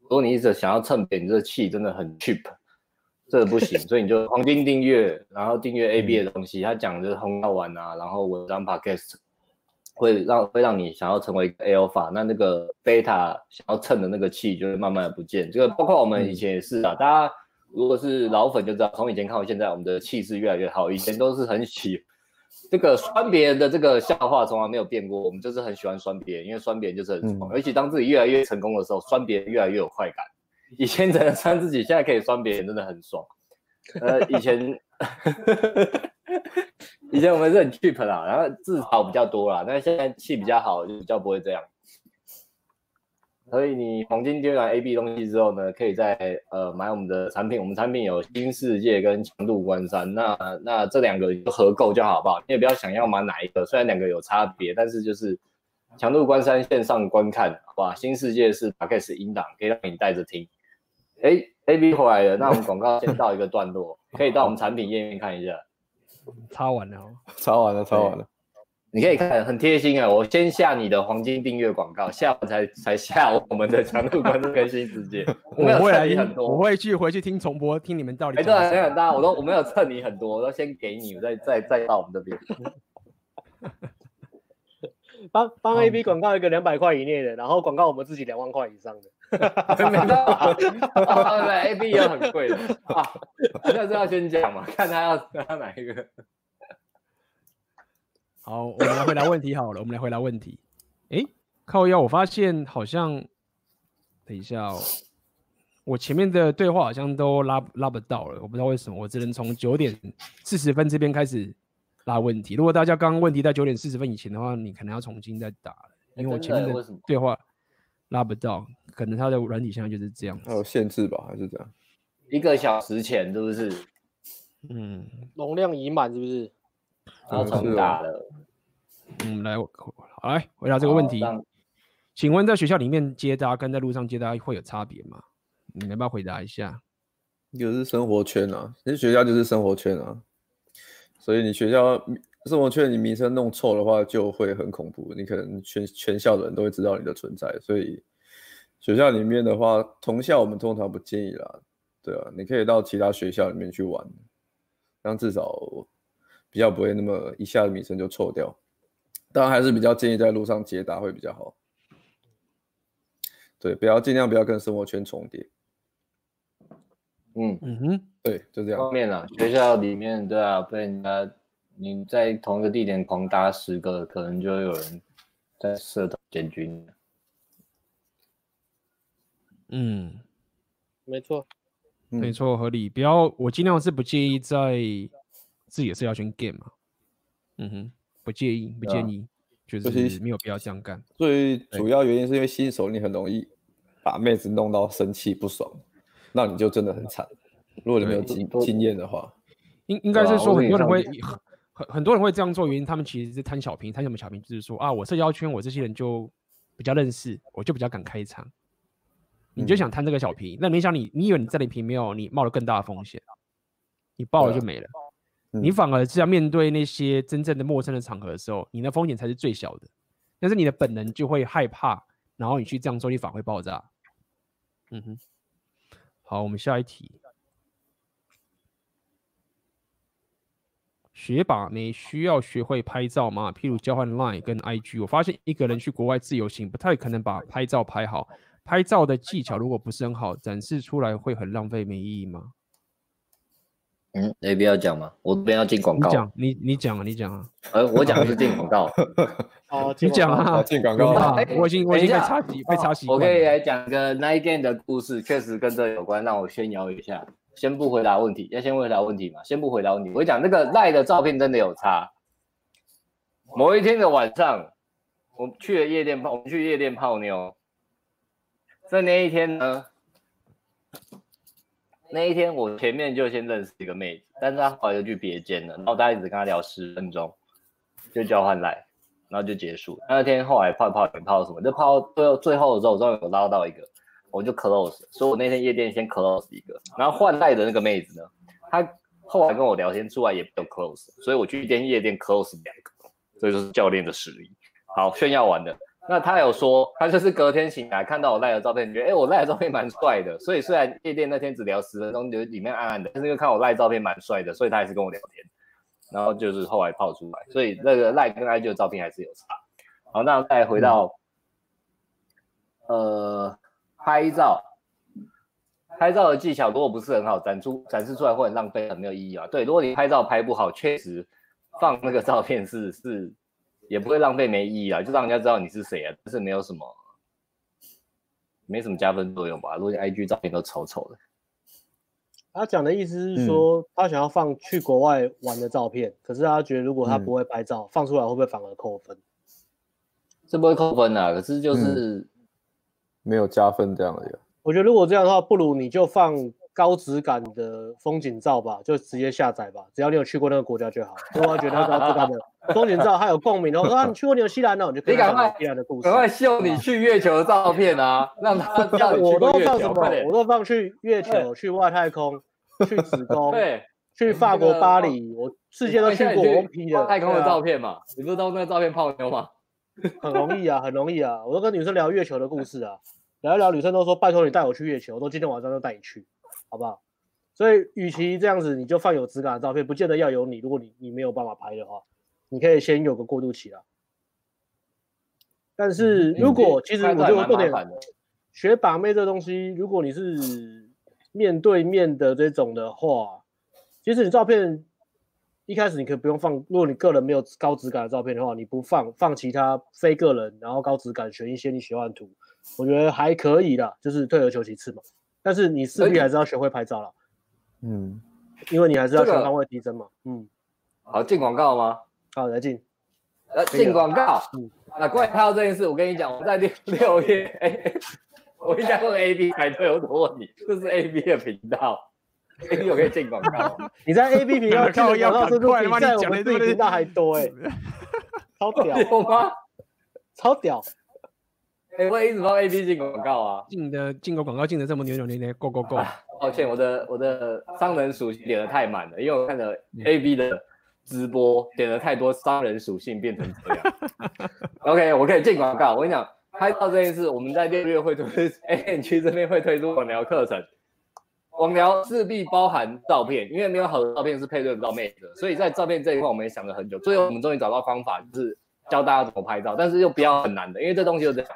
如果你一直想要蹭点，你这气真的很 cheap，这个不行，所以你就黄金订阅，然后订阅 AB 的东西，他讲的就是很好玩啊，然后文章 podcast 会让会让你想要成为 alpha，那那个 beta 想要蹭的那个气就会慢慢的不见。这个包括我们以前也是啊，大家如果是老粉就知道，从以前看到现在，我们的气势越来越好，以前都是很喜。这个酸别人的这个笑话从来没有变过，我们就是很喜欢酸别人，因为酸别人就是很爽，而且当自己越来越成功的时候，酸别人越来越有快感。以前只能酸自己，现在可以酸别人，真的很爽。呃，以前，以前我们是很 cheap 啦，然后自嘲比较多啦，但是现在气比较好，就比较不会这样。所以你黄金订阅完 AB 东西之后呢，可以在呃买我们的产品。我们产品有新世界跟强度关山，那那这两个合购就好，好不好？你也不要想要买哪一个，虽然两个有差别，但是就是强度关山线上观看，好吧？新世界是 Podcast 音档，可以让你带着听。哎，AB 回来了，那我们广告先到一个段落，可以到我们产品页面看一下。擦完了，擦完了，擦完了。你可以看很贴心啊！我先下你的黄金订阅广告，下完才才下我们的强度关注更新时间。我会来很多，我会去回去听重播，听你们到底。哎，对啊，很大，我都我没有蹭你很多，我都先给你，再再 再到我们这边。帮帮 AB 广告一个两百块以内的，然后广告我们自己两万块以上的。没到啊，对，A B 也很贵的啊，那这要先讲嘛，看他要他哪一个。好，我们来回答问题好了，我们来回答问题。哎，靠腰，我发现好像，等一下哦，我前面的对话好像都拉拉不到了，我不知道为什么，我只能从九点四十分这边开始拉问题。如果大家刚刚问题在九点四十分以前的话，你可能要重新再打了，因为我前面的对话拉不到，可能它的软体现在就是这样。还有限制吧，还是这样？一个小时前是不是？嗯，容量已满是不是？然后重打了。嗯，来，好来回答这个问题。请问在学校里面接搭跟在路上接搭会有差别吗？你们要不要回答一下？就是生活圈啊，其实学校就是生活圈啊，所以你学校生活圈你名声弄臭的话，就会很恐怖。你可能全全校的人都会知道你的存在，所以学校里面的话，同校我们通常不建议啦。对啊，你可以到其他学校里面去玩，这样至少。比较不会那么一下子名声就臭掉，当然还是比较建议在路上接搭会比较好。对，不要尽量不要跟生活圈重叠。嗯嗯哼，对，就这样。方面啊，学校里面对啊，被人家你在同一个地点狂打十个，可能就会有人在社团检举。嗯，没错，没错，合理。不要，我尽量是不介意在。自己也是要选 game 嘛，嗯哼，不介意，不建议，就是没有必要这样干。最主要原因是因为新手你很容易把妹子弄到生气不爽，那你就真的很惨。如果你没有经经验的话，应应该是说很多人会很很很多人会这样做，原因他们其实是贪小便宜，贪什么小便宜？就是说啊，我社交圈我这些人就比较认识，我就比较敢开场，你就想贪这个小便宜。那没想你，你以为你在里面没有，你冒了更大的风险，你爆了就没了。你反而是要面对那些真正的陌生的场合的时候，你的风险才是最小的。但是你的本能就会害怕，然后你去这样做，你反而会爆炸。嗯哼。好，我们下一题。学霸，你需要学会拍照吗？譬如交换 Line 跟 IG。我发现一个人去国外自由行，不太可能把拍照拍好。拍照的技巧如果不是很好，展示出来会很浪费，没意义吗？嗯，没必要讲吗？我这边要进广告。讲，你你讲啊，你讲啊。呃，我讲的是进广告。哦，你讲啊，进广告。啊，我已经我已经被插题，被插题。我可以来讲个 Night Game 的故事，确实跟这有关。让我炫耀一下。先不回答问题，要先回答问题嘛？先不回答问题。我讲那个赖的照片真的有差。某一天的晚上，我去了夜店泡，我们去夜店泡妞。在那一天呢？那一天我前面就先认识一个妹子，但是她后来就去别间了，然后大家一直跟她聊十分钟，就交换赖，然后就结束。那天后来泡泡也泡什么，就泡到最后最后的时候，我终于有捞到一个，我就 close，所以我那天夜店先 close 一个，然后换赖的那个妹子呢，她后来跟我聊天出来也都 close，所以我去一间夜店 close 两个，所以就是教练的实力。好，炫耀完了。那他有说，他就是隔天醒来看到我赖的照片，觉得哎、我赖的照片蛮帅的。所以虽然夜店那天只聊十分钟，觉得里面暗暗的，但是又看我赖照片蛮帅的，所以他还是跟我聊天。然后就是后来泡出来，所以那个赖跟 IG 的照片还是有差。好，那再回到，呃，拍照，拍照的技巧如果不是很好，展出展示出来会很浪费，很没有意义啊。对，如果你拍照拍不好，确实放那个照片是是。也不会浪费没意义啊，就让人家知道你是谁啊，但是没有什么，没什么加分作用吧。如果你 IG 照片都丑丑的，他讲的意思是说，嗯、他想要放去国外玩的照片，可是他觉得如果他不会拍照，嗯、放出来会不会反而扣分？这不会扣分啊，可是就是、嗯、没有加分这样而已。我觉得如果这样的话，不如你就放。高质感的风景照吧，就直接下载吧，只要你有去过那个国家就好。如果觉得高质感的风景照还有共鸣的话，说啊，你去过纽西兰哦，你就可以看纽西兰的故事。赶快秀你去月球的照片啊，让他 知道你去过月球。我都放什么？我都放去月球、去外太空、去子宫、对，去法国巴黎，我世界都去过。我的太空的照片嘛，你不知道那个照片泡妞吗？很容易啊，很容易啊，我都跟女生聊月球的故事啊，聊一聊，女生都说拜托你带我去月球，我都今天晚上就带你去。好不好？所以，与其这样子，你就放有质感的照片，不见得要有你。如果你你没有办法拍的话，你可以先有个过渡期啦。但是如果、嗯、其实我觉得重点，学把妹这东西，如果你是面对面的这种的话，其实你照片一开始你可以不用放，如果你个人没有高质感的照片的话，你不放，放其他非个人，然后高质感，选一些你喜欢的图，我觉得还可以啦，就是退而求其次嘛。但是你势必还是要学会拍照了。嗯，因为你还是要全方位提升嘛。这个、嗯，好，进广告吗？好，来进。呃，进广告。嗯，那关于拍照这件事，我跟你讲，我在六六月，哎，我应该问 A B 才对，我怎么问你？这是 A B 的频道，A B 我可以进广告。你在 A B 频道进广告速度比在我们自己频道还多哎、欸，超屌？超屌。哎，我一直帮 A B 进广告啊，进的进口广告进的这么扭扭捏捏，Go Go Go！抱歉，我的我的商人属性点的太满了，因为我看了 A B 的直播点了太多商人属性变成这样。OK，我可以进广告。我跟你讲，拍照这件事，我们在六月会推 A N 区这边会推出网聊课程，网聊势必包含照片，因为没有好的照片是配对不到妹的，所以在照片这一块我们也想了很久，最后我们终于找到方法，就是教大家怎么拍照，但是又不要很难的，因为这东西就这样。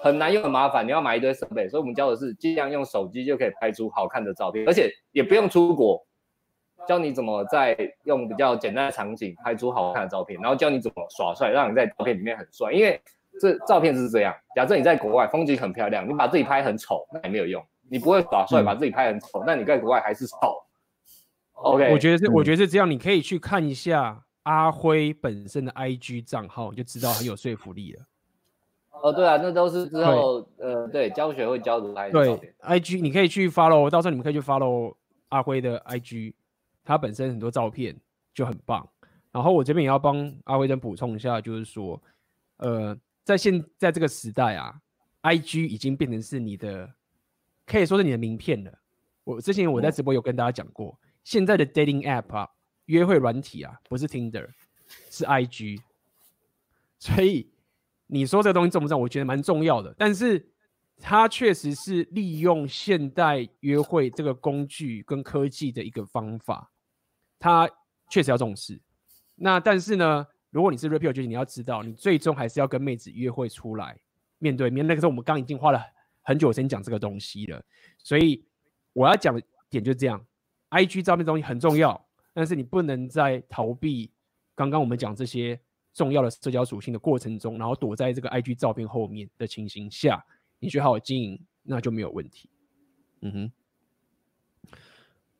很难又很麻烦，你要买一堆设备，所以我们教的是尽量用手机就可以拍出好看的照片，而且也不用出国，教你怎么在用比较简单的场景拍出好看的照片，然后教你怎么耍帅，让你在照片里面很帅。因为这照片是这样，假设你在国外风景很漂亮，你把自己拍很丑，那也没有用。你不会耍帅，把自己拍很丑，那、嗯、你在国外还是丑。OK，我觉得是，我觉得是这样，你可以去看一下阿辉本身的 IG 账号，就知道很有说服力了。哦，对啊，那都是之后，呃，对，教学会教的来。对，IG 你可以去 follow，到时候你们可以去 follow 阿辉的 IG，他本身很多照片就很棒。然后我这边也要帮阿辉再补充一下，就是说，呃，在现在这个时代啊，IG 已经变成是你的，可以说是你的名片了。我之前我在直播有跟大家讲过，嗯、现在的 dating app 啊，约会软体啊，不是 Tinder，是 IG，所以。你说这个东西重不重？我觉得蛮重要的，但是它确实是利用现代约会这个工具跟科技的一个方法，它确实要重视。那但是呢，如果你是 repeat，就是你要知道，你最终还是要跟妹子约会出来，面对面。那个时候我们刚已经花了很久时间讲这个东西了，所以我要讲的点就是这样：IG 照片东西很重要，但是你不能再逃避刚刚我们讲这些。重要的社交属性的过程中，然后躲在这个 IG 照片后面的情形下，你去好好经营，那就没有问题。嗯哼。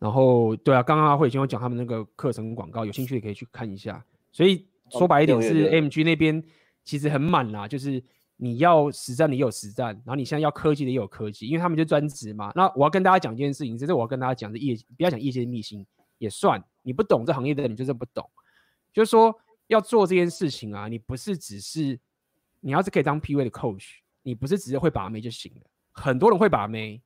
然后，对啊，刚刚阿慧已经有讲他们那个课程广告，有兴趣的可以去看一下。所以说白一点是 AMG 那边其实很满啦，就是你要实战的也有实战，然后你现在要科技的也有科技，因为他们就专职嘛。那我要跟大家讲一件事情，这是我要跟大家讲的业，不要讲业界的秘辛也算，你不懂这行业的，你就是不懂，就是说。要做这件事情啊，你不是只是，你要是可以当 P V 的 coach，你不是只是会把妹就行了。很多人会把妹，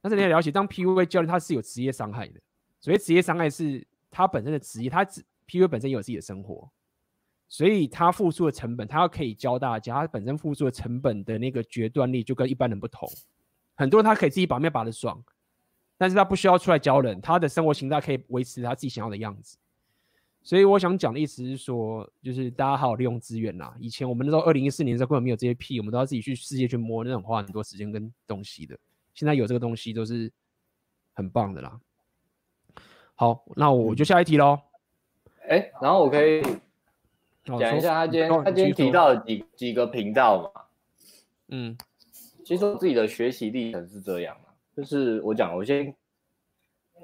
但是你要了解，当 P V 教练他是有职业伤害的。所以职业伤害是他本身的职业，他 P V 本身有自己的生活，所以他付出的成本，他要可以教大家，他本身付出的成本的那个决断力就跟一般人不同。很多人他可以自己把妹把得爽，但是他不需要出来教人，他的生活形态可以维持他自己想要的样子。所以我想讲的意思是说，就是大家好好利用资源啦。以前我们那时候二零一四年的时候根本没有这些屁，我们都要自己去世界去摸，那种花很多时间跟东西的。现在有这个东西都是很棒的啦。好，那我就下一题喽。哎、欸，然后我可以讲一下他今天他今天提到的几几个频道嘛。嗯，其实我自己的学习历程是这样嘛，就是我讲，我先，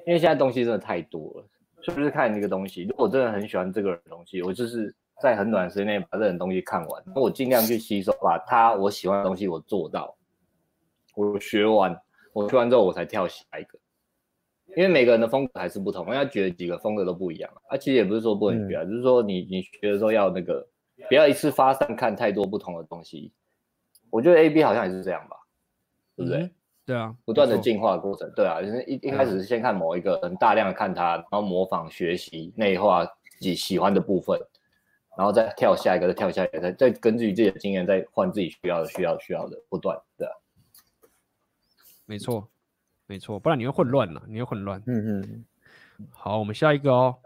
因为现在东西真的太多了。就是看这个东西，如果我真的很喜欢这个东西，我就是在很短时间内把这种东西看完，那我尽量去吸收，把他我喜欢的东西我做到，我学完，我学完之后我才跳下一个，因为每个人的风格还是不同，人家觉得几个风格都不一样啊。其实也不是说不能学啊，嗯、就是说你你学的时候要那个，不要一次发散看太多不同的东西。我觉得 A B 好像也是这样吧，对不对？嗯对啊，不断的进化的过程，对啊，就是一一开始是先看某一个人，大量的看他，然后模仿学习内化自己喜欢的部分，然后再跳下一个，再跳下一个，再再根据自己的经验再换自己需要的、需要需要的，不断的。没错，没错，不然你会混乱了，你会混乱。嗯嗯。好，我们下一个哦。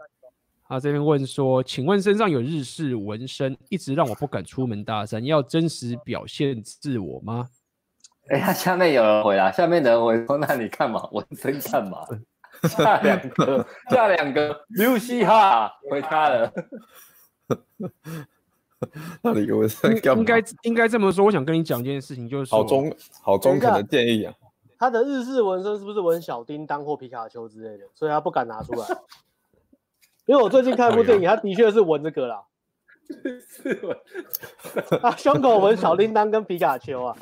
他这边问说，请问身上有日式纹身，一直让我不敢出门搭讪，要真实表现自我吗？哎呀，下面有人回答，下面的人回说：“那你干嘛？纹身干嘛？”下两个，下两个，刘西哈回他了。那你纹身干嘛？应该应该这么说，我想跟你讲一件事情，就是好中好中肯的建议啊。他的日式纹身是不是纹小叮当或皮卡丘之类的？所以他不敢拿出来。因为我最近看一部电影，他的确是纹这个啦。日式纹啊，胸口纹小叮当跟皮卡丘啊。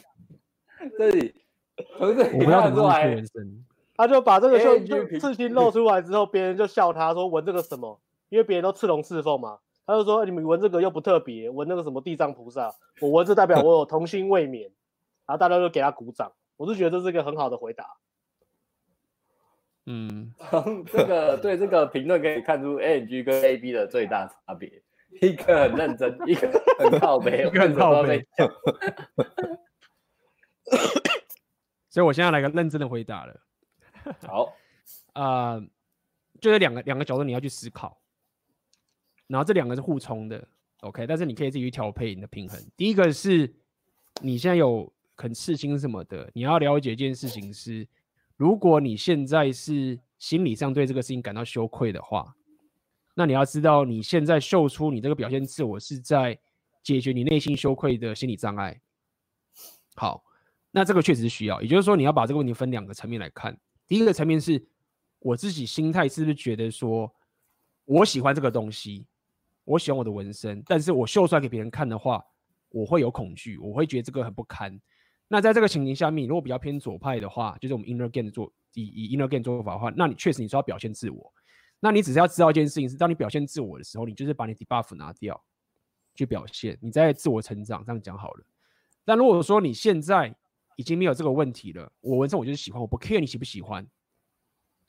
这里不是我不要做纹身，他就把这个胸刺青露出来之后，别人就笑他说纹这个什么？因为别人都刺龙刺凤嘛，他就说你们纹这个又不特别，纹那个什么地藏菩萨，我纹这代表我有童心未泯，然后大家就给他鼓掌。我是觉得这是一个很好的回答。嗯，从这个对这个评论可以看出 ANG 跟 AB 的最大差别，一个很认真，一个很靠北，一个很靠北。所以我现在来个认真的回答了。好，啊、呃，就是两个两个角度你要去思考，然后这两个是互冲的，OK，但是你可以自己去调配你的平衡。第一个是你现在有。很刺心什么的，你要了解一件事情是，如果你现在是心理上对这个事情感到羞愧的话，那你要知道，你现在秀出你这个表现自我是在解决你内心羞愧的心理障碍。好，那这个确实需要，也就是说，你要把这个问题分两个层面来看。第一个层面是我自己心态是不是觉得说，我喜欢这个东西，我喜欢我的纹身，但是我秀出来给别人看的话，我会有恐惧，我会觉得这个很不堪。那在这个情形下面，如果比较偏左派的话，就是我们 inner game 做以以 inner game 做法的话，那你确实你说要表现自我，那你只是要知道一件事情是，当你表现自我的时候，你就是把你 debuff 拿掉去表现，你在自我成长，这样讲好了。但如果说你现在已经没有这个问题了，我纹身我就是喜欢，我不 care 你喜不喜欢，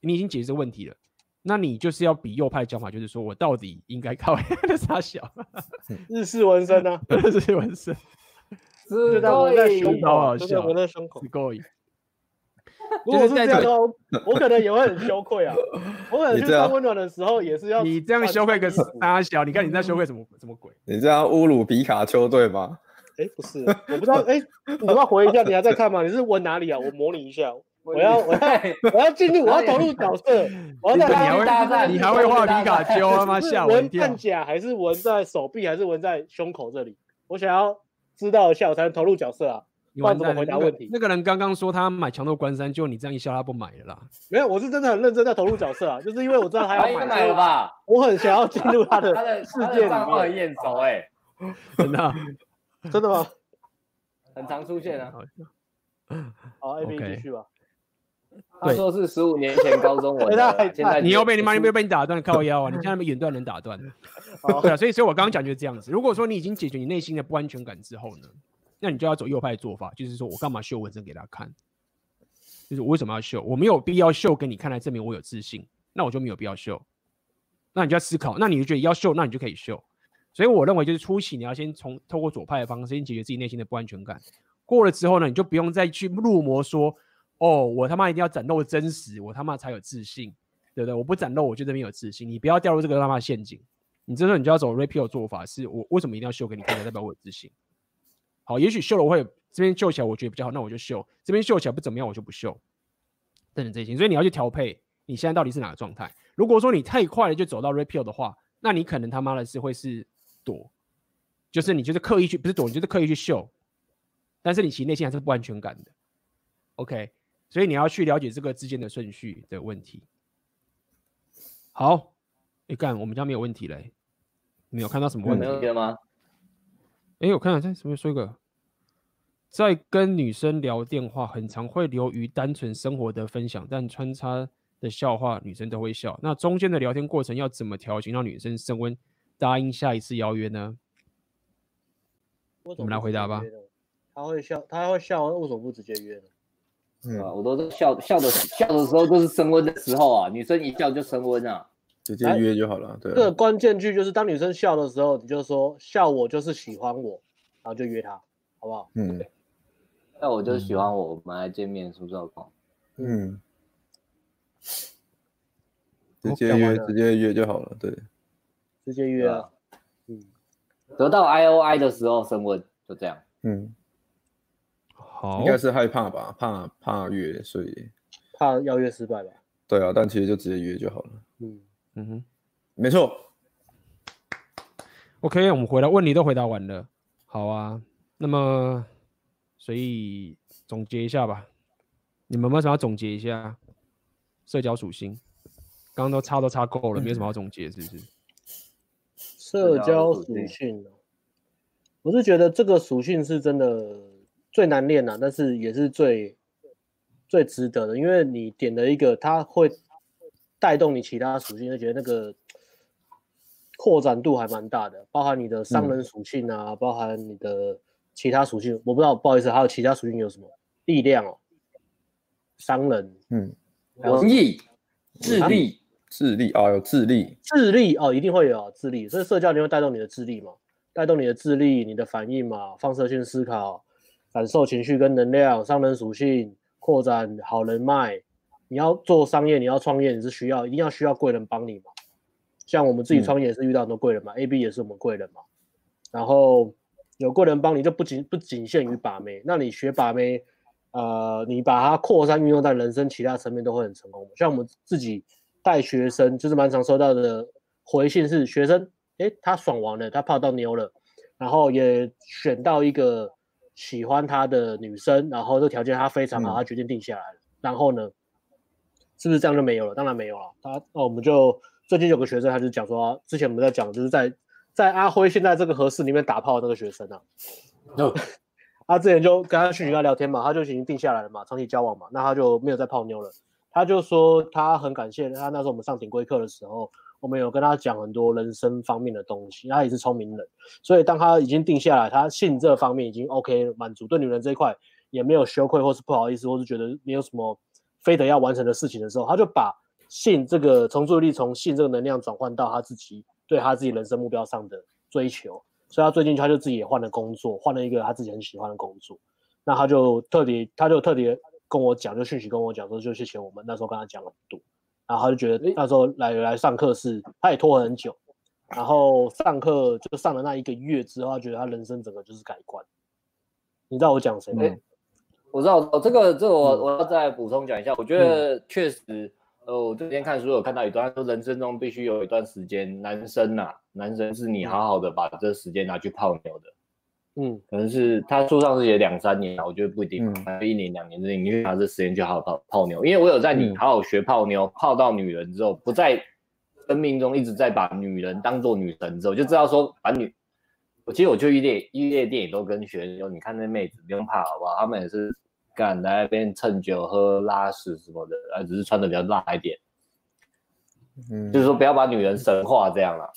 你已经解决这个问题了，那你就是要比右派讲法，就是说我到底应该靠 的啥小 日式纹身 呢？日式纹身。是在我在胸口，好好笑，我在胸口。如果是这样，我可能也会很羞愧啊。我可能去穿温暖的时候也是要。你这样羞愧个大小，你看你在羞愧什么什么鬼？你这样侮辱皮卡丘对吗？哎，不是，我不知道。哎，你要回一下，你还在看吗？你是纹哪里啊？我模拟一下。我要，我要，我要进入，我要投入角色。我要在你还会，你还会画皮卡丘他？妈吓我一跳！纹甲还是纹在手臂，还是纹在胸口这里？我想要。知道一下，我才能投入角色啊！不然怎么回答问题？那个人刚刚说他买强度关山，就你这样一笑，他不买了啦。没有，我是真的很认真在投入角色啊，就是因为我知道他要买，买了吧？我很想要进入他的世界里面。很眼熟哎，真的？真的吗？很常出现啊。好，A B 继续吧。他说是十五年前高中我 现在你又被你妈，你又被你打断，靠腰啊！你现在被远断人打断。对啊，所以所以我刚刚讲就是这样子。如果说你已经解决你内心的不安全感之后呢，那你就要走右派的做法，就是说我干嘛秀纹身给他看？就是我为什么要秀？我没有必要秀给你看来证明我有自信，那我就没有必要秀。那你就要思考，那你就觉得要秀，那你就可以秀。所以我认为就是初期你要先从透过左派的方式先解决自己内心的不安全感，过了之后呢，你就不用再去入魔说。哦，我他妈一定要展露真实，我他妈才有自信，对不对？我不展露，我就这边有自信。你不要掉入这个他妈陷阱。你这时候你就要走 Rapio 做法，是我为什么一定要秀给你看，代表我有自信。好，也许秀了我会这边秀起来我觉得比较好，那我就秀；这边秀起来不怎么样，我就不秀。等等这些，所以你要去调配你现在到底是哪个状态。如果说你太快了就走到 Rapio 的话，那你可能他妈的是会是躲，就是你就是刻意去不是躲，你就是刻意去秀，但是你其实内心还是不安全感的。OK。所以你要去了解这个之间的顺序的问题。好，哎干，我们家没有问题嘞，没有看到什么问题？没有问题吗？哎，我看看，再什么说一个，在跟女生聊电话，很常会流于单纯生活的分享，但穿插的笑话，女生都会笑。那中间的聊天过程要怎么调情，让女生升温，答应下一次邀约呢？我，我们来回答吧。他会笑，他会笑，为什么不直接约呢？嗯，我都是笑笑的笑的时候就是升温的时候啊，女生一笑就升温啊，直接约就好了。对，这个关键句就是当女生笑的时候，你就说笑我就是喜欢我，然后就约她，好不好？嗯，那我就喜欢我，我们来见面，是不是？嗯，直接约直接约就好了，对，直接约啊，嗯，得到 I O I 的时候升温，就这样，嗯。好，应该是害怕吧，怕怕约，所以。怕邀约失败吧？对啊，但其实就直接约就好了。嗯。嗯哼。没错。，OK，我们回来问题都回答完了，好啊，那么所以总结一下吧，你们有没有想要总结一下？社交属性？刚刚都差都差够了，没有什么要总结，是不是？社交属性，我是觉得这个属性是真的最难练的，但是也是最最值得的，因为你点了一个，它会带动你其他属性，就觉得那个扩展度还蛮大的，包含你的商人属性啊，嗯、包含你的其他属性。我不知道，不好意思，还有其他属性有什么？力量哦，商人，嗯，文艺，智力。智力啊、哦，有智力，智力哦，一定会有智力，所以社交你会带动你的智力嘛，带动你的智力，你的反应嘛，放射性思考，感受情绪跟能量，商人属性，扩展好人脉。你要做商业，你要创业，你是需要一定要需要贵人帮你嘛。像我们自己创业也是遇到很多贵人嘛、嗯、，AB 也是我们贵人嘛。然后有贵人帮你，就不仅不仅限于把妹，那你学把妹，呃，你把它扩散运用在人生其他层面都会很成功。像我们自己。带学生就是蛮常收到的回信是学生，诶，他爽完了，他泡到妞了，然后也选到一个喜欢他的女生，然后这条件他非常好，他决定定下来了。嗯、然后呢，是不是这样就没有了？当然没有了。他哦，我们就最近有个学生，他就讲说，之前我们在讲，就是在在阿辉现在这个合适里面打炮的那个学生啊，哦，他之前就跟他去跟他聊天嘛，他就已经定下来了嘛，长期交往嘛，那他就没有再泡妞了。他就说他很感谢他，那时候我们上顶规课的时候，我们有跟他讲很多人生方面的东西。他也是聪明人，所以当他已经定下来，他性这方面已经 OK 满足，对女人这一块也没有羞愧或是不好意思，或是觉得没有什么非得要完成的事情的时候，他就把性这个从注意力从性这个能量转换到他自己对他自己人生目标上的追求。所以他最近他就自己也换了工作，换了一个他自己很喜欢的工作。那他就特别，他就特别。跟我讲，就讯息跟我讲说，就谢谢我们那时候跟他讲了很多，然后他就觉得那时候来来上课是，他也拖很久，然后上课就上了那一个月之后，他觉得他人生整个就是改观。你知道我讲谁吗？欸，我知道，这个这个我我要再补充讲一下，我觉得确实，呃，我这边看书有看到一段，说人生中必须有一段时间，男生呐，男生是你好好的把这时间拿去泡妞的。嗯，可能是他书上是写两三年，我觉得不一定，反正一年两年之内，你就拿这时间去好好泡泡妞。因为我有在你好好学泡妞，泡到女人之后，不在生命中一直在把女人当做女神之后，就知道说把女，我其实我去夜店夜店也都跟学生说，你看那妹子不用怕好不好？他们也是敢来那边蹭酒喝拉屎什么的，啊，只是穿的比较辣一点。嗯，就是说不要把女人神化这样了。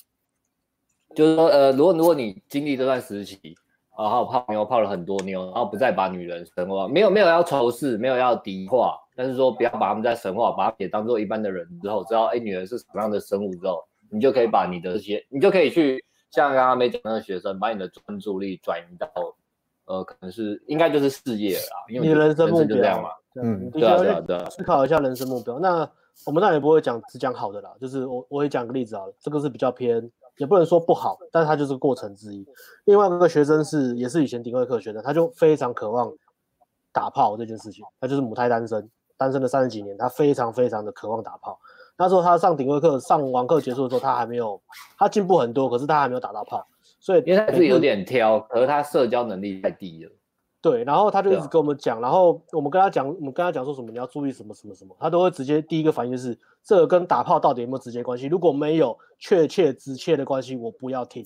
就是说，呃，如果如果你经历这段时期。然后泡妞泡了很多妞，然后不再把女人神化，没有没有要仇视，没有要敌化，但是说不要把他们再神化，把他们也当做一般的人之后，知道哎女人是什么样的生物之后，你就可以把你的这些，你就可以去像刚刚没讲那个学生，把你的专注力转移到，呃，可能是应该就是事业了啦，因为你人生目标就这样嘛，嗯，对啊对啊对啊，思考一下人生目标。那我们当然也不会讲只讲好的啦，就是我我也讲个例子啊，这个是比较偏。也不能说不好，但是他就是过程之一。另外一个学生是，也是以前顶会课学的，他就非常渴望打炮这件事情。他就是母胎单身，单身了三十几年，他非常非常的渴望打炮。那时候他上顶会课，上完课结束的时候，他还没有，他进步很多，可是他还没有打到炮。所以因为他是有点挑，可是他社交能力太低了。对，然后他就一直跟我们讲，然后我们跟他讲，我们跟他讲说什么，你要注意什么什么什么，他都会直接第一个反应就是这个跟打炮到底有没有直接关系？如果没有确切直切的关系，我不要听。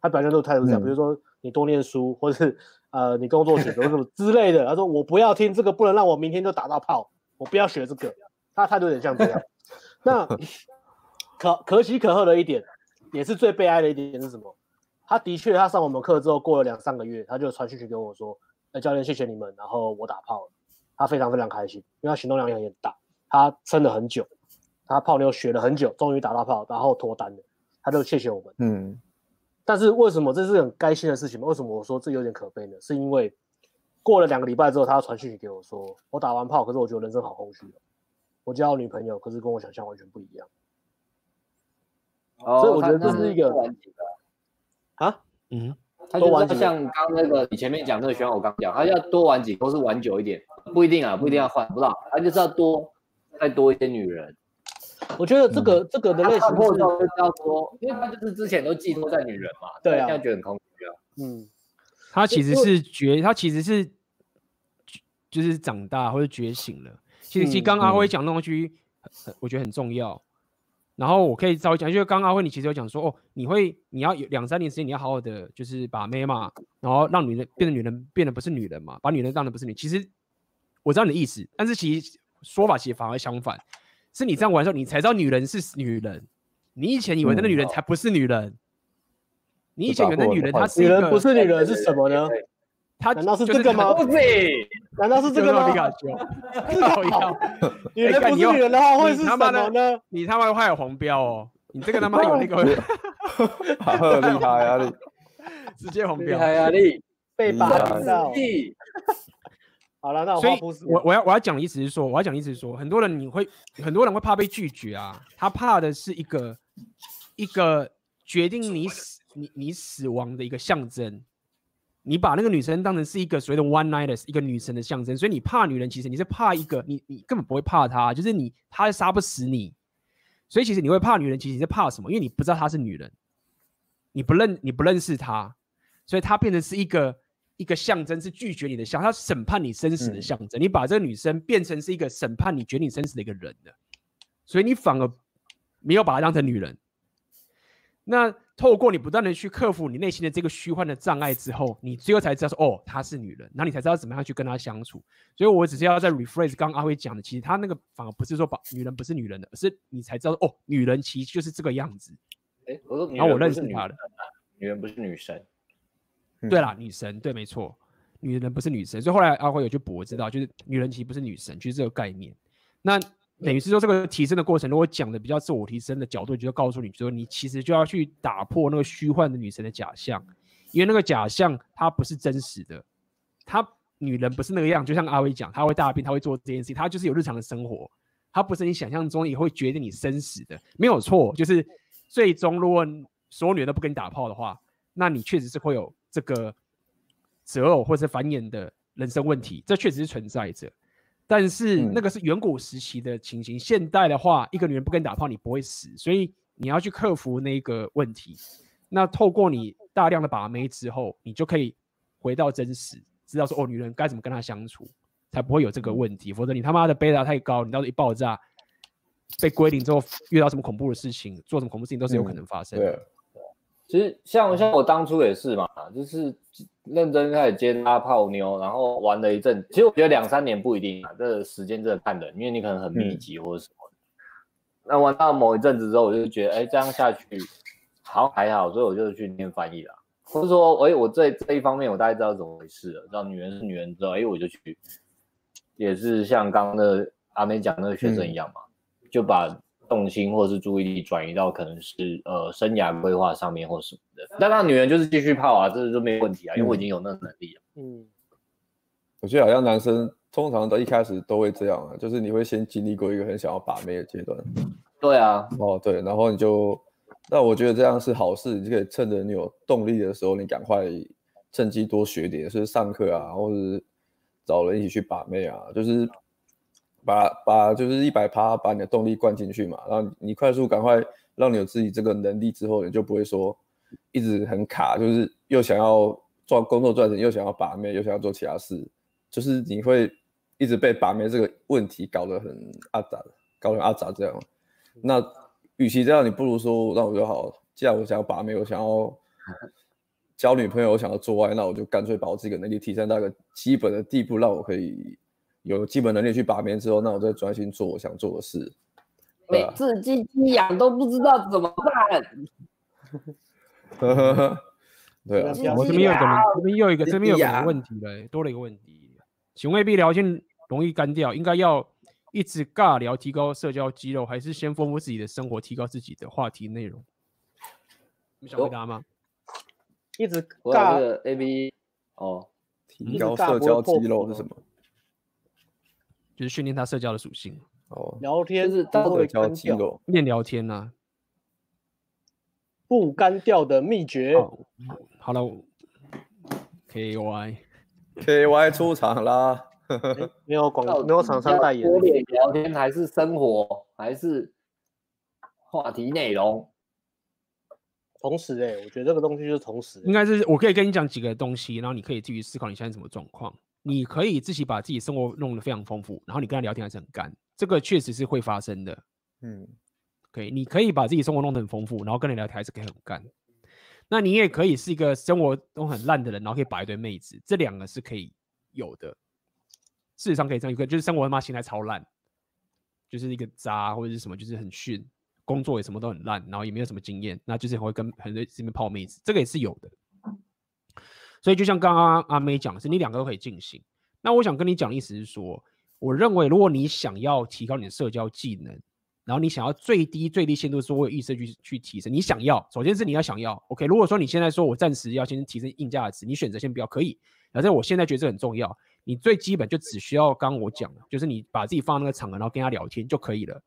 他表现都态度这样，比如说你多念书，或者是呃你工作选择什么之类的，他说我不要听这个，不能让我明天就打到炮，我不要学这个。他态度有点像这样。那 可可喜可贺的一点，也是最悲哀的一点是什么？他的确他上我们课之后过了两三个月，他就传讯息给我说。哎，教练，谢谢你们。然后我打炮了，他非常非常开心，因为他行动量也很大，他撑了很久，他泡妞学了很久，终于打到炮，然后脱单了，他就谢谢我们。嗯，但是为什么这是很开心的事情吗？为什么我说这有点可悲呢？是因为过了两个礼拜之后，他传讯息给我说，我打完炮，可是我觉得人生好空虚，我交女朋友，可是跟我想象完全不一样。哦，所以我觉得这是一个啊，嗯。他就像刚刚那个你前面讲那个选手，我刚讲，他要多玩几都是玩久一点，不一定啊，不一定要换，不知道，他就是要多再多一些女人。我觉得这个、嗯、这个的类型是要多，因为他就是之前都寄托在女人嘛，对啊，现在觉得很空虚啊。嗯，他其实是觉，他其实是就是长大或者觉醒了。其实，其实刚刚阿辉讲那东西，我觉得很重要。然后我可以稍微讲，就是刚刚阿辉你其实有讲说，哦，你会你要有两三年时间，你要好好的就是把妹嘛，然后让女人变成女人，变得不是女人嘛，把女人当的不是你。其实我知道你的意思，但是其实说法其实反而相反，是你这样玩的时候，你才知道女人是女人。你以前以为那个女人才不是女人，嗯、你以前以为那女人她是女人不是女人是什么呢？他难道是这个吗？不是，难道是这个吗？皮卡丘，女人 不是女人的话会是什么呢？你他妈的话有黄标哦！你这个他妈有那个，好厉害啊你！直接黄标，厉害啊你！被霸到。好了，那我所以我我要我要讲的意思是说，我要讲的意思是说，很多人你会很多人会怕被拒绝啊，他怕的是一个一个决定你死你你死亡的一个象征。你把那个女生当成是一个所谓的 one night 一个女神的象征，所以你怕女人，其实你是怕一个你，你根本不会怕她，就是你她杀不死你，所以其实你会怕女人，其实你是怕什么？因为你不知道她是女人，你不认你不认识她，所以她变成是一个一个象征，是拒绝你的象，她审判你生死的象征。嗯、你把这个女生变成是一个审判你决定你生死的一个人的，所以你反而没有把她当成女人。那透过你不断的去克服你内心的这个虚幻的障碍之后，你最后才知道说，哦，她是女人，那你才知道怎么样去跟她相处。所以我只是要在 rephrase 刚刚阿辉讲的，其实他那个反而不是说把女人不是女人的，而是你才知道哦，女人其实就是这个样子。哎、欸，我说，然后我认识她的，女人不是女神。对啦，女神，对，没错，女人不是女神。所以后来阿辉有去补，知道就是女人其实不是女神，就是这个概念。那。等于是说，这个提升的过程，如果讲的比较自我提升的角度，就告诉你说，你其实就要去打破那个虚幻的女神的假象，因为那个假象它不是真实的，她女人不是那个样，就像阿威讲，她会大便，她会做这件事情，她就是有日常的生活，她不是你想象中也会决定你生死的，没有错，就是最终如果所有女人都不跟你打炮的话，那你确实是会有这个择偶或者繁衍的人生问题，这确实是存在着。但是那个是远古时期的情形，嗯、现代的话，一个女人不跟你打炮，你不会死，所以你要去克服那个问题。那透过你大量的把妹之后，你就可以回到真实，知道说哦，女人该怎么跟她相处，才不会有这个问题。否则你他妈的贝塔太高，你到时候一爆炸，被归零之后遇到什么恐怖的事情，做什么恐怖事情都是有可能发生的。嗯其实像像我当初也是嘛，就是认真开始接他泡妞，然后玩了一阵。其实我觉得两三年不一定啊，这个时间真的看人，因为你可能很密集或者什么。嗯、那玩到某一阵子之后，我就觉得，哎，这样下去好还好，所以我就去念翻译了。或者说，哎，我这这一方面我大概知道怎么回事了，知道女人是女人之后，哎，我就去，也是像刚刚的阿美讲那个学生一样嘛，嗯、就把。重心或是注意力转移到可能是呃生涯规划上面或什么的，那那女人就是继续泡啊，这就没问题啊，因为我已经有那个能力了。嗯，我觉得好像男生通常都一开始都会这样啊，就是你会先经历过一个很想要把妹的阶段。对啊，哦对，然后你就，那我觉得这样是好事，你就可以趁着你有动力的时候，你赶快趁机多学点，就是上课啊，或者是找人一起去把妹啊，就是。把把就是一百趴把你的动力灌进去嘛，然后你快速赶快让你有自己这个能力之后，你就不会说一直很卡，就是又想要赚工作赚钱，又想要把妹，又想要做其他事，就是你会一直被把妹这个问题搞得很阿杂，搞得很阿杂这样。那与其这样，你不如说让我就好，既然我想要把妹，我想要 交女朋友，我想要做爱，那我就干脆把我自己的能力提升到一个基本的地步，让我可以。有基本能力去把妹之后，那我再专心做我想做的事。每次鸡鸡痒都不知道怎么办。呵呵呵，对啊，我这边又怎么，这边又一个，这边有个问题了，多了一个问题。请问 A B 聊天容易干掉，应该要一直尬聊提高社交肌肉，还是先丰富自己的生活，提高自己的话题内容？你想回答吗？一直尬 A B 哦，提高社交肌肉是什么？就是训练他社交的属性哦，聊天是社交肌肉，练聊天呐、啊，不干掉的秘诀。好了，K Y K Y 出场啦。没有广告，没有厂商代言。多脸聊天还是生活，还是话题内容？同时，哎，我觉得这个东西就是同时。应该是我可以跟你讲几个东西，然后你可以继续思考你现在什么状况。你可以自己把自己生活弄得非常丰富，然后你跟他聊天还是很干，这个确实是会发生的。嗯，可以，你可以把自己生活弄得很丰富，然后跟你聊天还是可以很干。那你也可以是一个生活都很烂的人，然后可以把一堆妹子，这两个是可以有的。事实上可以这样一个，就是生活他妈心态超烂，就是一个渣或者是什么，就是很逊，工作也什么都很烂，然后也没有什么经验，那就是会跟很多这边泡妹子，这个也是有的。所以就像刚刚阿妹讲的是，你两个都可以进行。那我想跟你讲的意思是说，我认为如果你想要提高你的社交技能，然后你想要最低最低限度说我有意识去去提升，你想要，首先是你要想要，OK。如果说你现在说我暂时要先提升硬价值，你选择先不要可以，反正我现在觉得这很重要，你最基本就只需要刚刚我讲的，就是你把自己放在那个场合，然后跟他聊天就可以了。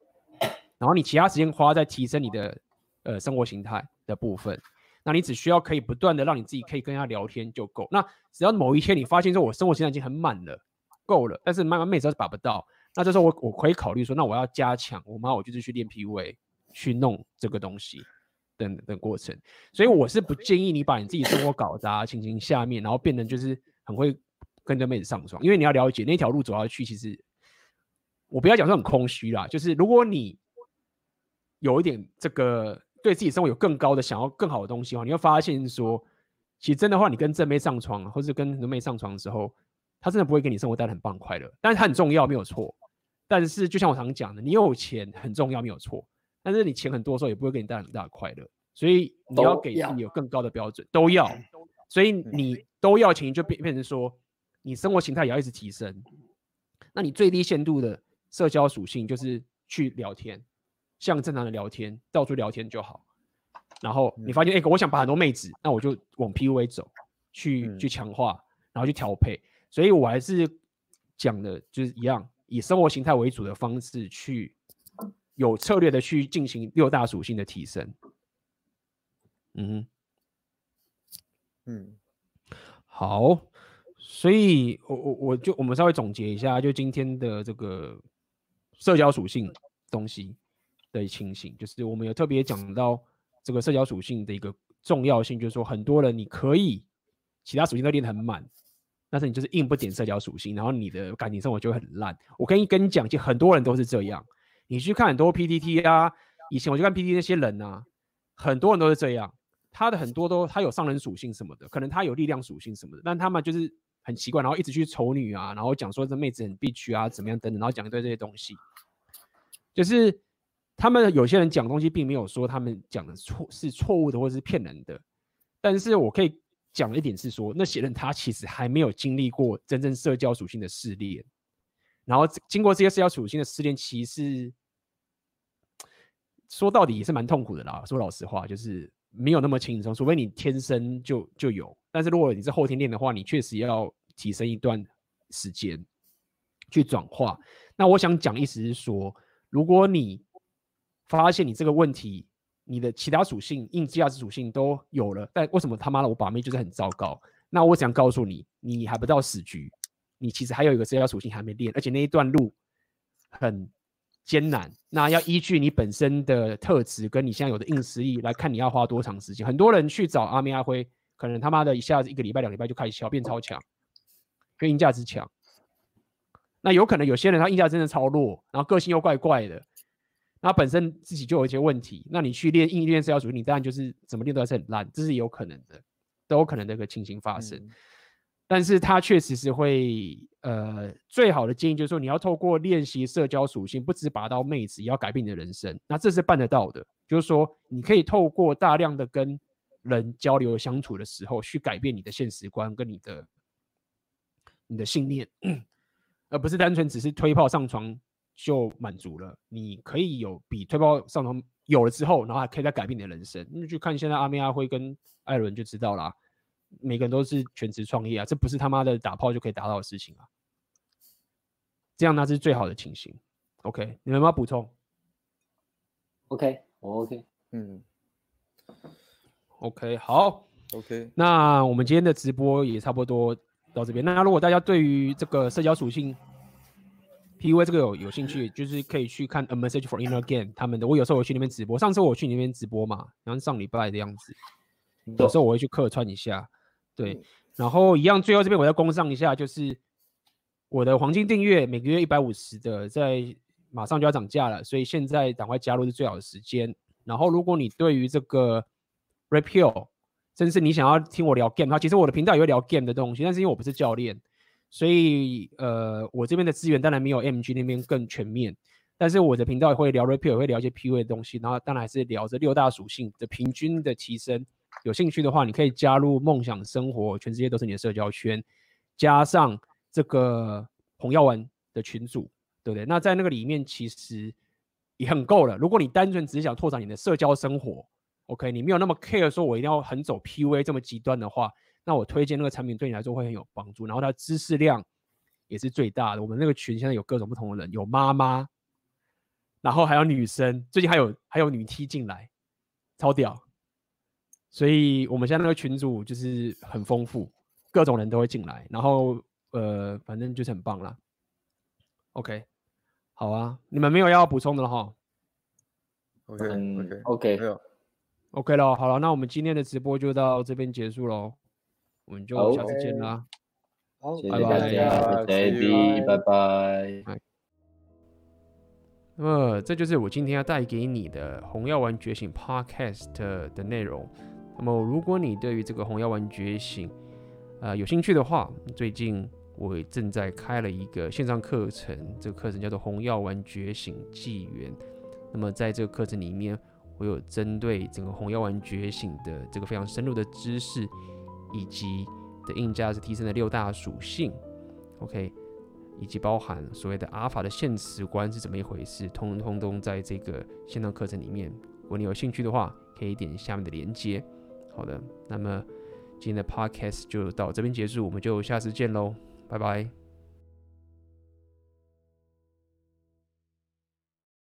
然后你其他时间花在提升你的呃生活形态的部分，那你只需要可以不断的让你自己可以跟他聊天就够。那只要某一天你发现说我生活现在已经很满了，够了，但是慢慢妹子还是把不到。那这时候我我可以考虑说，那我要加强，我妈我就是去练 PUA，去弄这个东西等等过程。所以我是不建议你把你自己生活搞砸，情形下面，然后变成就是很会跟着妹子上床，因为你要了解那条路走下去，其实我不要讲说很空虚啦，就是如果你有一点这个对自己生活有更高的想要更好的东西的话，你会发现说，其实真的话，你跟正妹上床，或是跟人妹上床的时候，他真的不会给你生活带来很棒快乐，但是他很重要，没有错。但是，就像我常讲的，你有钱很重要，没有错。但是你钱很多的时候，也不会给你带来很大的快乐。所以你要给自己有更高的标准，都要。所以你都要钱，就变变成说，你生活形态也要一直提升。那你最低限度的社交属性就是去聊天，像正常的聊天，到处聊天就好。然后你发现，哎、欸，我想把很多妹子，那我就往 PUA 走，去去强化，然后去调配。所以我还是讲的，就是一样。以生活形态为主的方式去有策略的去进行六大属性的提升。嗯嗯，好，所以我我我就我们稍微总结一下，就今天的这个社交属性东西的情形，就是我们有特别讲到这个社交属性的一个重要性，就是说很多人你可以其他属性都练得很满。但是你就是硬不点社交属性，然后你的感情生活就会很烂。我可以跟你讲，就很多人都是这样。你去看很多 PTT 啊，以前我就看 PTT 那些人啊，很多人都是这样。他的很多都他有上人属性什么的，可能他有力量属性什么的，但他们就是很奇怪，然后一直去丑女啊，然后讲说这妹子很必须啊，怎么样等等，然后讲一堆这些东西。就是他们有些人讲东西，并没有说他们讲的错是错误的，或者是骗人的。但是我可以。讲的一点是说，那些人他其实还没有经历过真正社交属性的试炼，然后经过这些社交属性的试炼，其实说到底也是蛮痛苦的啦。说老实话，就是没有那么轻松，除非你天生就就有。但是如果你是后天练的话，你确实要提升一段时间去转化。那我想讲意思是说，如果你发现你这个问题，你的其他属性、硬价值属性都有了，但为什么他妈的我把妹就是很糟糕？那我想告诉你，你还不到死局，你其实还有一个社交属性还没练，而且那一段路很艰难。那要依据你本身的特质跟你现在有的硬实力来看，你要花多长时间？很多人去找阿妹阿辉，可能他妈的一下子一个礼拜、两个礼拜就开始小变超强，跟硬价值强。那有可能有些人他硬价值真的超弱，然后个性又怪怪的。他本身自己就有一些问题，那你去练硬练社交属性，你当然就是怎么练都还是很烂，这是有可能的，都有可能的一个情形发生。嗯、但是他确实是会，呃，最好的建议就是说，你要透过练习社交属性，不只拔刀妹子，也要改变你的人生。那这是办得到的，就是说你可以透过大量的跟人交流相处的时候，去改变你的现实观跟你的你的信念，而不是单纯只是推炮上床。就满足了，你可以有比推包上床有了之后，然后还可以再改变你的人生。你去看现在阿妹阿辉跟艾伦就知道啦，每个人都是全职创业啊，这不是他妈的打炮就可以达到的事情啊。这样那是最好的情形。OK，你们有没有补充？OK，我 OK，嗯，OK，好，OK，那我们今天的直播也差不多到这边。那如果大家对于这个社交属性 PUA 这个有有兴趣，就是可以去看 A Message for Inner Game 他们的。我有时候我去那边直播，上次我去那边直播嘛，然后上礼拜的样子，有时候我会去客串一下。对，然后一样，最后这边我要工商一下，就是我的黄金订阅每个月一百五十的，在马上就要涨价了，所以现在赶快加入是最好的时间。然后如果你对于这个 Repeal，甚至是你想要听我聊 game 的话，其实我的频道也会聊 game 的东西，但是因为我不是教练，所以呃，我这边的资源当然没有 MG 那边更全面。但是我的频道也会聊 Repeal，也会聊一些 PUA 的东西，然后当然还是聊这六大属性的平均的提升。有兴趣的话，你可以加入梦想生活，全世界都是你的社交圈，加上这个红药丸的群组，对不对？那在那个里面其实也很够了。如果你单纯只是想拓展你的社交生活，OK，你没有那么 care 说我一定要很走 PUA 这么极端的话，那我推荐那个产品对你来说会很有帮助。然后它的知识量也是最大的。我们那个群现在有各种不同的人，有妈妈，然后还有女生，最近还有还有女 T 进来，超屌。所以我们现在那个群组就是很丰富，各种人都会进来。然后呃，反正就是很棒啦。OK，好啊，你们没有要补充的了哈。OK OK OK 没有。OK 了，好了，那我们今天的直播就到这边结束喽，我们就下次见啦。好，谢谢大家，baby，拜拜。那么这就是我今天要带给你的《红药丸觉醒》Podcast 的内容。那么如果你对于这个《红药丸觉醒》呃有兴趣的话，最近我正在开了一个线上课程，这个课程叫做《红药丸觉醒纪元》。那么在这个课程里面，我有针对整个红药丸觉醒的这个非常深入的知识，以及的硬价是提升的六大属性，OK，以及包含所谓的阿尔法的现实观是怎么一回事，通通通在这个线上课程里面。如果你有兴趣的话，可以点下面的链接。好的，那么今天的 Podcast 就到这边结束，我们就下次见喽，拜拜。